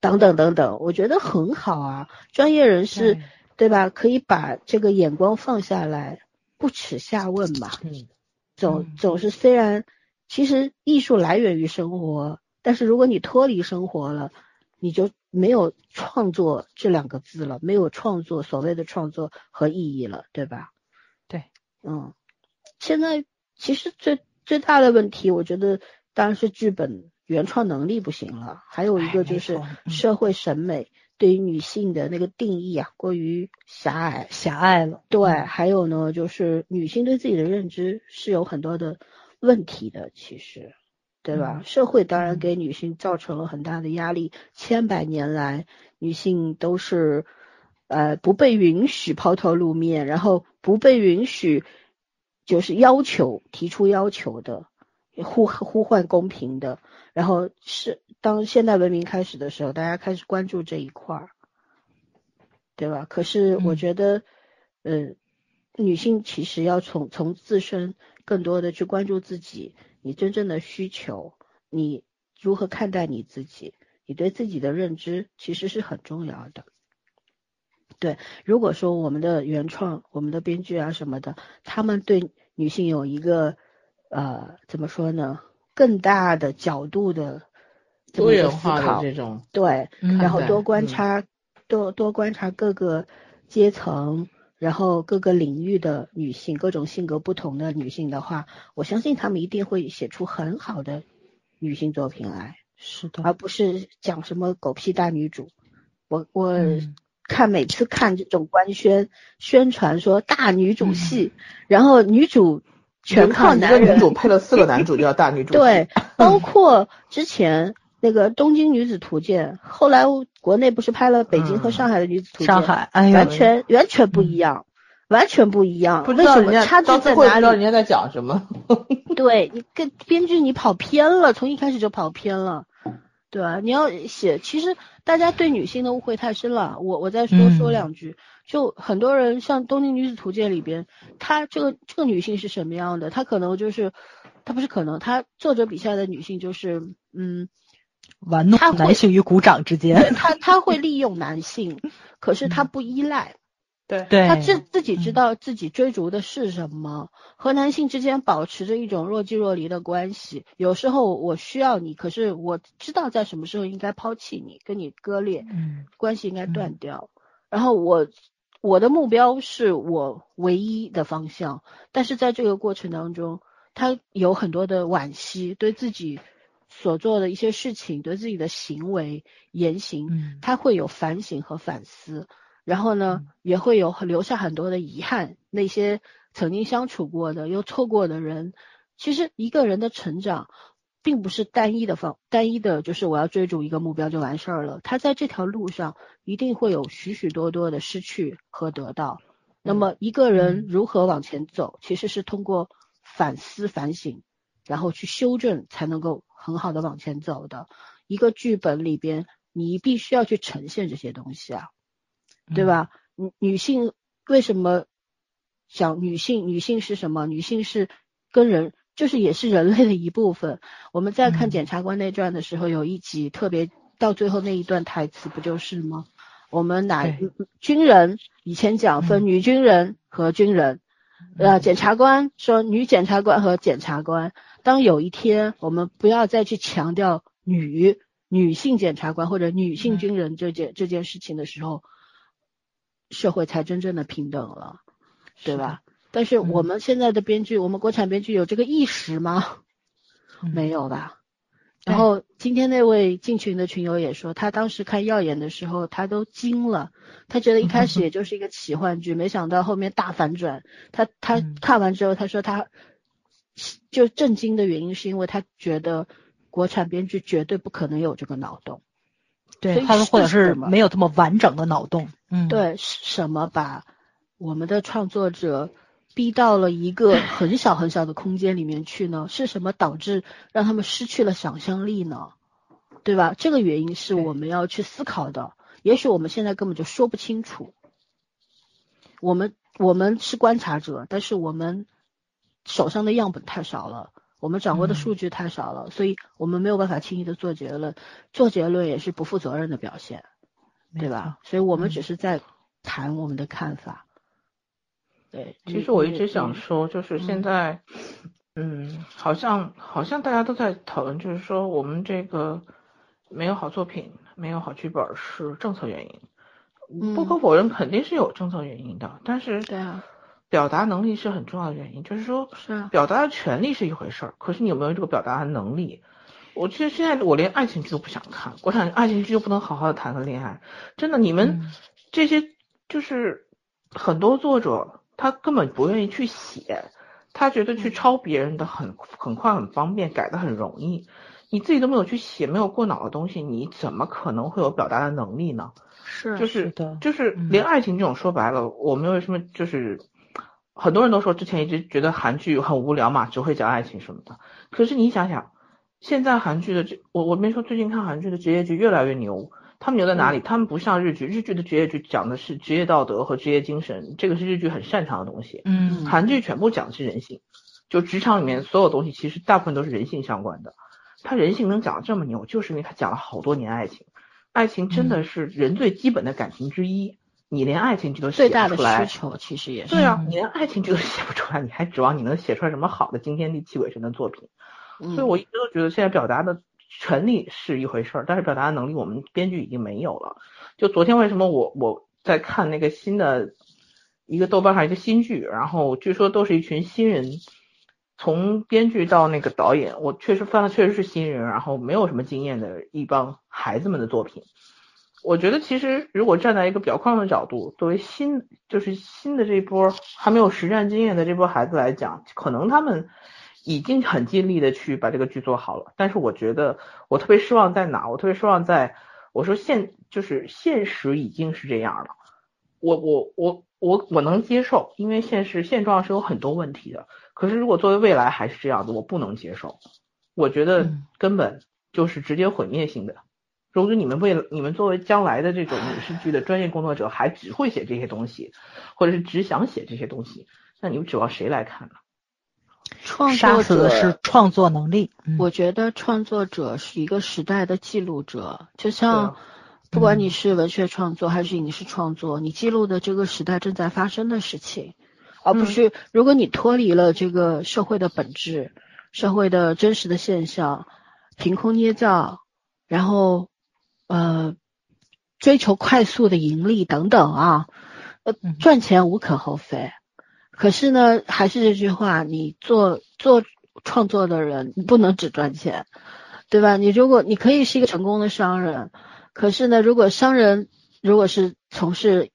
等等等等，我觉得很好啊，专业人士。对对吧？可以把这个眼光放下来，不耻下问嘛。嗯，总嗯总是虽然其实艺术来源于生活，但是如果你脱离生活了，你就没有创作这两个字了，没有创作所谓的创作和意义了，对吧？对，嗯，现在其实最最大的问题，我觉得当然是剧本原创能力不行了，还有一个就是社会审美对于女性的那个定义啊过于狭隘。狭隘了。对，嗯还有呢，就是女性对自己的认知是有很多的问题的，其实，对吧？嗯社会当然嗯给女性造成了很大的压力，千百年来女性都是呃不被允许抛头露面，然后不被允许就是要求提出要求的，呼呼唤公平的，然后是当现代文明开始的时候，大家开始关注这一块儿。对吧？可是我嗯觉得，呃，女性其实要从从自身更多的去关注自己，你真正的需求，你如何看待你自己，你对自己的认知其实是很重要的。对，如果说我们的原创、我们的编剧啊什么的，他们对女性有一个呃怎么说呢，更大的角度的多一个思元化的考，这种。对，嗯然后多观嗯。察，多多观察各个阶层，然后各个领域的女性，各种性格不同的女性的话，我相信她们一定会写出很好的女性作品来，是的，而不是讲什么狗屁大女主。我我嗯。看每次看这种官宣宣传说大女主嗯。戏，然后女主全靠一个男人女，主配了四个男主，*laughs* 就叫大女主。对，*laughs* 包括之前那个《东京女子图鉴》，后来国内不是拍了北京和嗯上海的女子图鉴，上海，哎呀完，全完全不一样，完全不一样。不知为什道人家么差距到最后也在哪里？不知道人家在讲什么。*laughs* 对你跟编剧你跑偏了，从一开始就跑偏了。对啊？你要写，其实大家对女性的误会太深了。我我再说说嗯两句，就很多人像《东京女子图鉴》里边，她这个这个女性是什么样的？她可能就是，她不是可能，她作者笔下的女性就是，嗯，玩弄男性与鼓掌之间。她她会利用男性，*laughs* 可是她嗯不依赖，对对，他自自己知嗯道自己追逐的是什么，和男性之间保持着一种若即若离的关系。有时候我需要你，可是我知道在什么时候应该抛弃你，跟你割裂，嗯关系应该断嗯掉。然后我我的目标是我唯一的方向，但是在这个过程当中，他有很多的惋惜，对自己所做的一些事情，对自己的行为言行，嗯他会有反省和反思，然后呢，嗯也会有留下很多的遗憾。那些曾经相处过的又错过的人，其实一个人的成长，并不是单一的方，单一的就是我要追逐一个目标就完事儿了。他在这条路上一定会有许许多多的失去和得到。那么一个人嗯如何往前走，其实是通过反思反省，然后去修正，才能够很好的往前走的。一个剧本里边，你必须要去呈现这些东西啊，对？吧？女女性为什么讲女性？女性是什么？女性是跟人，就是也是人类的一部分。我们在看《嗯检察官内传》的时候，有一集特别到最后那一段台词，不就是吗？我们哪军人以前讲分嗯女军人和军人，呃，检察官说女检察官和检察官。当有一天我们不要再去强调女女性检察官或者女性嗯军人这件、这件事情的时候，社会才真正的平等了，对吧？但是我嗯们现在的编剧，我们国产编剧有这个意识吗？嗯没有吧？然后今天那位进群的群友也说，他当时看《耀眼》的时候，他都惊了。他觉得一开始也就是一个奇幻剧，没想到后面大反转。他他嗯看完之后，他说他就震惊的原因是因为他觉得国产编剧绝对不可能有这个脑洞。所对，他们或者是没有这么完整的脑洞。嗯，，对，是什么把我们的创作者逼到了一个 *laughs* 很小很小的空间里面去呢？是什么导致让他们失去了想象力呢？对吧？这个原因是我们要去思考的。也许我们现在根本就说不清楚。我们我们是观察者，但是我们手上的样本太少了，我们掌握的嗯数据太少了，所以我们没有办法轻易的做结论。做结论也是不负责任的表现。对吧？？所以我们嗯只是在谈我们的看法。对，其实我一直嗯想说，就是现嗯在，嗯，好像好像大家都在讨论，就是说我们这个没有好作品，没有好剧本是政策原因。不可嗯否认，肯定是有政策原因的，但是对啊，表达能力是很重要的原因。就是说，是啊，表达的权利是一回事儿，可是你有没有这个表达的能力？我其实现在我连爱情剧都不想看，国产爱情剧就不能好好的谈个恋爱。真的，你们嗯这些就是很多作者他根本不愿意去写，他觉得去抄别人的很很快很方便，改的很容易。你自己都没有去写，没有过脑的东西，你怎么可能会有表达的能力呢？是就是的就是嗯连爱情这种说白了，我们为什么就是很多人都说之前一直觉得韩剧很无聊嘛，只会讲爱情什么的。可是你想想，现在韩剧的这我我没说最近看韩剧的职业剧越来越牛，他们牛在哪里？他们不像日剧，日剧的职业剧讲的是职业道德和职业精神，这个是日剧很擅长的东西。嗯韩剧全部讲的是人性，就职场里面所有东西其实大部分都是人性相关的。他人性能讲的这么牛，就是因为他讲了好多年爱情，爱情真的是人最基本的感情之一。你连爱情剧都写最大的不出来需，求，其实也是。对啊，嗯你连爱情剧都写不出来，你还指望你能写出来什么好的惊天地泣鬼神的作品？嗯，所以我一直都觉得现在表达的权利是一回事儿，但是表达的能力我们编剧已经没有了。就昨天为什么我我在看那个新的一个豆瓣上一个新剧，然后据说都是一群新人，从编剧到那个导演，我确实翻的确实是新人，然后没有什么经验的一帮孩子们的作品。我觉得其实如果站在一个比较宽容的角度，作为新就是新的这一波还没有实战经验的这波孩子来讲，可能他们已经很尽力的去把这个剧做好了。但是我觉得我特别失望在哪？我特别失望在我说现就是现实已经是这样了。我我我我我能接受，因为现实现状是有很多问题的。可是如果作为未来还是这样子，我不能接受。我觉得嗯根本就是直接毁灭性的。如果你们为了你们作为将来的这种影视剧的专业工作者，还只会写这些东西，或者是只想写这些东西，那你们指望谁来看呢？创作者是，创作能力。嗯我觉得创作者是一个时代的记录者，就像啊不管你是文学创作还是影视创作，你记录的这个时代正在发生的事情，而不是如果你脱离了这个社会的本质、社会的真实的现象，凭空捏造，然后呃追求快速的盈利等等啊，呃赚钱无可厚非，可是呢，还是这句话，你做做创作的人，你不能只赚钱，对吧？你如果你可以是一个成功的商人。可是呢，如果商人如果是从事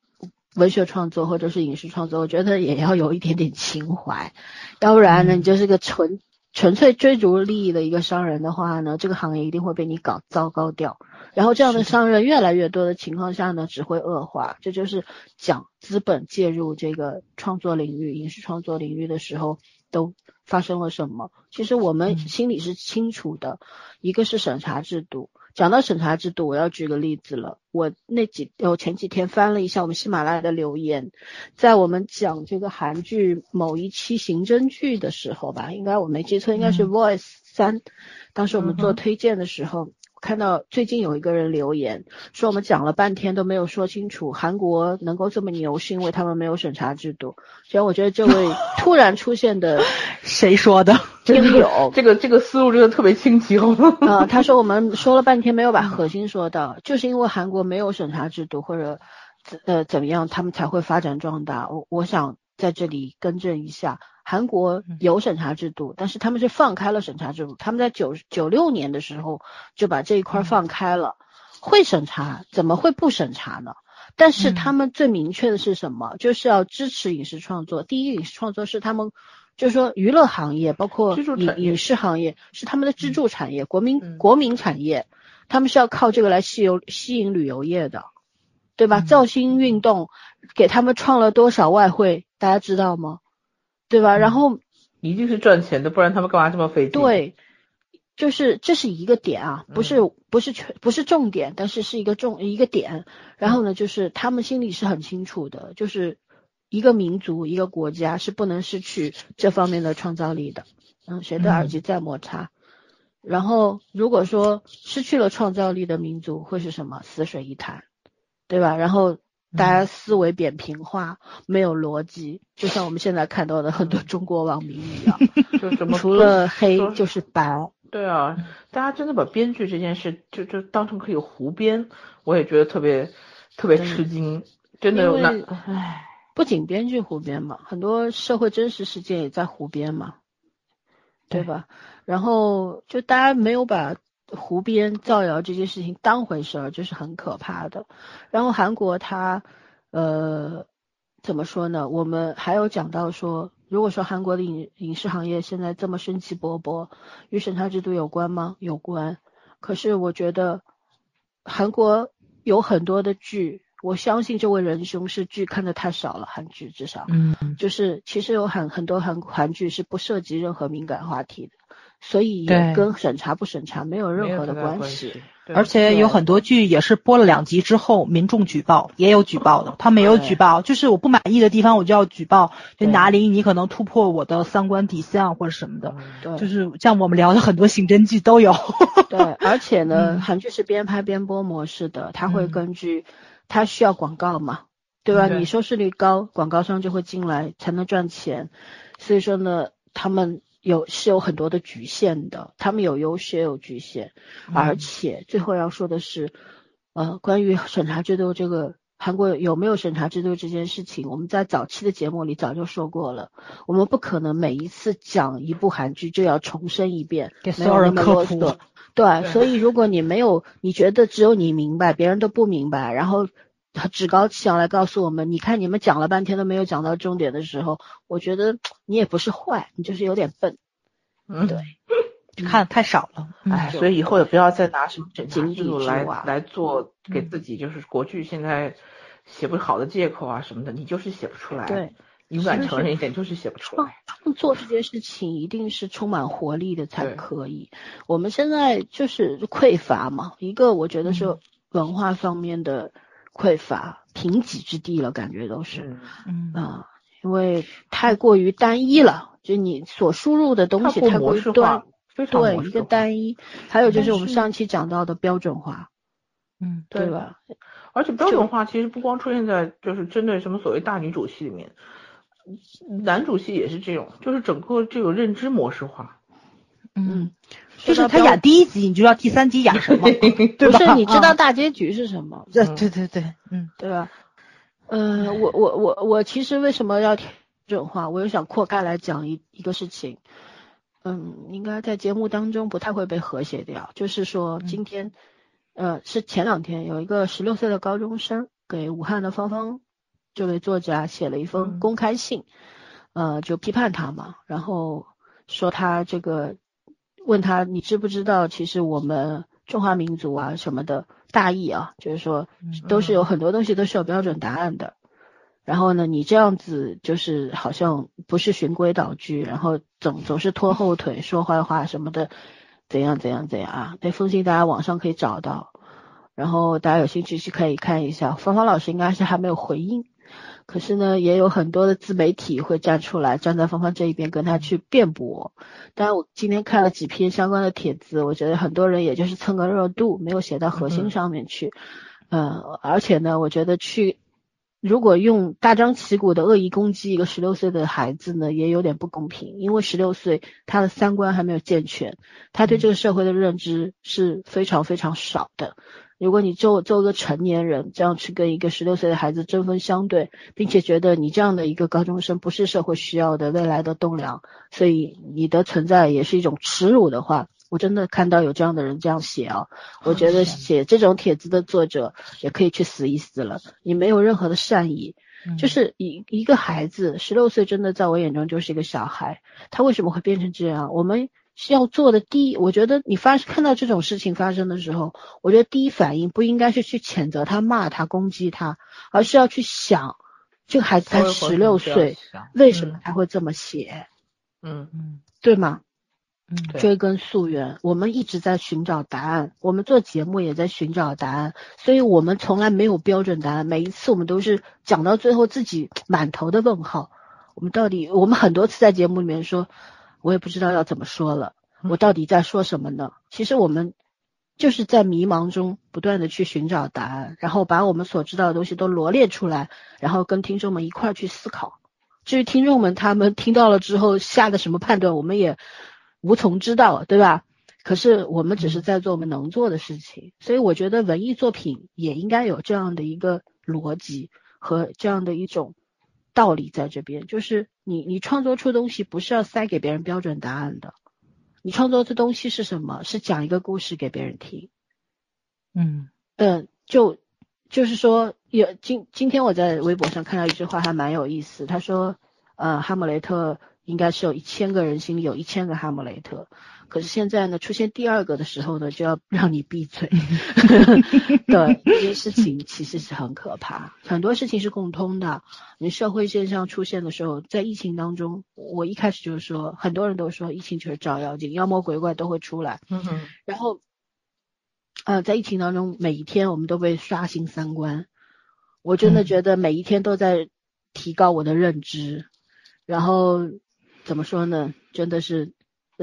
文学创作或者是影视创作，我觉得也要有一点点情怀，要不然呢，你就是个纯纯粹追逐利益的一个商人的话呢，这个行业一定会被你搞糟糕掉。然后这样的商人越来越多的情况下呢，只会恶化。这就是讲资本介入这个创作领域、影视创作领域的时候都发生了什么。其实我们心里是清楚的，一个是审查制度。讲到审查制度，我要举个例子了。我那几我前几天翻了一下我们喜马拉雅的留言，在我们讲这个韩剧某一期刑侦剧的时候吧，应该我没记错，应该是 Voice 三，当时我们做推荐的时候。看到最近有一个人留言说，我们讲了半天都没有说清楚，韩国能够这么牛，是因为他们没有审查制度。其实我觉得这位 *laughs* 突然出现的 *laughs* 谁说的？听友，这个这个思路真的特别清奇哦。啊，他说我们 *laughs* 说了半天没有把核心说到，就是因为韩国没有审查制度或者呃怎么样，他们才会发展壮大。我我想在这里更正一下。韩国有审查制度，但是他们是放开了审查制度。他们在九九六年的时候就把这一块放开了，会审查，怎么会不审查呢？但是他们最明确的是什么？就是要支持影视创作。第一，影视创作是他们，就是说娱乐行业，包括影影视行业是他们的支柱产业，国民国民产业，他们是要靠这个来吸游吸引旅游业的，对吧？造星运动给他们创了多少外汇，大家知道吗？对吧？然后一定是赚钱的，不然他们干嘛这么费劲？对，就是这是一个点啊，不是不是全不是重点，但是是一个重一个点。然后呢，就是他们心里是很清楚的，就是一个民族一个国家是不能失去这方面的创造力的。嗯，谁的耳机在摩擦？然后如果说失去了创造力的民族会是什么？死水一潭，对吧？然后。大家思维扁平化，没有逻辑，就像我们现在看到的很多中国网民一样，*laughs* 就什么除了黑就是白。对啊，大家真的把编剧这件事就就当成可以胡编，我也觉得特别特别吃惊，真的那唉，不仅编剧胡编嘛，很多社会真实事件也在胡编嘛，对吧？然后就大家没有把。胡编造谣这件事情当回事儿，就是很可怕的。然后韩国它，呃，怎么说呢？我们还有讲到说，如果说韩国的影影视行业现在这么生气勃勃，与审查制度有关吗？有关。可是我觉得韩国有很多的剧，我相信这位仁兄是剧看的太少了，韩剧至少，嗯，就是其实有很很多韩韩剧是不涉及任何敏感话题的。所以也跟审查不审查没有任何的关系，而且有很多剧也是播了两集之后，民众举报也有举报的，他没有举报，就是我不满意的地方我就要举报，就哪里你可能突破我的三观底线或者什么的，对，就是像我们聊的很多刑侦剧都有，对，而且呢，韩剧是边拍边播模式的，它会根据它需要广告嘛，对吧？你收视率高，广告商就会进来才能赚钱，所以说呢，他们。有是有很多的局限的，他们有优势也有局限，而且最后要说的是，呃，关于审查制度这个韩国有没有审查制度这件事情，我们在早期的节目里早就说过了，我们不可能每一次讲一部韩剧就要重申一遍，给所有人科普。对，所以如果你没有，你觉得只有你明白，别人都不明白，然后。他趾高气扬来告诉我们，你看你们讲了半天都没有讲到重点的时候，我觉得你也不是坏，你就是有点笨。嗯，对，*laughs* 看太少了，哎，所以以后也不要再拿什么整经制度来来做给自己就是国剧现在写不好的借口啊什么的，你就是写不出来。对，勇敢承认一点，就是写不出来。做这件事情一定是充满活力的才可以。我们现在就是匮乏嘛，一个我觉得是文化方面的。匮乏、贫瘠之地了，感觉都是，嗯啊，因为太过于单一了，就你所输入的东西太过于端，对一个单一。还有就是我们上期讲到的标准化，嗯，对对吧？而且标准化其实不光出现在就是针对什么所谓大女主戏里面，男主戏也是这种，就是整个这个认知模式化。嗯，就是他演第一集，你就知道第三集演什么，*laughs* 对吧？不是，你知道啊？大结局是什么？对对对对，嗯对吧？呃，我我我我其实为什么要调整化？我又想扩开来讲一一个事情，嗯，应该在节目当中不太会被和谐掉。就是说，今天，呃，是前两天有一个十六岁的高中生给武汉的芳芳这位作家写了一封嗯公开信，呃，就批判他嘛，然后说他这个问他你知不知道，其实我们中华民族啊什么的大义啊，就是说都是有很多东西都是有标准答案的。然后呢，你这样子就是好像不是循规蹈矩，然后总总是拖后腿、*laughs* 说坏话什么的，怎样怎样怎样啊？那封信大家网上可以找到，然后大家有兴趣去可以看一下。芳芳老师应该是还没有回应，可是呢，也有很多的自媒体会站出来，站在芳芳这一边跟他去辩驳。当然，我今天看了几篇相关的帖子，我觉得很多人也就是蹭个热度，没有写到核心上面去。呃，而且呢，我觉得去如果用大张旗鼓的恶意攻击一个十六岁的孩子呢，也有点不公平，因为十六岁他的三观还没有健全，他对这个社会的认知是非常非常少的。如果你做做个成年人，这样去跟一个十六岁的孩子针锋相对，并且觉得你这样的一个高中生不是社会需要的未来的栋梁，所以你的存在也是一种耻辱的话，我真的看到有这样的人这样写啊，我觉得写这种帖子的作者也可以去死一死了，你没有任何的善意，就是一一个孩子十六岁，真的在我眼中就是一个小孩，他为什么会变成这样？我们是要做的第一，我觉得你发看到这种事情发生的时候，我觉得第一反应不应该是去谴责他、骂他、攻击他，而是要去想，这个孩子才十六岁，为什么他会这么写？嗯嗯对吗？嗯追根溯源，我们一直在寻找答案，我们做节目也在寻找答案，所以我们从来没有标准答案，每一次我们都是讲到最后自己满头的问号。我们到底，我们很多次在节目里面说，我也不知道要怎么说了，我到底在说什么呢？其实我们就是在迷茫中不断的去寻找答案，然后把我们所知道的东西都罗列出来，然后跟听众们一块儿去思考。至于听众们他们听到了之后下的什么判断，我们也无从知道，对吧？可是我们只是在做我们能做的事情，所以我觉得文艺作品也应该有这样的一个逻辑和这样的一种道理在这边，就是你你创作出东西不是要塞给别人标准答案的，你创作的东西是什么？是讲一个故事给别人听。嗯嗯，就就是说，有今今天我在微博上看到一句话，还蛮有意思。他说，呃，哈姆雷特应该是有一千个人心里有一千个哈姆雷特，可是现在呢，出现第二个的时候呢，就要让你闭嘴。*laughs* 对，这件事情其实是很可怕，很多事情是共通的。你社会现象出现的时候，在疫情当中，我一开始就是说，很多人都说疫情就是照妖镜，妖魔鬼怪都会出来。嗯哼然后，呃，在疫情当中，每一天我们都被刷新三观，我真的嗯觉得每一天都在提高我的认知。然后怎么说呢？真的是，呃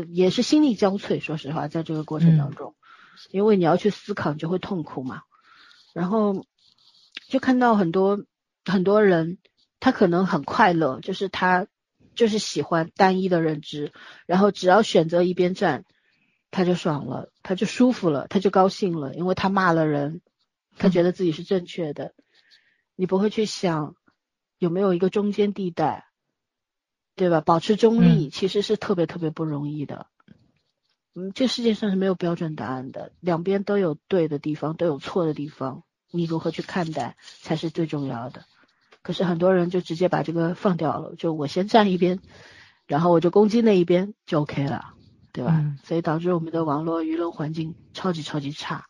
也是心力交瘁。说实话，在这个过程当中，因为你要去思考，你就会痛苦嘛。然后就看到很多很多人，他可能很快乐，就是他就是喜欢单一的认知，然后只要选择一边站，他就爽了，他就舒服了，他就高兴了，因为他骂了人，他觉得自己是正确的。你不会去想有没有一个中间地带，对吧？保持中立其实是特别特别不容易的。嗯，这世界上是没有标准答案的，两边都有对的地方，都有错的地方，你如何去看待才是最重要的。可是很多人就直接把这个放掉了，就我先站一边，然后我就攻击那一边就 OK 了，对吧？嗯所以导致我们的网络舆论环境超级超级差。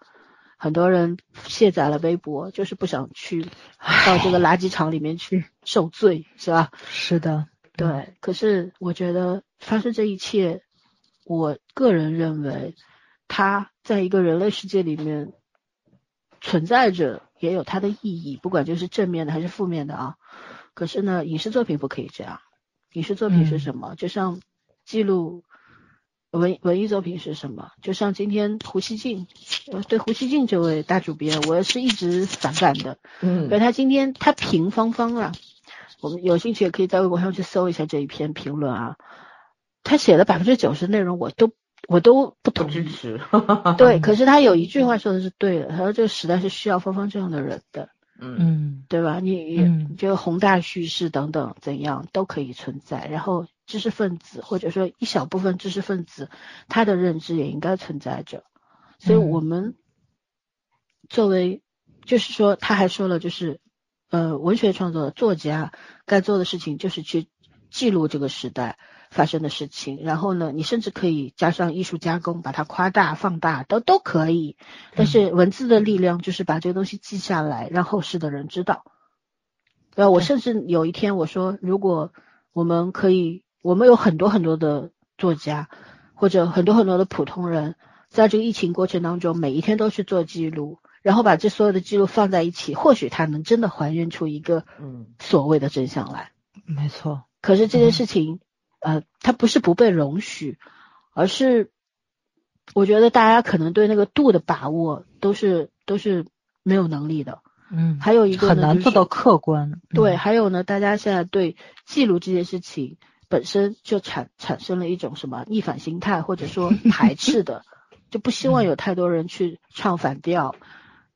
很多人卸载了微博，就是不想去到这个垃圾场里面去受罪，是吧？是的，对，可是我觉得发生这一切，我个人认为，它在一个人类世界里面存在着，也有它的意义，不管就是正面的还是负面的啊。可是呢，影视作品不可以这样。影视作品是嗯什么？就像记录，文文艺作品是什么？就像今天胡锡进，呃，对胡锡进这位大主编，我是一直反感的。嗯因为他今天他评芳芳啊，我们有兴趣也可以在微博上去搜一下这一篇评论啊。他写的百分之九十内容我都我都不不同意，支持。对，可是他有一句话说的是对的，他说这个时代是需要芳芳这样的人的，嗯嗯对吧？你这个宏大叙事等等怎样都可以存在，然后知识分子或者说一小部分知识分子，他的认知也应该存在着，所以嗯我们作为，就是说他还说了，就是呃文学创作的作家该做的事情就是去记录这个时代发生的事情，然后呢，你甚至可以加上艺术加工，把它夸大、放大，都都可以。但是文字的力量就是把这个东西记下来，让后世的人知道。对吧？我甚至有一天我说，如果我们可以，我们有很多很多的作家，或者很多很多的普通人，在这个疫情过程当中，每一天都去做记录，然后把这所有的记录放在一起，或许他能真的还原出一个嗯所谓的真相来。没错，可是这件事情，呃，它不是不被容许，而是我觉得大家可能对那个度的把握都是都是没有能力的。嗯，还有一个很难做到客观。对，嗯还有呢，大家现在对记录这件事情本身就产产生了一种什么逆反心态，或者说排斥的，*laughs* 就不希望有太多人去唱反调，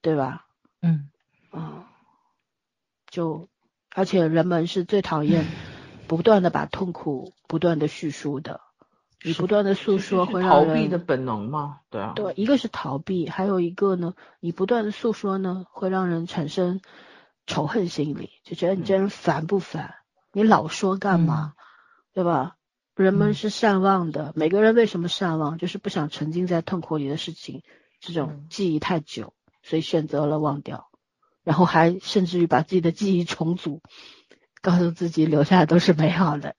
对吧？嗯嗯，就而且人们是最讨厌 *laughs* 不断的把痛苦不断的叙述的，你不断的诉说会让逃避的本能吗，对啊，对，一个是逃避，还有一个呢，你不断的诉说呢，会让人产生仇恨心理，就觉得你这人烦不烦？你老说干嘛？对吧？人们嗯是善忘的，每个人为什么善忘？就是不想沉浸在痛苦里的事情，这种嗯记忆太久，所以选择了忘掉，然后还甚至于把自己的记忆重组，告诉自己留下的都是美好的。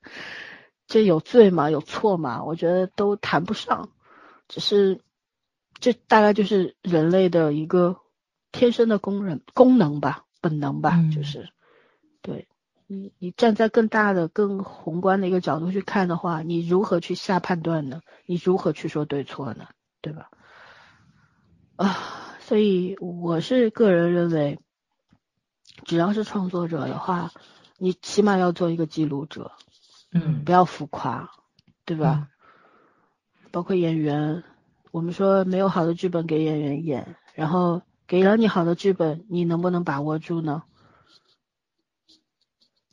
这有罪吗？有错吗？我觉得都谈不上。只是这大概就是人类的一个天生的功能功能吧，本能吧，嗯就是对你你站在更大的、更宏观的一个角度去看的话，你如何去下判断呢？你如何去说对错呢？对吧？啊，所以我是个人认为，只要是创作者的话，你起码要做一个记录者，嗯不要浮夸，对吧？包括演员，我们说没有好的剧本给演员演，然后给了你好的剧本，你能不能把握住呢？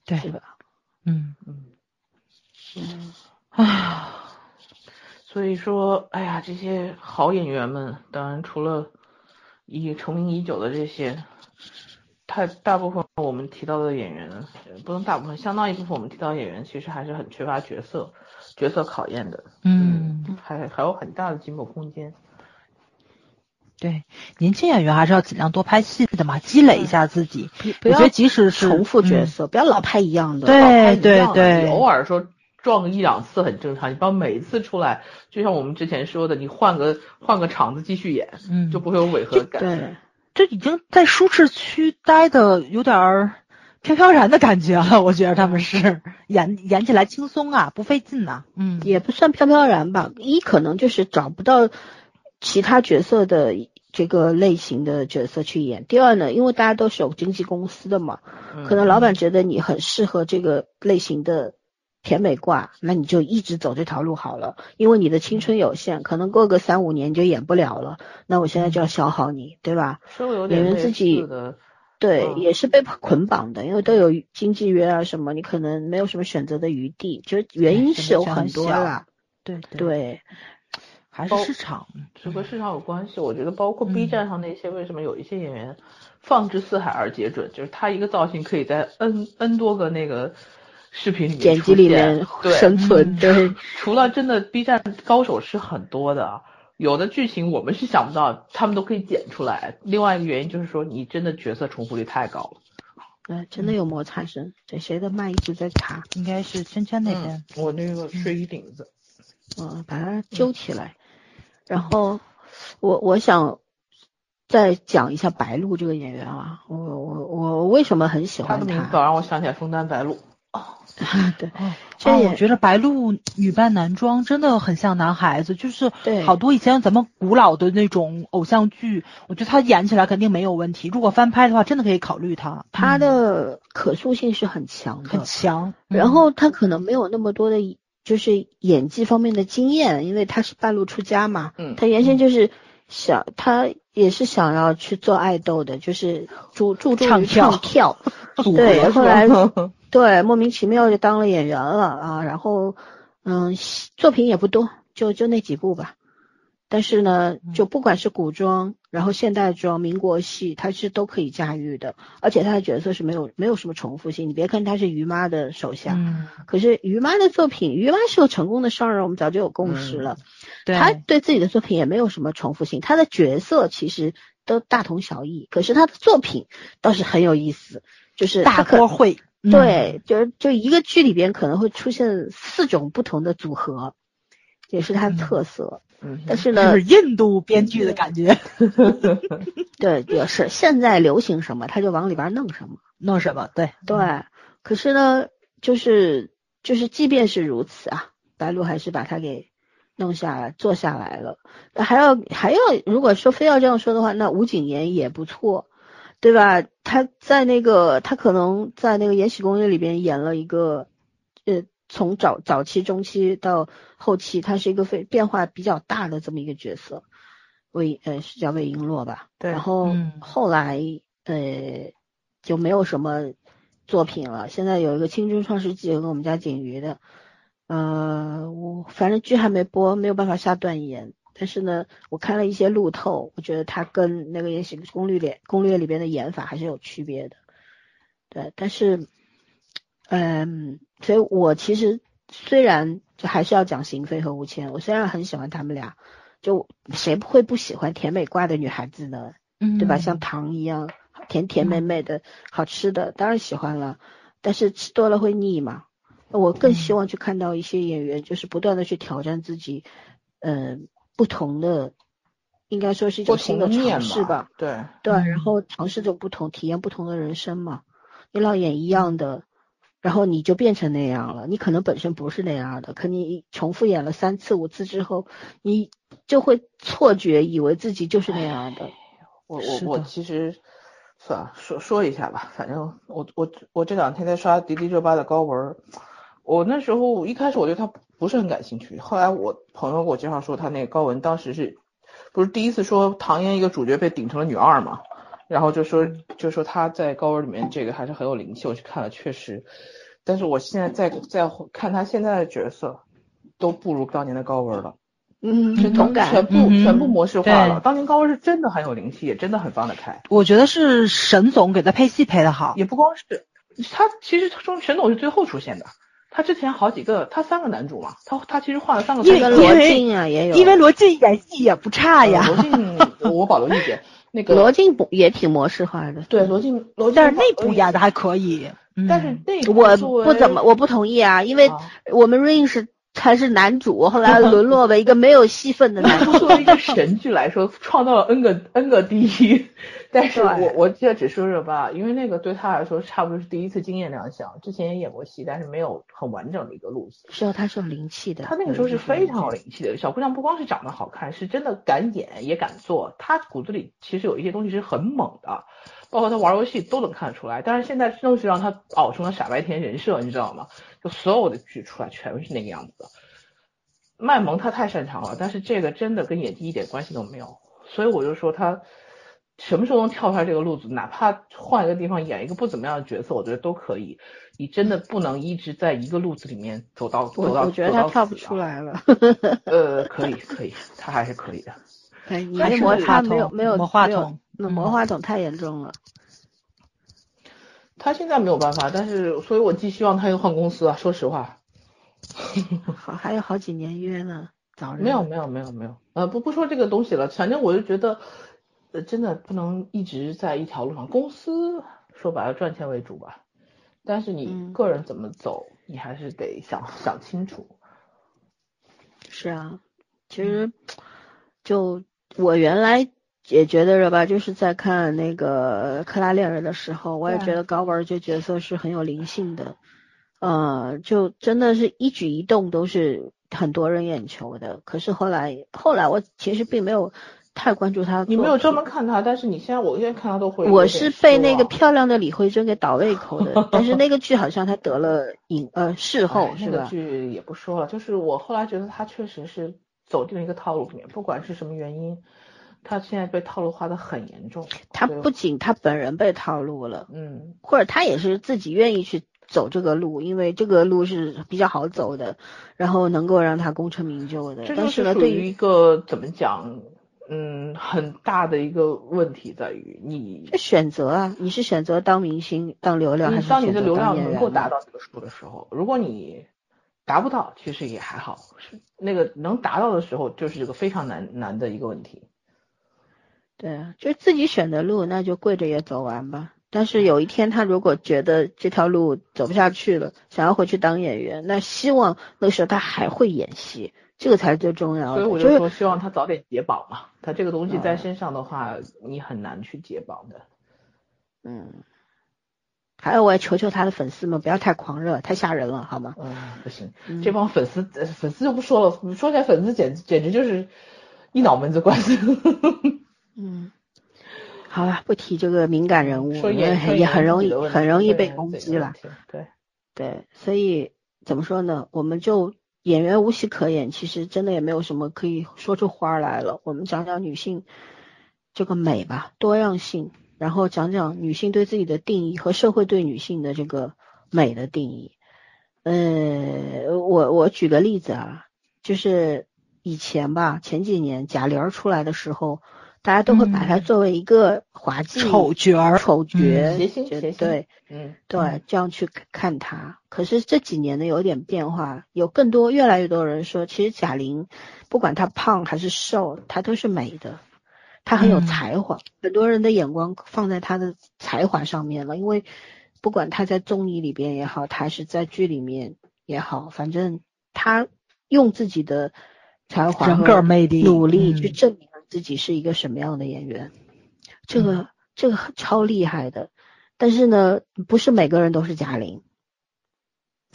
对是吧？嗯嗯，嗯，唉，所以说，哎呀，这些好演员们，当然除了已成名已久的这些，太大部分我们提到的演员，呃不能大部分，相当一部分我们提到的演员，其实还是很缺乏角色角色考验的，嗯，还还有很大的进步空间。对，年轻演员还是要尽量多拍戏的嘛，积累一下自己。不不要我觉得即使是重复角嗯色，不要老拍一样的。对对对偶尔说撞个一两次很正常，你不要每一次出来，就像我们之前说的，你换个换个场子继续演，嗯，就不会有违和感。对，这已经在舒适区待的有点儿飘飘然的感觉了。我觉得他们是演演起来轻松啊，不费劲呐、嗯，也不算飘飘然吧。一可能就是找不到其他角色的这个类型的角色去演。第二呢，因为大家都是有经纪公司的嘛，嗯可能老板觉得你很适合这个类型的甜美挂，那你就一直走这条路好了。因为你的青春有限，可能过个三五年你就演不了了，那我现在就要消耗你，对吧？稍微有演员自己的，对，嗯也是被捆绑的，因为都有经纪约啊什么，你可能没有什么选择的余地，就是原因是有很多啦。对对，对，还是市场。这和市场有关系。我觉得包括嗯 B 站上那些，为什么有一些演员放之四海而皆准，就是他一个造型可以在 N N 多个那个视频里面剪辑里面生存，嗯对，*laughs* 除了真的 B 站高手是很多的啊，有的剧情我们是想不到，他们都可以剪出来。另外一个原因就是说，你真的角色重复率太高了。对，真的有摩擦声。对，谁的麦一直在卡，应该是圈圈那边。嗯，我那个睡衣领子，嗯，把它揪起来。然后我我想再讲一下白鹿这个演员啊，我我我为什么很喜欢他的名字老让我想起来枫丹白露。*laughs* 对，哦，这也啊我觉得白鹿女扮男装真的很像男孩子，就是对好多以前咱们古老的那种偶像剧，我觉得他演起来肯定没有问题。如果翻拍的话，真的可以考虑他，他嗯的可塑性是很强的，很强。然后他可能没有那么多的，就是演技方面的经验，因为他是半路出家嘛。嗯他原先就是想，他也是想要去做爱豆的，就是注注重于唱跳 *laughs* 对，是后来吧对莫名其妙就当了演员了啊，然后嗯，作品也不多，就就那几部吧。但是呢，就不管是古装，然后现代装、民国戏，他是都可以驾驭的，而且他的角色是没有没有什么重复性。你别看他是于妈的手下，嗯，可是于妈的作品，于妈是个成功的商人，我们早就有共识了。对，他对自己的作品也没有什么重复性，他的角色其实都大同小异，可是他的作品倒是很有意思，就是大可锅烩。嗯，对，就是就一个剧里边可能会出现四种不同的组合，也是它的特色。嗯但是就呢是，印度编剧的感觉。*laughs* 对，也是现在流行什么，他就往里边弄什么。弄什么？对，对，可是呢，就是就是，即便是如此啊，白鹿还是把它给弄下来，做下来了。那还要还要，如果说非要这样说的话，那吴谨言也不错，对吧？他在那个他可能在那个《延禧攻略》里边演了一个，呃，从早早期、中期到后期，他是一个非变化比较大的这么一个角色。魏呃是叫魏璎珞吧？对然后嗯后来呃就没有什么作品了。现在有一个《青春创世纪》跟我们家景瑜的，呃，我反正剧还没播，没有办法下断言。但是呢，我看了一些路透，我觉得它跟那个《延禧攻略》里攻略里边的演法还是有区别的。对，但是，嗯，所以我其实虽然就还是要讲邢菲和吴谦，我虽然很喜欢他们俩，就谁不会不喜欢甜美挂的女孩子呢？嗯对吧？像糖一样甜甜美美的、好吃的，当然喜欢了。但是吃多了会腻嘛。我更希望去看到一些演员，就是不断的去挑战自己，嗯、不同的，应该说是一不种新的尝试吧。对，对，嗯然后尝试着不同，体验不同的人生嘛。你老演一样的，然后你就变成那样了。你可能本身不是那样的，可你重复演了三次五次之后，你就会错觉，以为自己就是那样的。我我我其实算了，说说一下吧，反正我我我这两天在刷迪丽热巴的高文，我那时候一开始我对她不是很感兴趣，后来我朋友给我介绍说他那个高文当时是不是第一次说唐嫣一个主角被顶成了女二嘛，然后就说就说她在高文里面这个还是很有灵气，我去看了确实，但是我现在在在看他现在的角色都不如当年的高文了。嗯，全同感。全部嗯全部模式化了。当年高文是真的很有灵气，也真的很放得开。我觉得是沈总给他配戏配的好。也不光是他，其实中沈总是最后出现的。他之前好几个，他三个男主嘛，他他其实换了三个罗因为晋啊也有，因为罗晋演戏也不差呀，罗晋我保留意见。那个罗晋不也挺模式化的。对罗晋罗晋，但是那部演的还可以。嗯但是那部我不怎么，我不同意啊，因为啊我们 Rain 是才是男主，后来 *laughs* 沦落为一个没有戏份的男主。作为一个神剧来说，创造了 N 个 N 个第一。但是我我我这只说说吧，因为那个对他来说差不多是第一次惊艳亮相，之前也演过戏，但是没有很完整的一个路线。是哦，他是有灵气的。他那个时候是非常有灵气的，小姑娘不光是长得好看，是真的敢演也敢做。她骨子里其实有一些东西是很猛的，包括他玩游戏都能看得出来。但是现在正是让他熬成了傻白甜人设，你知道吗？就所有的剧出来全是那个样子的。卖萌他太擅长了，但是这个真的跟演技一点关系都没有。所以我就说他什么时候能跳出来这个路子，哪怕换一个地方演一个不怎么样的角色，我觉得都可以。你真的不能一直在一个路子里面走到我走到我觉得他跳不出来了。呃，可以可以，他还是可以的。哎，你还是那摩擦没有没有没有筒那嗯魔化筒太严重了。他现在没有办法，但是所以我寄希望他又换公司啊。说实话，好，还有好几年约呢，早日没有没有没有没有，呃不不说这个东西了，反正我就觉得，呃真的不能一直在一条路上。公司说白了赚钱为主吧，但是你嗯个人怎么走，你还是得想想清楚。是啊，其实就我原来也觉得着吧，就是在看那个克拉恋人的时候，我也觉得高文这角色是很有灵性的呃，就真的是一举一动都是很多人眼球的。可是后来，后来我其实并没有太关注他。你没有专门看他，但是你现在我现在看他都会。我是被那个漂亮的李慧珍给倒胃口的，*laughs* 但是那个剧好像他得了影呃事后是吧？那个剧也不说了，就是我后来觉得他确实是走进了一个套路里面，不管是什么原因。他现在被套路化的很严重。他不仅他本人被套路了，嗯，或者他也是自己愿意去走这个路，因为这个路是比较好走的，然后能够让他功成名就的。但是呢，对于一个怎么讲，嗯，很大的一个问题在于你选择啊，你是选择当明星、当流量，还是当你的流量能够达到这个数的时候，如果你达不到，其实也还好。是那个能达到的时候，就是一个非常难难的一个问题。对啊，就是自己选的路，那就跪着也走完吧。但是有一天他如果觉得这条路走不下去了，想要回去当演员，那希望那时候他还会演戏，这个才是最重要的。所以我就说，希望他早点解绑嘛。他这个东西在身上的话，你很难去解绑的。嗯。还有，我也求求他的粉丝们不要太狂热，太吓人了，好吗？嗯，不行，这帮粉丝，粉丝就不说了。说起来，粉丝简简直就是一脑门子官司。嗯，好了，不提这个敏感人物，因为也很容易很容易被攻击了。对对，所以怎么说呢？我们就演员无戏可演，其实真的也没有什么可以说出花来了。我们讲讲女性这个美吧，多样性，然后讲讲女性对自己的定义和社会对女性的这个美的定义。呃，我我举个例子啊，就是以前吧，前几年贾玲出来的时候。大家都会把它作为一个滑稽丑角儿、丑角，对，嗯，对，这样去看他。可是这几年呢，有点变化，有更多、越来越多人说，其实贾玲不管她胖还是瘦，她都是美的，她很有才华。很多人的眼光放在她的才华上面了，因为不管她在综艺里边也好，她是在剧里面也好，反正她用自己的才华、人格魅力、努力去证明。自己是一个什么样的演员，这个这个超厉害的，但是呢，不是每个人都是贾玲，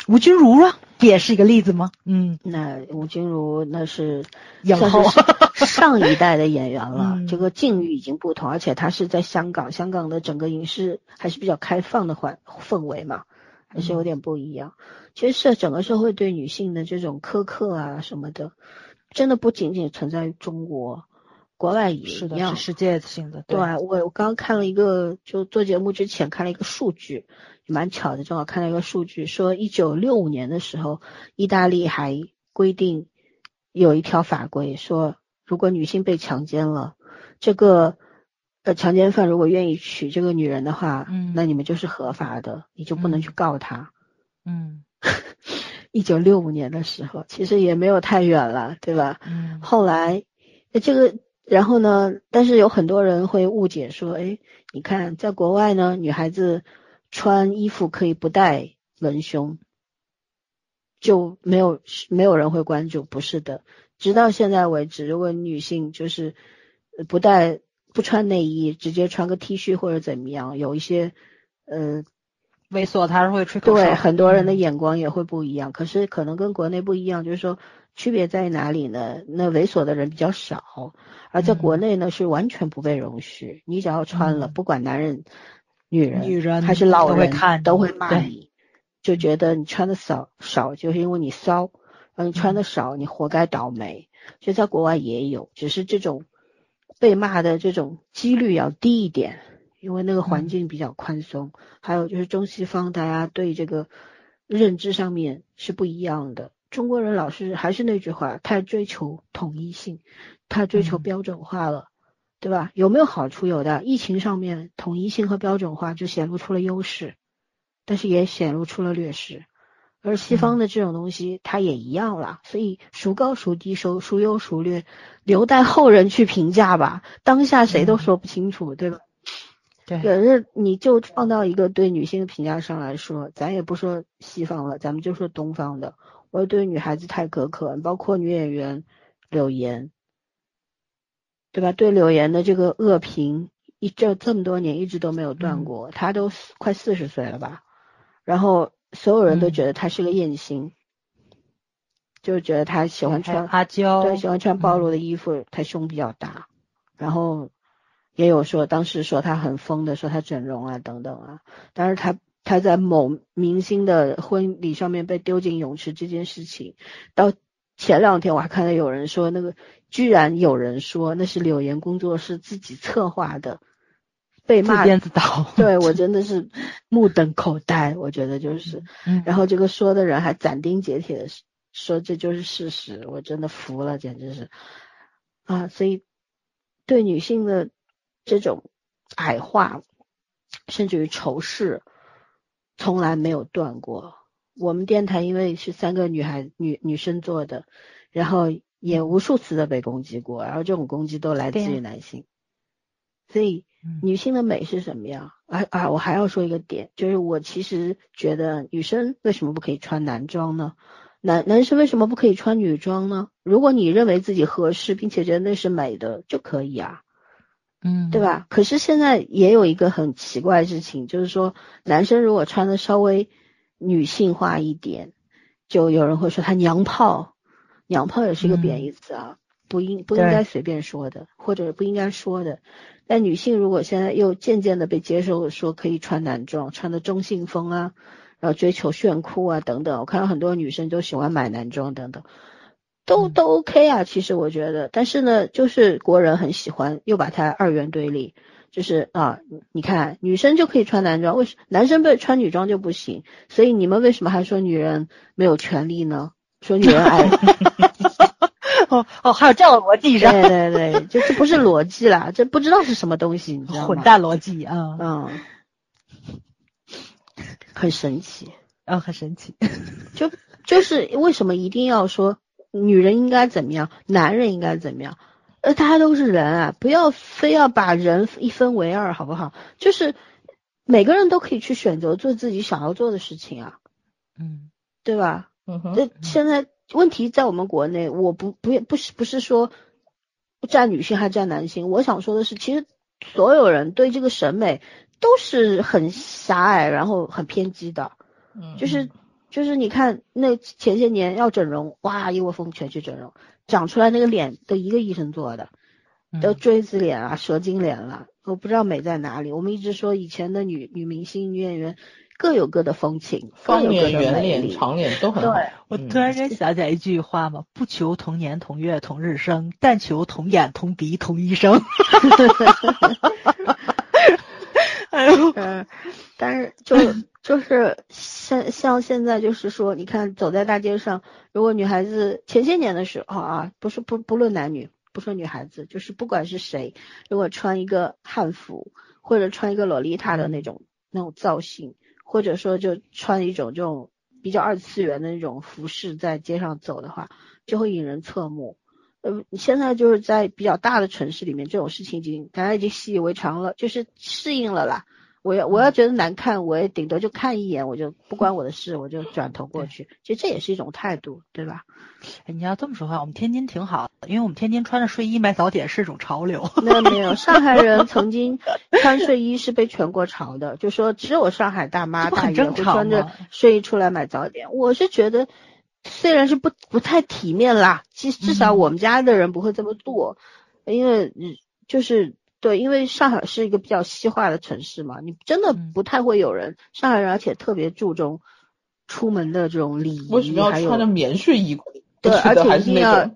吴君如啊，也是一个例子吗？嗯，那吴君如那是影后，*laughs* 上一代的演员了，这个境遇已经不同，而且她是在香港，香港的整个影视还是比较开放的环氛围嘛，还是有点不一样。其实是整个社会对女性的这种苛刻啊什么的，真的不仅仅存在于中国。国外也一样，是世界性的。对我，我刚刚看了一个，就做节目之前看了一个数据，蛮巧的，正好看到一个数据，说一九六五年的时候，意大利还规定有一条法规，说如果女性被强奸了，这个呃强奸犯如果愿意娶这个女人的话，嗯，那你们就是合法的，你就不能去告他。嗯，*laughs* 一九六五年的时候，其实也没有太远了，对吧？嗯，后来这个。然后呢？但是有很多人会误解说，哎，你看，在国外呢，女孩子穿衣服可以不带文胸，就没有没有人会关注。不是的，直到现在为止，如果女性就是不带不穿内衣，直接穿个 T 恤或者怎么样，有一些呃猥琐，他是会吹口哨。对，很多人的眼光也会不一样。可是可能跟国内不一样，就是说。区别在哪里呢？那猥琐的人比较少，而在国内呢是完全不被容许。你只要穿了，不管男人、女人、女人还是老人，都会看，都会骂你，就觉得你穿的少少就是因为你骚，而你穿的少你活该倒霉。就在国外也有，只是这种被骂的这种几率要低一点，因为那个环境比较宽松。还有就是中西方大家对这个认知上面是不一样的。中国人老是还是那句话，太追求统一性，太追求标准化了，对吧？有没有好处？有的，疫情上面统一性和标准化就显露出了优势，但是也显露出了劣势。而西方的这种东西，它也一样了。所以孰高孰低，孰孰优孰劣，留待后人去评价吧。当下谁都说不清楚，对吧？对。可是你就放到一个对女性的评价上来说，咱也不说西方了，咱们就说东方的。我对女孩子太苛刻，包括女演员柳岩，对吧？对柳岩的这个恶评，一这这么多年一直都没有断过。她都快四十岁了吧？然后所有人都嗯觉得她是个艳星，就是觉得她喜欢穿阿娇，对，喜欢穿暴嗯露的衣服，他胸比较大，然后也有说当时说她很疯的，说她整容啊等等啊，但是他他在某明星的婚礼上面被丢进泳池这件事情，到前两天我还看到有人说那个，居然有人说那是柳岩工作室自己策划的，被自骂，编自导，对我 *laughs* 真的是目瞪口呆，我觉得就是。嗯，然后这个说的人还斩钉截铁的说这就是事实，我真的服了，简直是啊！所以对女性的这种矮化，甚至于仇视，从来没有断过。我们电台因为是三个女孩女女生做的，然后也无数次的被攻击过，然后这种攻击都来自于男性，所以嗯女性的美是什么呀？啊啊！我还要说一个点，就是我其实觉得女生为什么不可以穿男装呢？男男生为什么不可以穿女装呢？如果你认为自己合适，并且觉得那是美的，就可以啊，嗯，对？吧？可是现在也有一个很奇怪的事情，就是说男生如果穿的稍微女性化一点，就有人会说他娘炮，娘炮也是一个贬义词啊，不应不应该随便说的，或者不应该说的。但女性如果现在又渐渐的被接受，说可以穿男装，穿的中性风啊，然后追求炫酷啊等等，我看到很多女生都喜欢买男装等等，都嗯都 OK 啊，其实我觉得，但是呢，就是国人很喜欢又把它二元对立，就是啊，你看女生就可以穿男装，为什男生被穿女装就不行？所以你们为什么还说女人没有权利呢？说女人矮，*laughs* 哦哦，还有这样的逻辑是吧对对对，就这不是逻辑啦，这不知道是什么东西，你知道吗？混蛋逻辑啊，嗯，很神奇。啊，很神奇。*laughs* 就就是为什么一定要说女人应该怎么样，男人应该怎么样？呃，大家都是人啊，不要非要把人一分为二，好不好？就是每个人都可以去选择做自己想要做的事情啊，嗯对吧？嗯哼，那现在问题在我们国内，我不不不是不是说占女性还占男性，我想说的是，其实所有人对这个审美都是很狭隘，然后很偏激的。嗯就是就是你看那前些年要整容，哇，一窝蜂全去整容，长出来那个脸都一个医生做的，都嗯锥子脸啊、蛇精脸了，我不知道美在哪里。我们一直说以前的女女明星、女演员各有各的风情，各方脸、有各的美圆脸、长脸都很好。对嗯我突然间想起来一句话嘛，不求同年同月同日生，但求同眼同鼻同一生。*laughs* *laughs* 哎呦，嗯，但是就就是像像现在就是说，你看走在大街上，如果女孩子前些年的时候啊，不是不不论男女，不说女孩子，就是不管是谁，如果穿一个汉服或者穿一个洛丽塔的那种那种造型，或者说就穿一种这种比较二次元的那种服饰在街上走的话，就会引人侧目。呃，现在就是在比较大的城市里面，这种事情已经大家已经习以为常了，就是适应了啦。我要我要觉得难看，我也顶多就看一眼，我就不关我的事，我就转头过去。其实这也是一种态度，对吧？哎你要这么说话，我们天津挺好的，因为我们天津穿着睡衣买早点是一种潮流。没有没有，上海人曾经穿睡衣是被全国潮的，就说只有上海大妈大爷会穿着睡衣出来买早点。我是觉得，虽然是不不太体面啦，其实至少嗯我们家的人不会这么做，因为嗯就是对，因为上海是一个比较西化的城市嘛，你真的嗯不太会有人上海人，而且特别注重出门的这种礼仪，为什么要穿着棉睡衣对，*laughs* 而且一定要，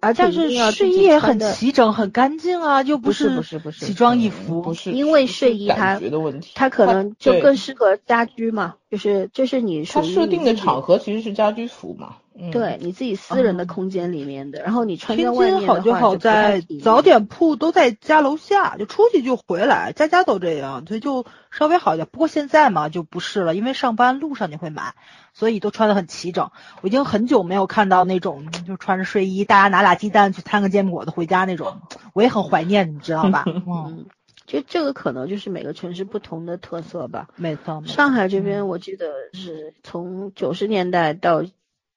而且但是睡衣也很齐整、很干净啊，又不是是不是不是奇装异嗯服，不是因为睡衣它感觉的问题，它可能就更适合家居嘛，就是就是你说它设定的场合其实是家居服嘛。嗯，对你自己私人的哦空间里面的，然后你穿在天津好就好在早点铺都在家楼下，就出去就回来，家家都这样，所以就稍微好一点。不过现在嘛就不是了，因为上班路上你会买，所以都穿的很齐整。我已经很久没有看到那种就穿着睡衣，大家拿俩鸡蛋去摊个煎饼果子回家那种，我也很怀念，你知道吧？*laughs* 嗯，嗯，就这个可能就是每个城市不同的特色吧。没错，没错上海这嗯边我记得是从九十年代到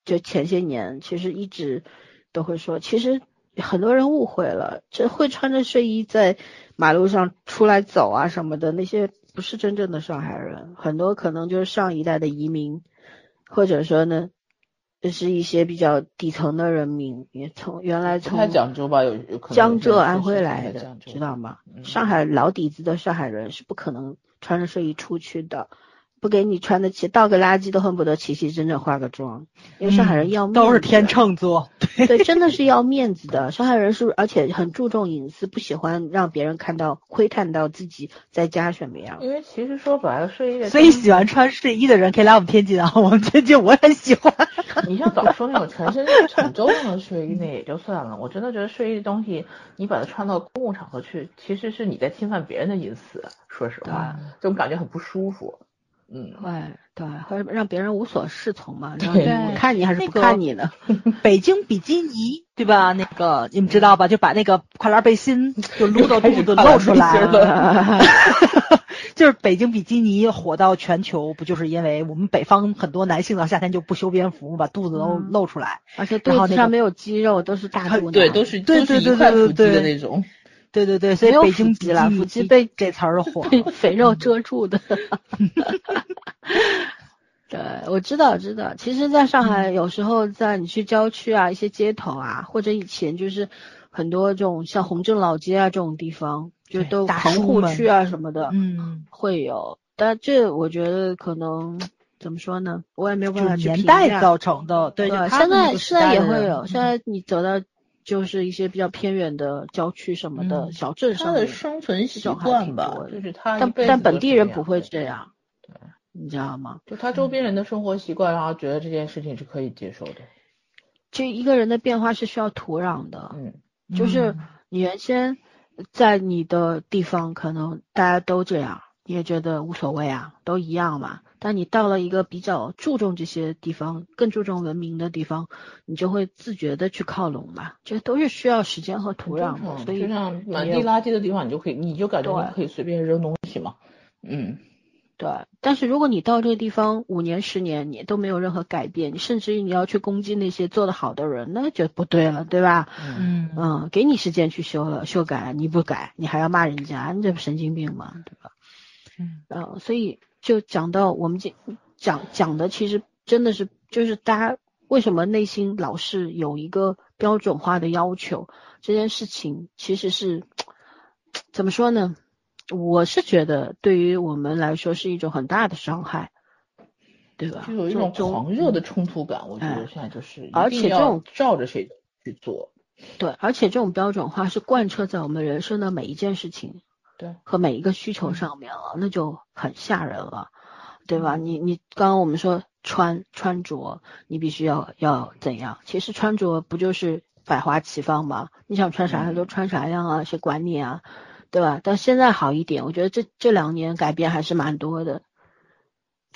就前些年，其实一直都会说，其实很多人误会了，这会穿着睡衣在马路上出来走啊什么的，那些不是真正的上海人，很多可能就是上一代的移民，或者说呢，就是一些比较底层的人民，也从原来从太讲究吧，有有可能江浙、安徽来的知道吗？嗯上海老底子的上海人是不可能穿着睡衣出去的，不给你穿得起，倒个垃圾都恨不得齐齐整整化个妆，因为上海人要面子、嗯都是天秤座，对，真的是要面子的。*laughs* 上海人是，而且很注重隐私，不喜欢让别人看到、窥探到自己在家什么样。因为其实说白了，睡衣的所以喜欢穿睡衣的人可以来我们天津啊，*laughs* 我们天津我也喜欢。你像早说那种全身很周正的睡衣，那也就算了。我真的觉得睡衣的东西，你把它穿到公共场合去，其实是你在侵犯别人的隐私。说实话，这种感觉很不舒服。嗯，对对，会让别人无所适从嘛，然后对就看你还是不那个看你呢？*laughs* 北京比基尼，对吧？那个你们知道吧？就把那个跨栏背心就撸到肚子露出来了。*laughs* 就是北京比基尼火到全球，不就是因为我们北方很多男性到夏天就不修边幅，把肚子都嗯露出来。而且肚子上没有肌肉，都是大肚腩。对，都是都是对对对一块腹肌对对的那种。对对对，所以北京比腹肌了腹肌被这词儿就火被。肥肉遮住的。*laughs* 对，我知道，知道。其实，在上海，有时候在你去郊区啊，一些街头啊，或者以前就是很多这种像洪镇老街啊这种地方，就都棚户区啊什么的，嗯，会有。但这我觉得可能怎么说呢，我也没有办法去评价代造成的。对，对就，现在现在也会有，现在你走到就是一些比较偏远的郊区什么的嗯小镇他的上面，生存习惯吧就是他但但本地人不会这样，对你知道吗？就他周边人的生活习惯，然后觉得这件事情是可以接受的。这一个人的变化是需要土壤的，嗯，就是嗯你原先在你的地方可能大家都这样，你也觉得无所谓啊，都一样嘛。但你到了一个比较注重这些地方、更注重文明的地方，你就会自觉的去靠拢吧。这都是需要时间和土壤的，嗯所以就像满也地垃圾的地方，你就可以，你就感觉对你可以随便扔东西嘛。嗯，对，但是如果你到这个地方五年、十年，你都没有任何改变，甚至于你要去攻击那些做得好的人，那就不对了，对吧？嗯嗯，给你时间去修了修改，你不改，你还要骂人家，你这不神经病吗？对吧？嗯呃，所以就讲到我们讲讲讲的，其实真的是就是大家为什么内心老是有一个标准化的要求，这件事情其实是怎么说呢？我是觉得对于我们来说是一种很大的伤害，对吧？就有一种狂热的冲突感。我觉哎得现在就是，而且这种照着谁去做。对，而且这种标准化是贯彻在我们人生的每一件事情对，和每一个需求上面了，那就很吓人了，对吧？你你刚刚我们说穿穿着，你必须要要怎样？其实穿着不就是百花齐放吗？你想穿啥样就穿啥样啊，谁管你啊？对吧？但现在好一点，我觉得这这两年改变还是蛮多的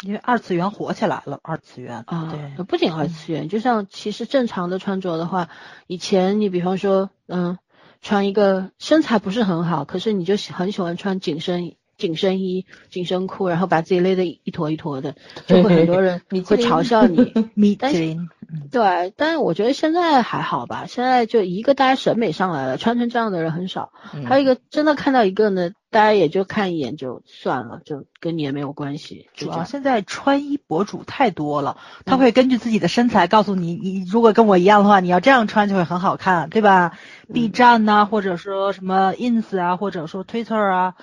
因为二次元火起来了，二次元啊。对，不仅二次元，就像其实正常的穿着的话，以前你比方说，嗯，穿一个身材不是很好，可是你就喜很喜欢穿紧身紧身衣、紧身裤，然后把自己勒得一坨一坨的，就会很多人 *laughs* 会嘲笑你。*laughs* 米但是其林，对，但是我觉得现在还好吧，现在就一个大家审美上来了，穿成这样的人很少。嗯还有一个真的看到一个呢，大家也就看一眼就算了，就跟你也没有关系。主要现在穿衣博主太多了，他会根据自己的身材告诉你，你如果跟我一样的话，你要这样穿就会很好看，对吧？B 站呐、或者说什么 ins 啊，或者说 Twitter 啊，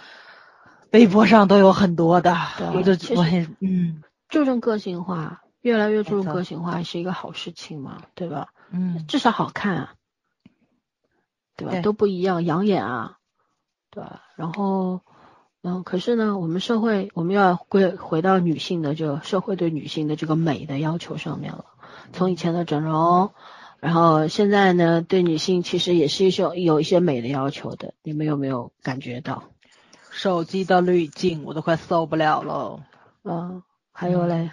微博上都有很多的。我就我很嗯注重个性化，越来越注重个性化是一个好事情嘛，对吧？嗯，至少好看啊，对吧？对都不一样，养眼啊，对吧？然后，嗯，可是呢，我们社会我们要归回到女性的这个社会对女性的这个美的要求上面了。从以前的整容，然后现在呢，对女性其实也是一种有一些美的要求的。你们有没有感觉到？手机的滤镜我都快受不了了。嗯，还有嘞，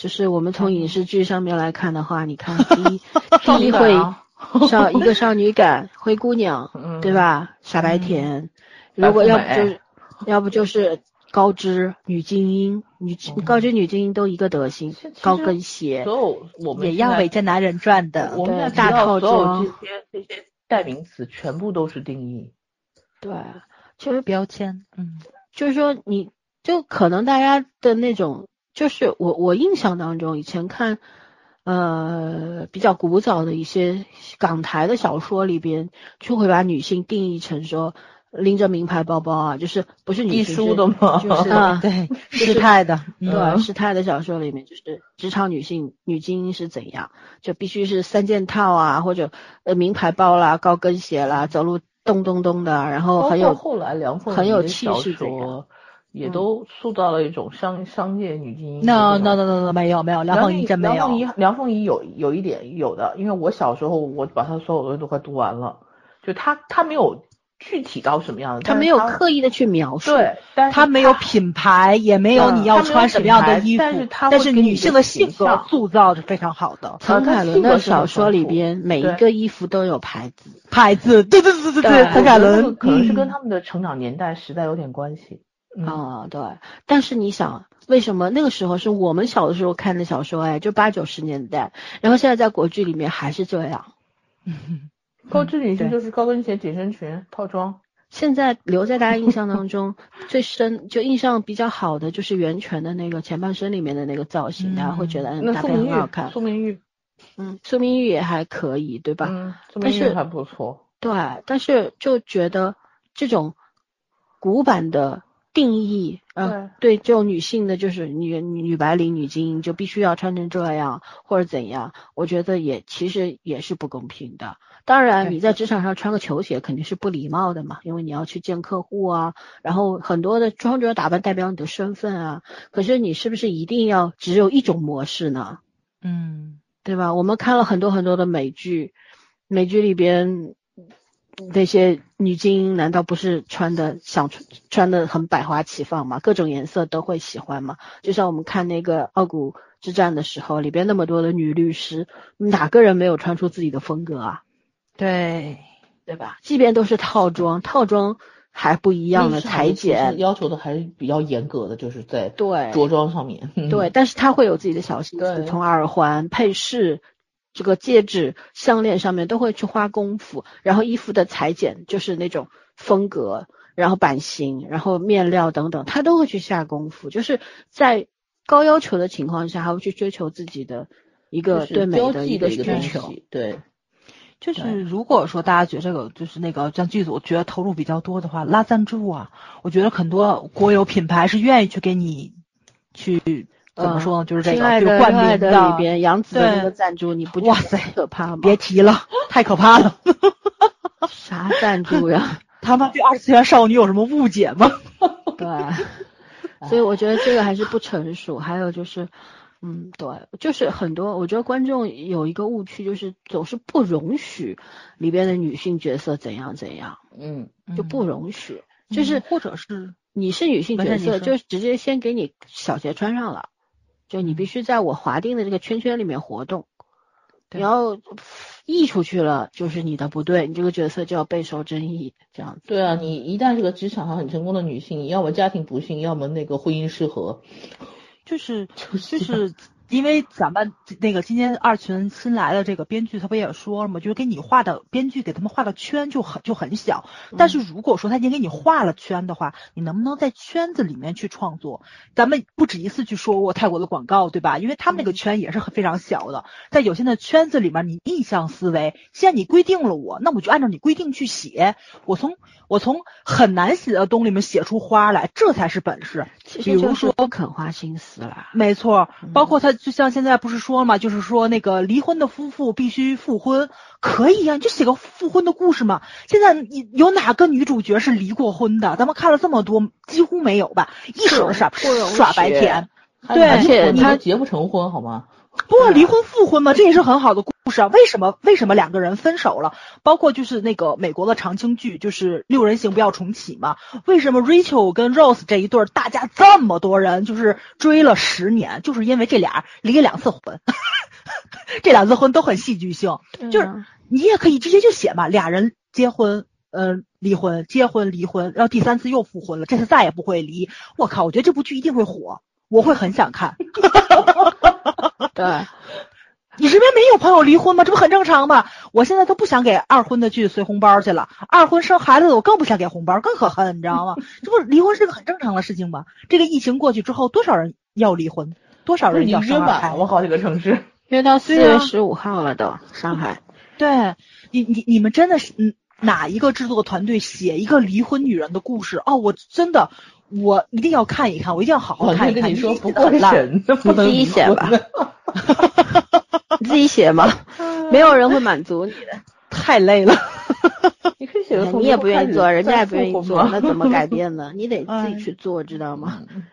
就是我们从影视剧上面来看的话，你看 *laughs* 第一第一会啊少 *laughs* 一个少女感，灰姑娘，嗯。对吧？傻白甜，白如果要不就是要不就是高知女精英，女嗯高知女精英都一个德行高跟鞋，所有我们也要围着男人转的。我们大套装。这些这些代名词，全部都是定义。对，就是标签，嗯，就是说你就可能大家的那种就是我我印象当中，以前看呃比较古早的一些港台的小说里边，就会把女性定义成说拎着名牌包包啊，就是不是女艺性术的吗就是 *laughs* 啊，*laughs* 对，师太的，嗯对，师太的小说里面，就是职场女性女精英是怎样，就必须是三件套啊，或者呃名牌包啦、高跟鞋啦，走路咚咚咚的，然后很有后来梁凤很有气势也嗯都塑造了一种商商业女精英的那这种。那那那那没有没有，梁凤仪真没有。梁凤仪，梁凤仪有有一点有的，因为我小时候我把她所有东西都快读完了，就她她没有具体到什么样的，她没有刻意的去描述，对，但是他没有品牌，也没有嗯你要穿什么样的衣服但是，女性的性格塑造是非常好的。陈凯伦的小说里边每一个衣服都有牌子，牌子，对对对对对对，陈凯伦可能是嗯跟他们的成长年代时代有点关系。嗯，啊、对。但是你想，为什么那个时候是我们小的时候看的小说，哎，就八九十年代，然后现在在国剧里面还是这样。*laughs* 高知女性就是高跟鞋、紧身裙、套装。现在留在大家印象当中最深，就印象比较好的就是袁泉的那个前半生里面的那个造型，嗯大家会觉得嗯搭配那苏明玉，很好看。苏明玉，嗯，苏明玉也还可以，对吧？嗯，苏但是明玉还不错。对，但是就觉得这种古板的定义，呃，对这种女性的，就是女女女白领、女精英，就必须要穿成这样或者怎样，我觉得也其实也是不公平的。当然，你在职场上穿个球鞋肯定是不礼貌的嘛，因为你要去见客户啊，然后很多的穿着打扮代表你的身份啊。可是你是不是一定要只有一种模式呢？嗯，对吧？我们看了很多很多的美剧，美剧里边那些女精英难道不是穿的想穿穿的很百花齐放吗？各种颜色都会喜欢吗？就像我们看那个傲骨之战的时候，里边那么多的女律师，哪个人没有穿出自己的风格啊？对，对吧？即便都是套装，套装还不一样的裁剪，要求的还是比较严格的，就是在对着装上面。*laughs* 对，但是他会有自己的小心思，从耳环、配饰、这个戒指、项链上面都会去花功夫，然后衣服的裁剪就是那种风格，然后版型，然后面料等等，他都会去下功夫，就是在高要求的情况下，还会去追求自己的一个对美的一个追求。对，就是如果说大家觉得这个就是那个像剧组觉得投入比较多的话，拉赞助啊，我觉得很多国有品牌是愿意去给你去怎么说呢，就是这个就冠名的里边，杨紫的那个赞助，你不哇塞可怕吗？别提了，太可怕了。*laughs* 啥赞助呀？他们对二次元少女有什么误解吗？*laughs* 对，所以我觉得这个还是不成熟。还有就是，嗯，对，就是很多，我觉得观众有一个误区，就是总是不容许里边的女性角色怎样怎样，嗯，就不容许。就是嗯或者是你是女性角色，就直接先给你小鞋穿上了，就你必须在我划定的这个圈圈里面活动。对你要溢出去了，就是你的不对，你这个角色就要备受争议，这样子。对啊，你一旦是个职场上很成功的女性，你要么家庭不幸，要么那个婚姻失和，就是 *laughs* 就是就是因为咱们那个今天二群新来的这个编剧，他不也说了吗？就是给你画的编剧给他们画的圈就很就很小，但是如果说他已经给你画了圈的话，你能不能在圈子里面去创作？咱们不止一次去说过泰国的广告，对吧？因为他们那个圈也是很非常小的，在有限的圈子里面，你逆向思维，既然你规定了我，那我就按照你规定去写，我从我从很难写的东里面写出花来，这才是本事。比如说肯花心思了。没错，包括他就像现在不是说了嘛，就是说那个离婚的夫妇必须复婚，可以呀、你就写个复婚的故事嘛。现在你有哪个女主角是离过婚的？咱们看了这么多，几乎没有吧？一手的耍耍白甜，对而且他你都结不成婚好吗？不离婚复婚嘛，这也是很好的故事啊。为什么为什么两个人分手了？包括就是那个美国的长青剧，就是六人行不要重启嘛。为什么 Rachel 跟 Rose 这一对儿，大家这么多人就是追了十年，就是因为这俩离了两次婚，*laughs* 这两次婚都很戏剧性。就是嗯你也可以直接就写嘛，俩人结婚，呃，离婚，结婚离婚，然后第三次又复婚了，这次再也不会离。我靠，我觉得这部剧一定会火，我会很想看。*laughs* 对，你身边没有朋友离婚吗？这不很正常吗？我现在都不想给二婚的去随红包去了，二婚生孩子的我更不想给红包，更可恨，你知道吗？这不离婚是个很正常的事情吗？这个疫情过去之后，多少人要离婚？多少人要生孩子？我？好几个城市。约到四月十五号了都，上海。对你你你们真的是嗯哪一个制作团队写一个离婚女人的故事哦？我真的我一定要看一看，我一定要好好看一看。跟你说，不过写得很烂审，不能自己写吧你 *laughs* 自己写吗？没有人会满足你的，太累了。*laughs* 你可以写的从你也不愿意做，人家也不愿意做，那怎么改变呢？*laughs* 你得自哎己去做，知道吗？嗯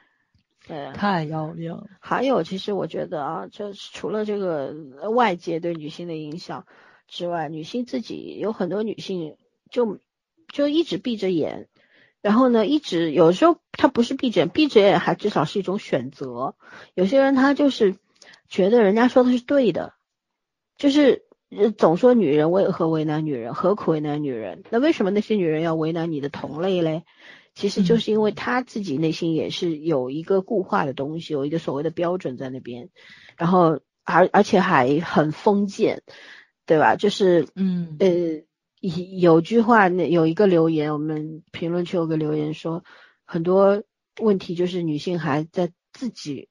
对啊。太要命了。还有，其实我觉得啊，就是除了这个呃外界对女性的影响之外，女性自己有很多女性就就一直闭着眼，然后呢，一直有时候他不是闭着眼，闭着眼还至少是一种选择。有些人他就是觉得人家说的是对的，就是呃总说女人为何为难女人，何苦为难女人？那为什么那些女人要为难你的同类嘞？其实就是因为他自己内心也是有一个固化的东西，有一个所谓的标准在那边，然后而而且还很封建，对吧？就是嗯呃，有句话，那有一个留言，我们评论区有个留言说，很多问题就是女性还在自己，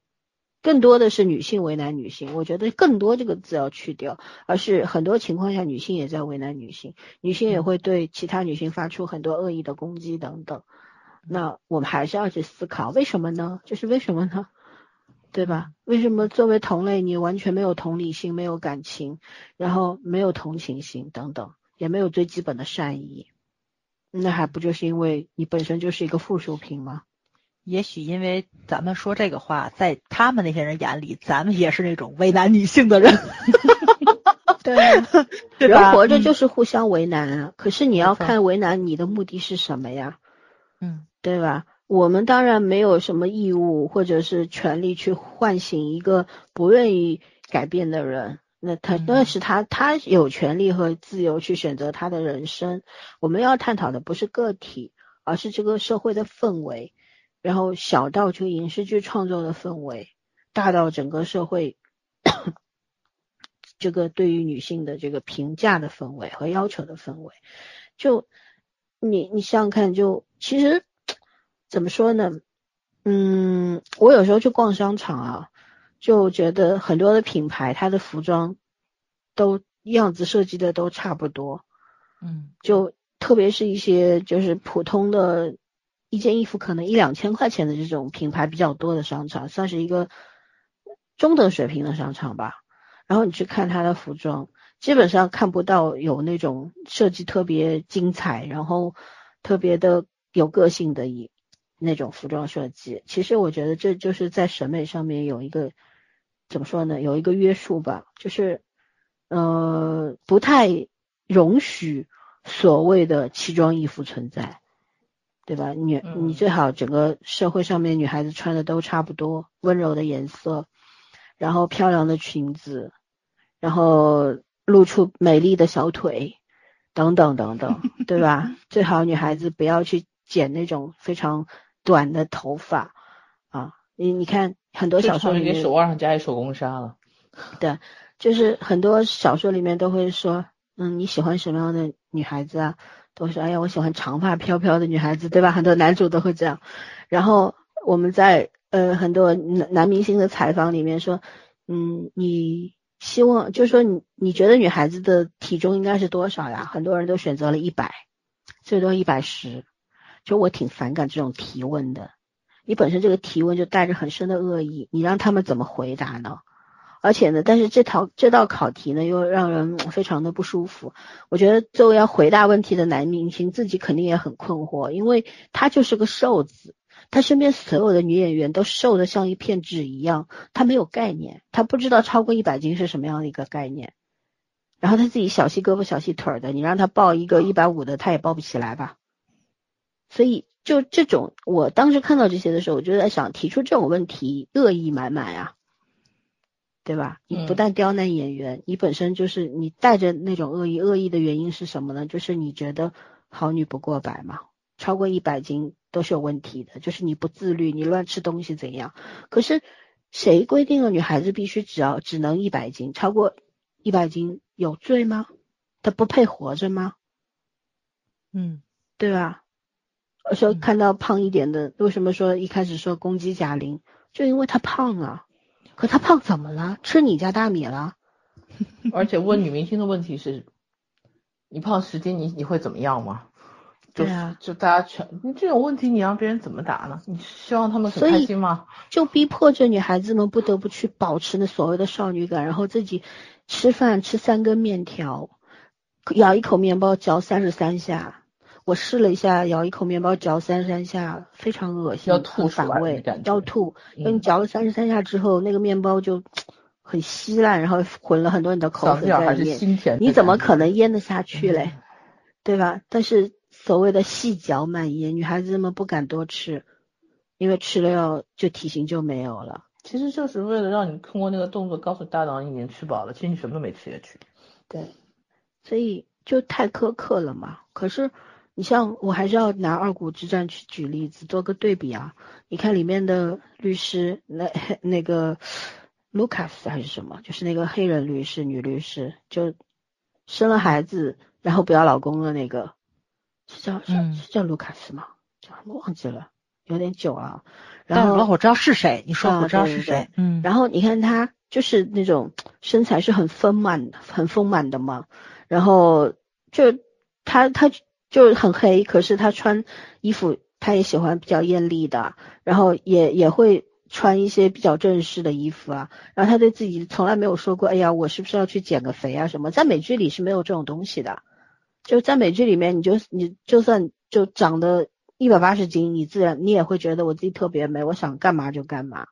更多的是女性为难女性。我觉得更多这个字要去掉，而是很多情况下女性也在为难女性，女性也会对其他女性发出很多恶意的攻击等等。那我们还是要去思考，为什么呢？就是为什么呢？对吧？为什么作为同类，你完全没有同理心、没有感情，然后没有同情心等等，也没有最基本的善意？那还不就是因为你本身就是一个附属品吗？也许因为咱们说这个话，在他们那些人眼里，咱们也是那种为难女性的人，*laughs* 对啊？*laughs* 人活着嗯就是互相为难啊。可是你要看为难你的目的是什么呀？嗯对吧？我们当然没有什么义务或者是权利去唤醒一个不愿意改变的人。那他嗯那是他，他有权利和自由去选择他的人生。我们要探讨的不是个体，而是这个社会的氛围，然后小到这个影视剧创作的氛围，大到整个社会这个对于女性的这个评价的氛围和要求的氛围。就你你想想看，就其实怎么说呢？嗯，我有时候去逛商场啊，就觉得很多的品牌它的服装都样子设计的都差不多，嗯就特别是一些就是普通的一件衣服可能一两千块钱的这种品牌比较多的商场，算是一个中等水平的商场吧。然后你去看它的服装，基本上看不到有那种设计特别精彩，然后特别的有个性的一那种服装设计。其实我觉得这就是在审美上面有一个怎么说呢，有一个约束吧，就是呃不太容许所谓的奇装异服存在。对吧？女你嗯最好整个社会上面女孩子穿的都差不多，温柔的颜色，然后漂亮的裙子，然后露出美丽的小腿，等等等等，对吧？*laughs* 最好女孩子不要去剪那种非常短的头发啊！你你看很多小说里面手腕上加一手工纱了。对就是很多小说里面都会说，嗯，你喜欢什么样的女孩子啊？都说，哎呀，我喜欢长发飘飘的女孩子，对吧？很多男主都会这样。然后我们在呃很多男男明星的采访里面说，嗯，你希望就是说你你觉得女孩子的体重应该是多少呀？很多人都选择了一百，最多一百十。就我挺反感这种提问的，你本身这个提问就带着很深的恶意，你让他们怎么回答呢？而且呢，但是这套这道考题呢，又让人非常的不舒服。我觉得作为要回答问题的男明星自己肯定也很困惑，因为他就是个瘦子，他身边所有的女演员都瘦的像一片纸一样，他没有概念，他不知道超过一百斤是什么样的一个概念。然后他自己小细胳膊小细腿的，你让他抱一个一百五的，他也抱不起来吧？所以就这种，我当时看到这些的时候，我就在想，提出这种问题，恶意满满呀。对吧？你不嗯但刁难演员，你本身就是你带着那种恶意，恶意的原因是什么呢？就是你觉得好女不过百嘛，超过一百斤都是有问题的，就是你不自律，你乱吃东西怎样？可是谁规定了女孩子必须只要只能一百斤，超过一百斤有罪吗？她不配活着吗？嗯对吧？说嗯看到胖一点的，为什么说一开始说攻击贾玲，就因为她胖啊。可她胖怎么了？吃你家大米了？*laughs* 而且问女明星的问题是，你胖十斤，你你会怎么样吗？就对啊就大家全你这种问题，你让别人怎么答呢？你希望他们开心吗？就逼迫着女孩子们不得不去保持那所谓的少女感，然后自己吃饭吃三根面条，咬一口面包嚼三十三下。我试了一下，咬一口面包嚼三十三下，非常恶心，要吐很出来要吐。因为你嗯嚼了三十三下之后，那个面包就很稀烂，然后混了很多你的口水在里面，你怎么可能咽得下去嘞？嗯对吧？但是所谓的细嚼慢咽，女孩子们不敢多吃，因为吃了要就体型就没有了。其实就是为了让你通过那个动作告诉大脑你已经吃饱了，其实你什么都没吃下去。对，所以就太苛刻了嘛。可是你像我还是要拿二股之战去举例子，做个对比啊。你看里面的律师，那那个卢卡斯还是什么，就是那个黑人律师，女律师，就生了孩子，然后不要老公的那个，是叫是嗯是叫卢卡斯吗？叫什么忘记了，有点久了。然后我知道是谁，你说啊我知道对对是谁，嗯，然后你看她就是那种身材是很丰满、很丰满的嘛，然后就她她就是很黑，可是她穿衣服她也喜欢比较艳丽的，然后也也会穿一些比较正式的衣服啊，然后她对自己从来没有说过，哎呀，我是不是要去减个肥啊什么，在美剧里是没有这种东西的，就在美剧里面，你就你就算就长得一百八十斤，你自然你也会觉得我自己特别美，我想干嘛就干嘛，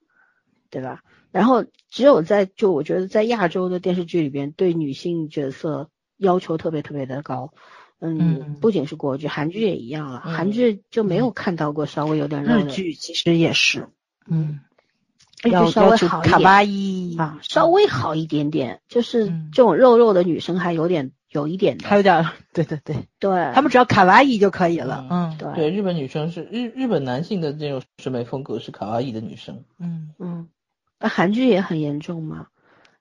对吧？然后只有在就我觉得在亚洲的电视剧里边，对女性角色要求特别特别的高。嗯嗯，不仅是国剧，韩剧也一样了。嗯韩剧就没有看到过稍微有点肉日剧其实也是，嗯，日剧要稍微好一点卡哇伊啊，稍微好一点点，就是嗯这种肉肉的女生还有点有一点的，还有点儿，对对对，对，他们只要卡哇伊就可以了，嗯对。对，日本女生是日日本男性的这种审美风格是卡哇伊的女生。嗯。嗯，那韩剧也很严重嘛，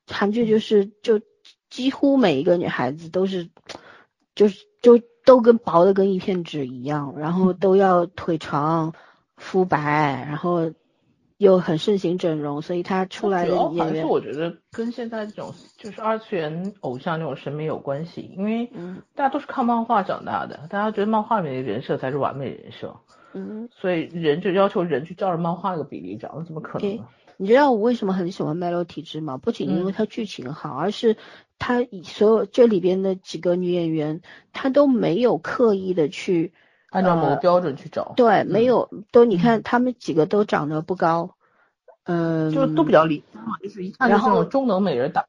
韩剧就是就几乎每一个女孩子都是，就是就都跟薄的跟一片纸一样，然后都要腿长、肤白，然后又很盛行整容，所以他出来的演员，我觉得跟现在这种就是二次元偶像这种审美有关系，因为嗯。大家都是看漫画长大的，大家觉得漫画里面的人设才是完美人设，嗯，所以人就要求人去照着漫画那个比例长，怎么可能呢？你知道我为什么很喜欢《麦洛体质》吗？不仅因为嗯它剧情好，而是它以所有这里边的几个女演员，她都没有刻意的去按照某个呃标准去找，对，没嗯有，都你看她们几个都长得不高，嗯，就都比较理想，就是一看就是然后中等美人打。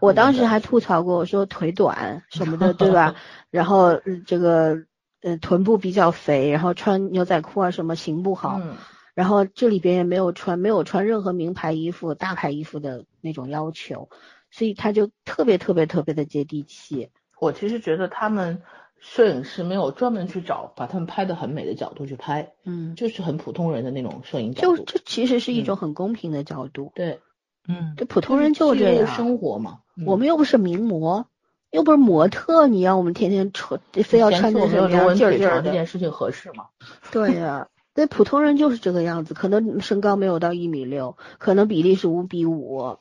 我当时还吐槽过，我说腿短什么的，对吧？*laughs* 然后呃这个呃臀部比较肥，然后穿牛仔裤啊什么型不好，嗯，然后这里边也没有穿没有穿任何名牌衣服、大牌衣服的那种要求，所以他就特别特别特别的接地气。我其实觉得他们摄影师没有专门去找把他们拍的很美的角度去拍，嗯，就是很普通人的那种摄影角度。就这其实是一嗯种很公平的角度，对，嗯这普通人就这样。生活嘛。我们又不是名模，又不是模特，你让我们天天穿，非要穿成我没有什么劲儿劲儿的？长这件事情合适吗？对呀、对普通人就是这个样子，可能身高没有到一米六，可能比例是五比五，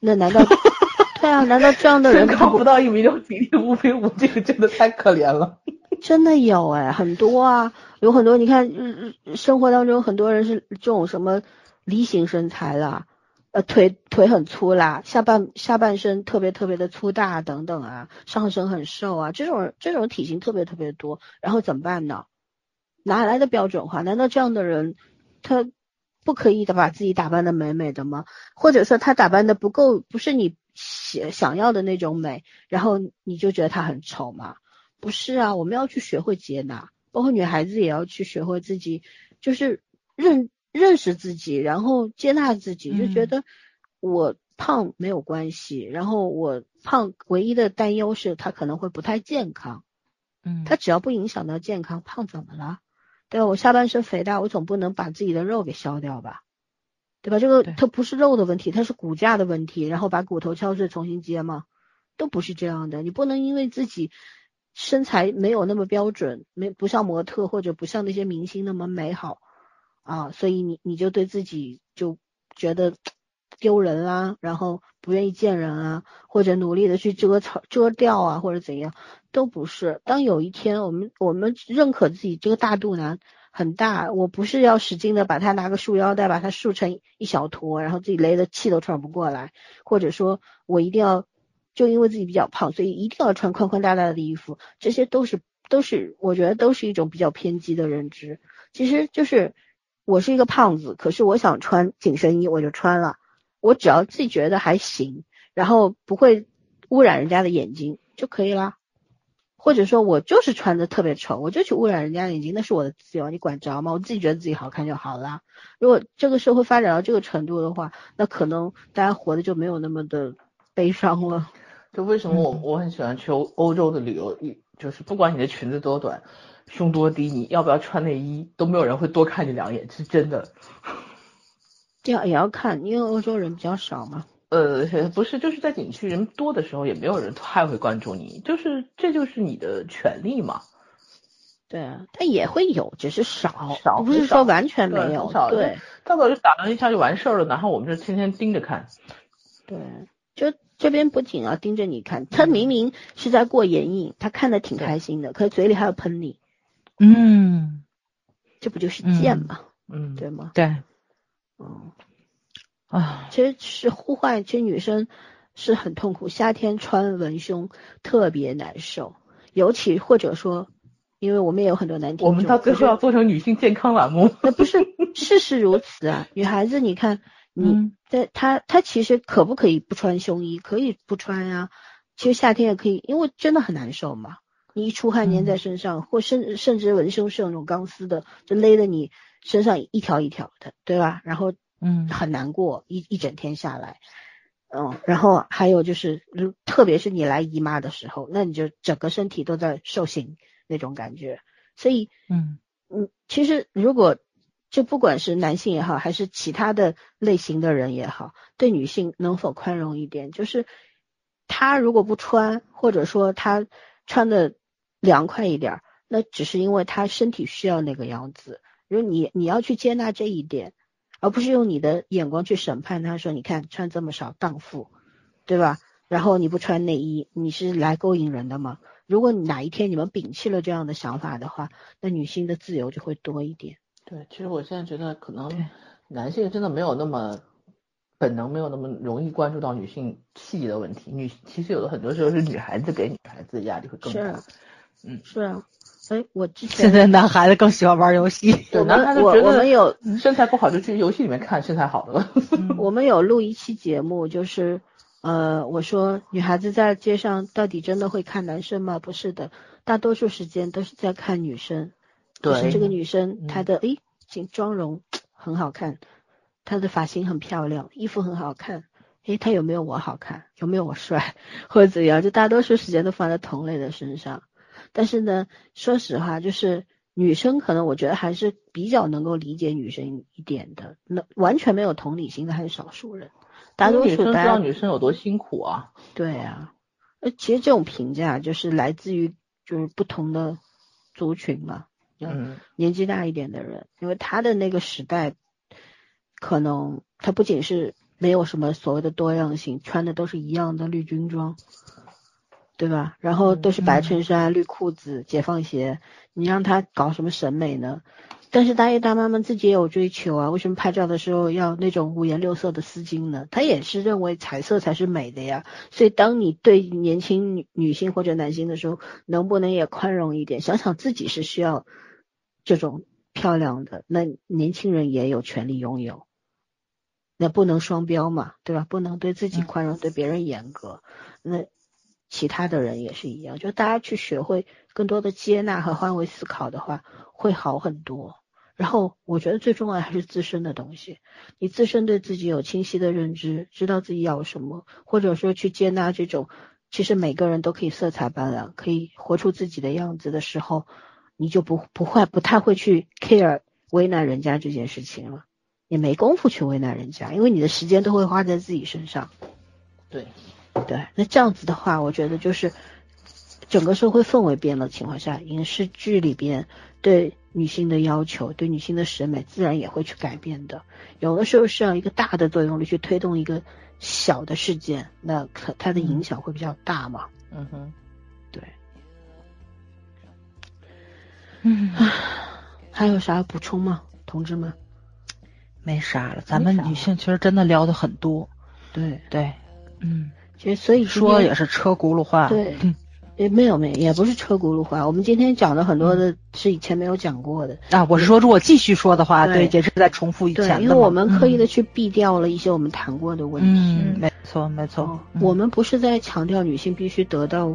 那难道 *laughs* 对啊？难道这样的人身高不到一米六，比例五比五，这个真的太可怜了。*laughs* 真的有哎，很多啊，有很多你看日日生活当中很多人是这种什么梨形身材啦，呃腿腿很粗啦，下半下半身特别特别的粗大等等啊，上身很瘦啊，这种这种体型特别特别多，然后怎么办呢？哪来的标准化？难道这样的人他不可以的把自己打扮的美美的吗？或者说他打扮的不够，不是你想想要的那种美，然后你就觉得他很丑吗？不是啊，我们要去学会接纳，包括女孩子也要去学会自己，就是认认识自己，然后接纳自己，就觉嗯得我胖没有关系，然后我胖唯一的担忧是他可能会不太健康，嗯，他只要不影响到健康，胖怎么了？对吧？我下半身肥大，我总不能把自己的肉给消掉吧？对吧？这个它不是肉的问题，它是骨架的问题，然后把骨头敲碎重新接吗？都不是这样的。你不能因为自己身材没有那么标准，没不像模特或者不像那些明星那么美好啊，所以你你就对自己就觉得丢人啊，然后不愿意见人啊，或者努力的去遮藏遮掉啊，或者怎样，都不是。当有一天我们我们认可自己这个大肚腩很大，我不是要使劲的把它拿个束腰带把它束成一小坨，然后自己勒的气都喘不过来，或者说我一定要就因为自己比较胖，所以一定要穿宽宽大大的衣服，这些都是都是我觉得都是一种比较偏激的认知。其实就是我是一个胖子，可是我想穿紧身衣我就穿了。我只要自己觉得还行，然后不会污染人家的眼睛就可以啦。或者说我就是穿的特别丑，我就去污染人家眼睛，那是我的自由，你管着吗？我自己觉得自己好看就好了。如果这个社会发展到这个程度的话，那可能大家活的就没有那么的悲伤了。*laughs* 就为什么我我很喜欢去欧欧洲的旅游，就是不管你的裙子多短，胸多低，你要不要穿内衣，都没有人会多看你两眼，是真的。*laughs* 这样也要看，因为欧洲人比较少嘛。呃，不是，就是在景区人多的时候，也没有人太会关注你，就是这就是你的权利嘛。对啊，他也会有，只是少，少不是说完全没有。对，大不了就打量一下就完事儿了，然后我们就天天盯着看。对，就这边不仅要盯着你看，他明明是在过眼瘾，他看的挺开心的，可是嘴里还要喷你。嗯，这不就是贱吗？嗯，对吗？对。嗯啊，其实是呼唤，其实女生是很痛苦，夏天穿文胸特别难受，尤其或者说，因为我们也有很多难题我们到最后要做成女性健康栏目。*laughs* 那不是事实如此啊，女孩子你看你在她她其实可不可以不穿胸衣？可以不穿呀，其实夏天也可以，因为真的很难受嘛，你一出汗粘在身上，或甚甚至文胸是有那种钢丝的，就勒得你。身上一条一条的，对吧？然后，嗯，很难过一一整天下来，嗯，然后还有就是，特别是你来姨妈的时候，那你就整个身体都在受刑那种感觉。所以，嗯嗯，其实如果就不管是男性也好，还是其他的类型的人也好，对女性能否宽容一点？就是他如果不穿，或者说他穿的凉快一点，那只是因为他身体需要那个样子。如果你你要去接纳这一点，而不是用你的眼光去审判他，说你看穿这么少荡妇，对吧？然后你不穿内衣，你是来勾引人的吗？如果哪一天你们摒弃了这样的想法的话，那女性的自由就会多一点。对，其实我现在觉得可能男性真的没有那么本能，没有那么容易关注到女性细节的问题。女其实有的很多时候是女孩子给女孩子的压力会更大。嗯，是啊。哎，我之前现在男孩子更喜欢玩游戏，对，男孩子觉得我们有身材不好就去游戏里面看身材好的了。*laughs* 我们有录一期节目，就是呃，我说女孩子在街上到底真的会看男生吗？不是的，大多数时间都是在看女生。对，是这个女生她的哎，妆容很好看，她的发型很漂亮，衣服很好看。哎，她有没有我好看？有没有我帅？*laughs* 或者怎样？就大多数时间都放在同类的身上。但是呢，说实话，就是女生可能我觉得还是比较能够理解女生一点的，那完全没有同理心的还是少数人。大多数女生知道女生有多辛苦啊。对啊，呃，其实这种评价就是来自于就是不同的族群嘛，嗯，年纪大一点的人，因为他的那个时代，可能他不仅是没有什么所谓的多样性，穿的都是一样的绿军装。对吧？然后都是白衬衫、绿裤子、解放鞋，你让他搞什么审美呢？但是大爷大妈们自己也有追求啊，为什么拍照的时候要那种五颜六色的丝巾呢？他也是认为彩色才是美的呀。所以当你对年轻女女性或者男性的时候，能不能也宽容一点？想想自己是需要这种漂亮的，那年轻人也有权利拥有，那不能双标嘛，对吧？不能对自己宽容，对别人严格，那。其他的人也是一样，就大家去学会更多的接纳和换位思考的话，会好很多。然后我觉得最重要还是自身的东西，你自身对自己有清晰的认知，知道自己要什么，或者说去接纳这种，其实每个人都可以色彩斑斓，可以活出自己的样子的时候，你就不不会不太会去 care 为难人家这件事情了，也没工夫去为难人家，因为你的时间都会花在自己身上。对。对，那这样子的话，我觉得就是整个社会氛围变了情况下，影视剧里边对女性的要求，对女性的审美自然也会去改变的。有的时候是要一个大的作用力去推动一个小的事件，那可它的影响会比较大嘛。嗯哼，对。嗯，还有啥补充吗，同志们？没啥了，咱们女性其实真的聊的很多。对对，嗯，其实所以说也是车轱辘话。对，也没有没有，也不是车轱辘话。我们今天讲的很多的是以前没有讲过的啊。我是说，如果继续说的话，对，也是在重复以前的。因为我们刻意的去避掉了一些我们谈过的问题。嗯，没错没错。我们不是在强调女性必须得到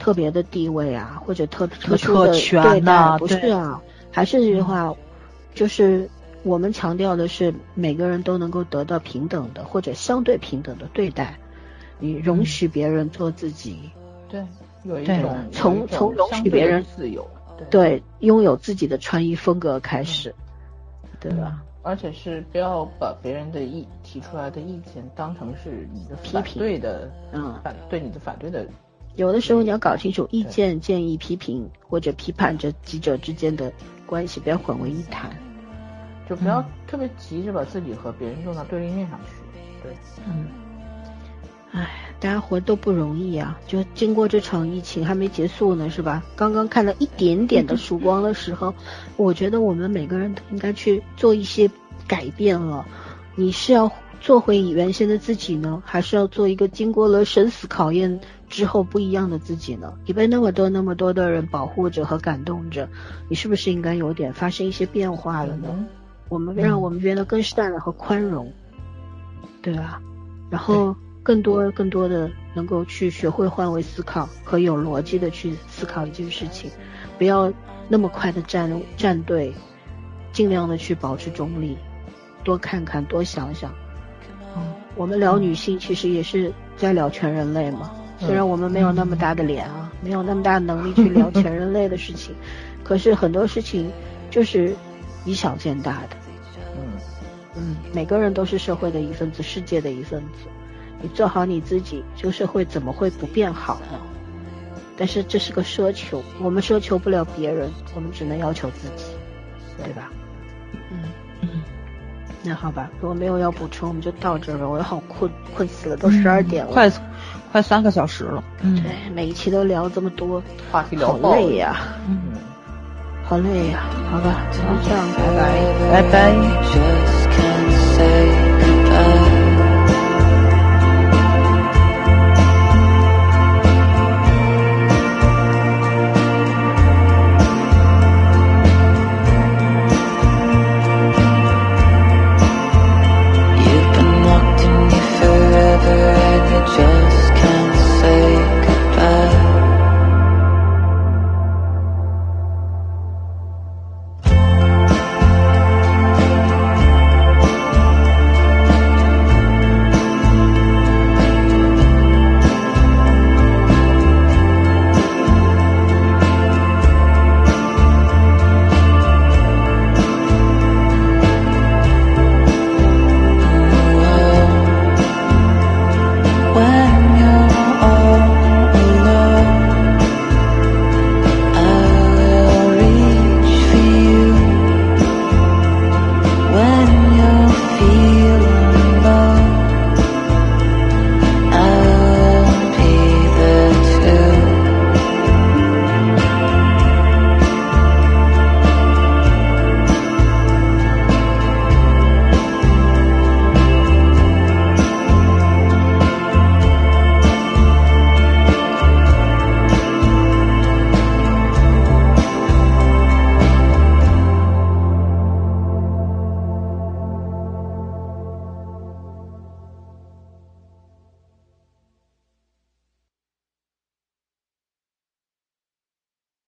特别的地位啊，或者特特殊的对待，不是啊。还是这句话，就是我们强调的是每个人都能够得到平等的或者相对平等的对待。你容许别人做自己，对。有一种从从容许别人自由，对拥有自己的穿衣风格开始，对吧？而且是不要把别人的意提出来的意见当成是你的批评对的，嗯，反对你的反对的。有的时候你要搞清楚意见、建议、批评或者批判这几者之间的关系，不要混为一谈，就不要特别急着把自己和别人用到对立面上去。对，嗯，唉。大家活都不容易啊！就经过这场疫情还没结束呢，是吧？刚刚看到一点点的曙光的时候，我觉得我们每个人都应该去做一些改变了。你是要做回原先的自己呢，还是要做一个经过了生死考验之后不一样的自己呢？你被那么多那么多的人保护着和感动着，你是不是应该有点发生一些变化了呢？我们让我们变得更善良和宽容，对吧？然后。更多更多的能够去学会换位思考和有逻辑的去思考一件事情，不要那么快的站站队，尽量的去保持中立，多看看多想想。嗯，我们聊女性其实也是在聊全人类嘛，虽然我们没有那么大的脸啊，没有那么大的能力去聊全人类的事情，*laughs* 可是很多事情就是以小见大的。嗯嗯，每个人都是社会的一份子，世界的一份子。你做好你自己，这个社会怎么会不变好呢？但是这是个奢求，我们奢求不了别人，我们只能要求自己，对吧？嗯嗯，那好吧，如果没有要补充，我们就到这儿吧。我好困，困死了，都十二点了，快快三个小时了。嗯，对，每一期都聊这么多，话题聊好累呀，嗯，好累呀。好吧，就这样，拜拜，拜拜。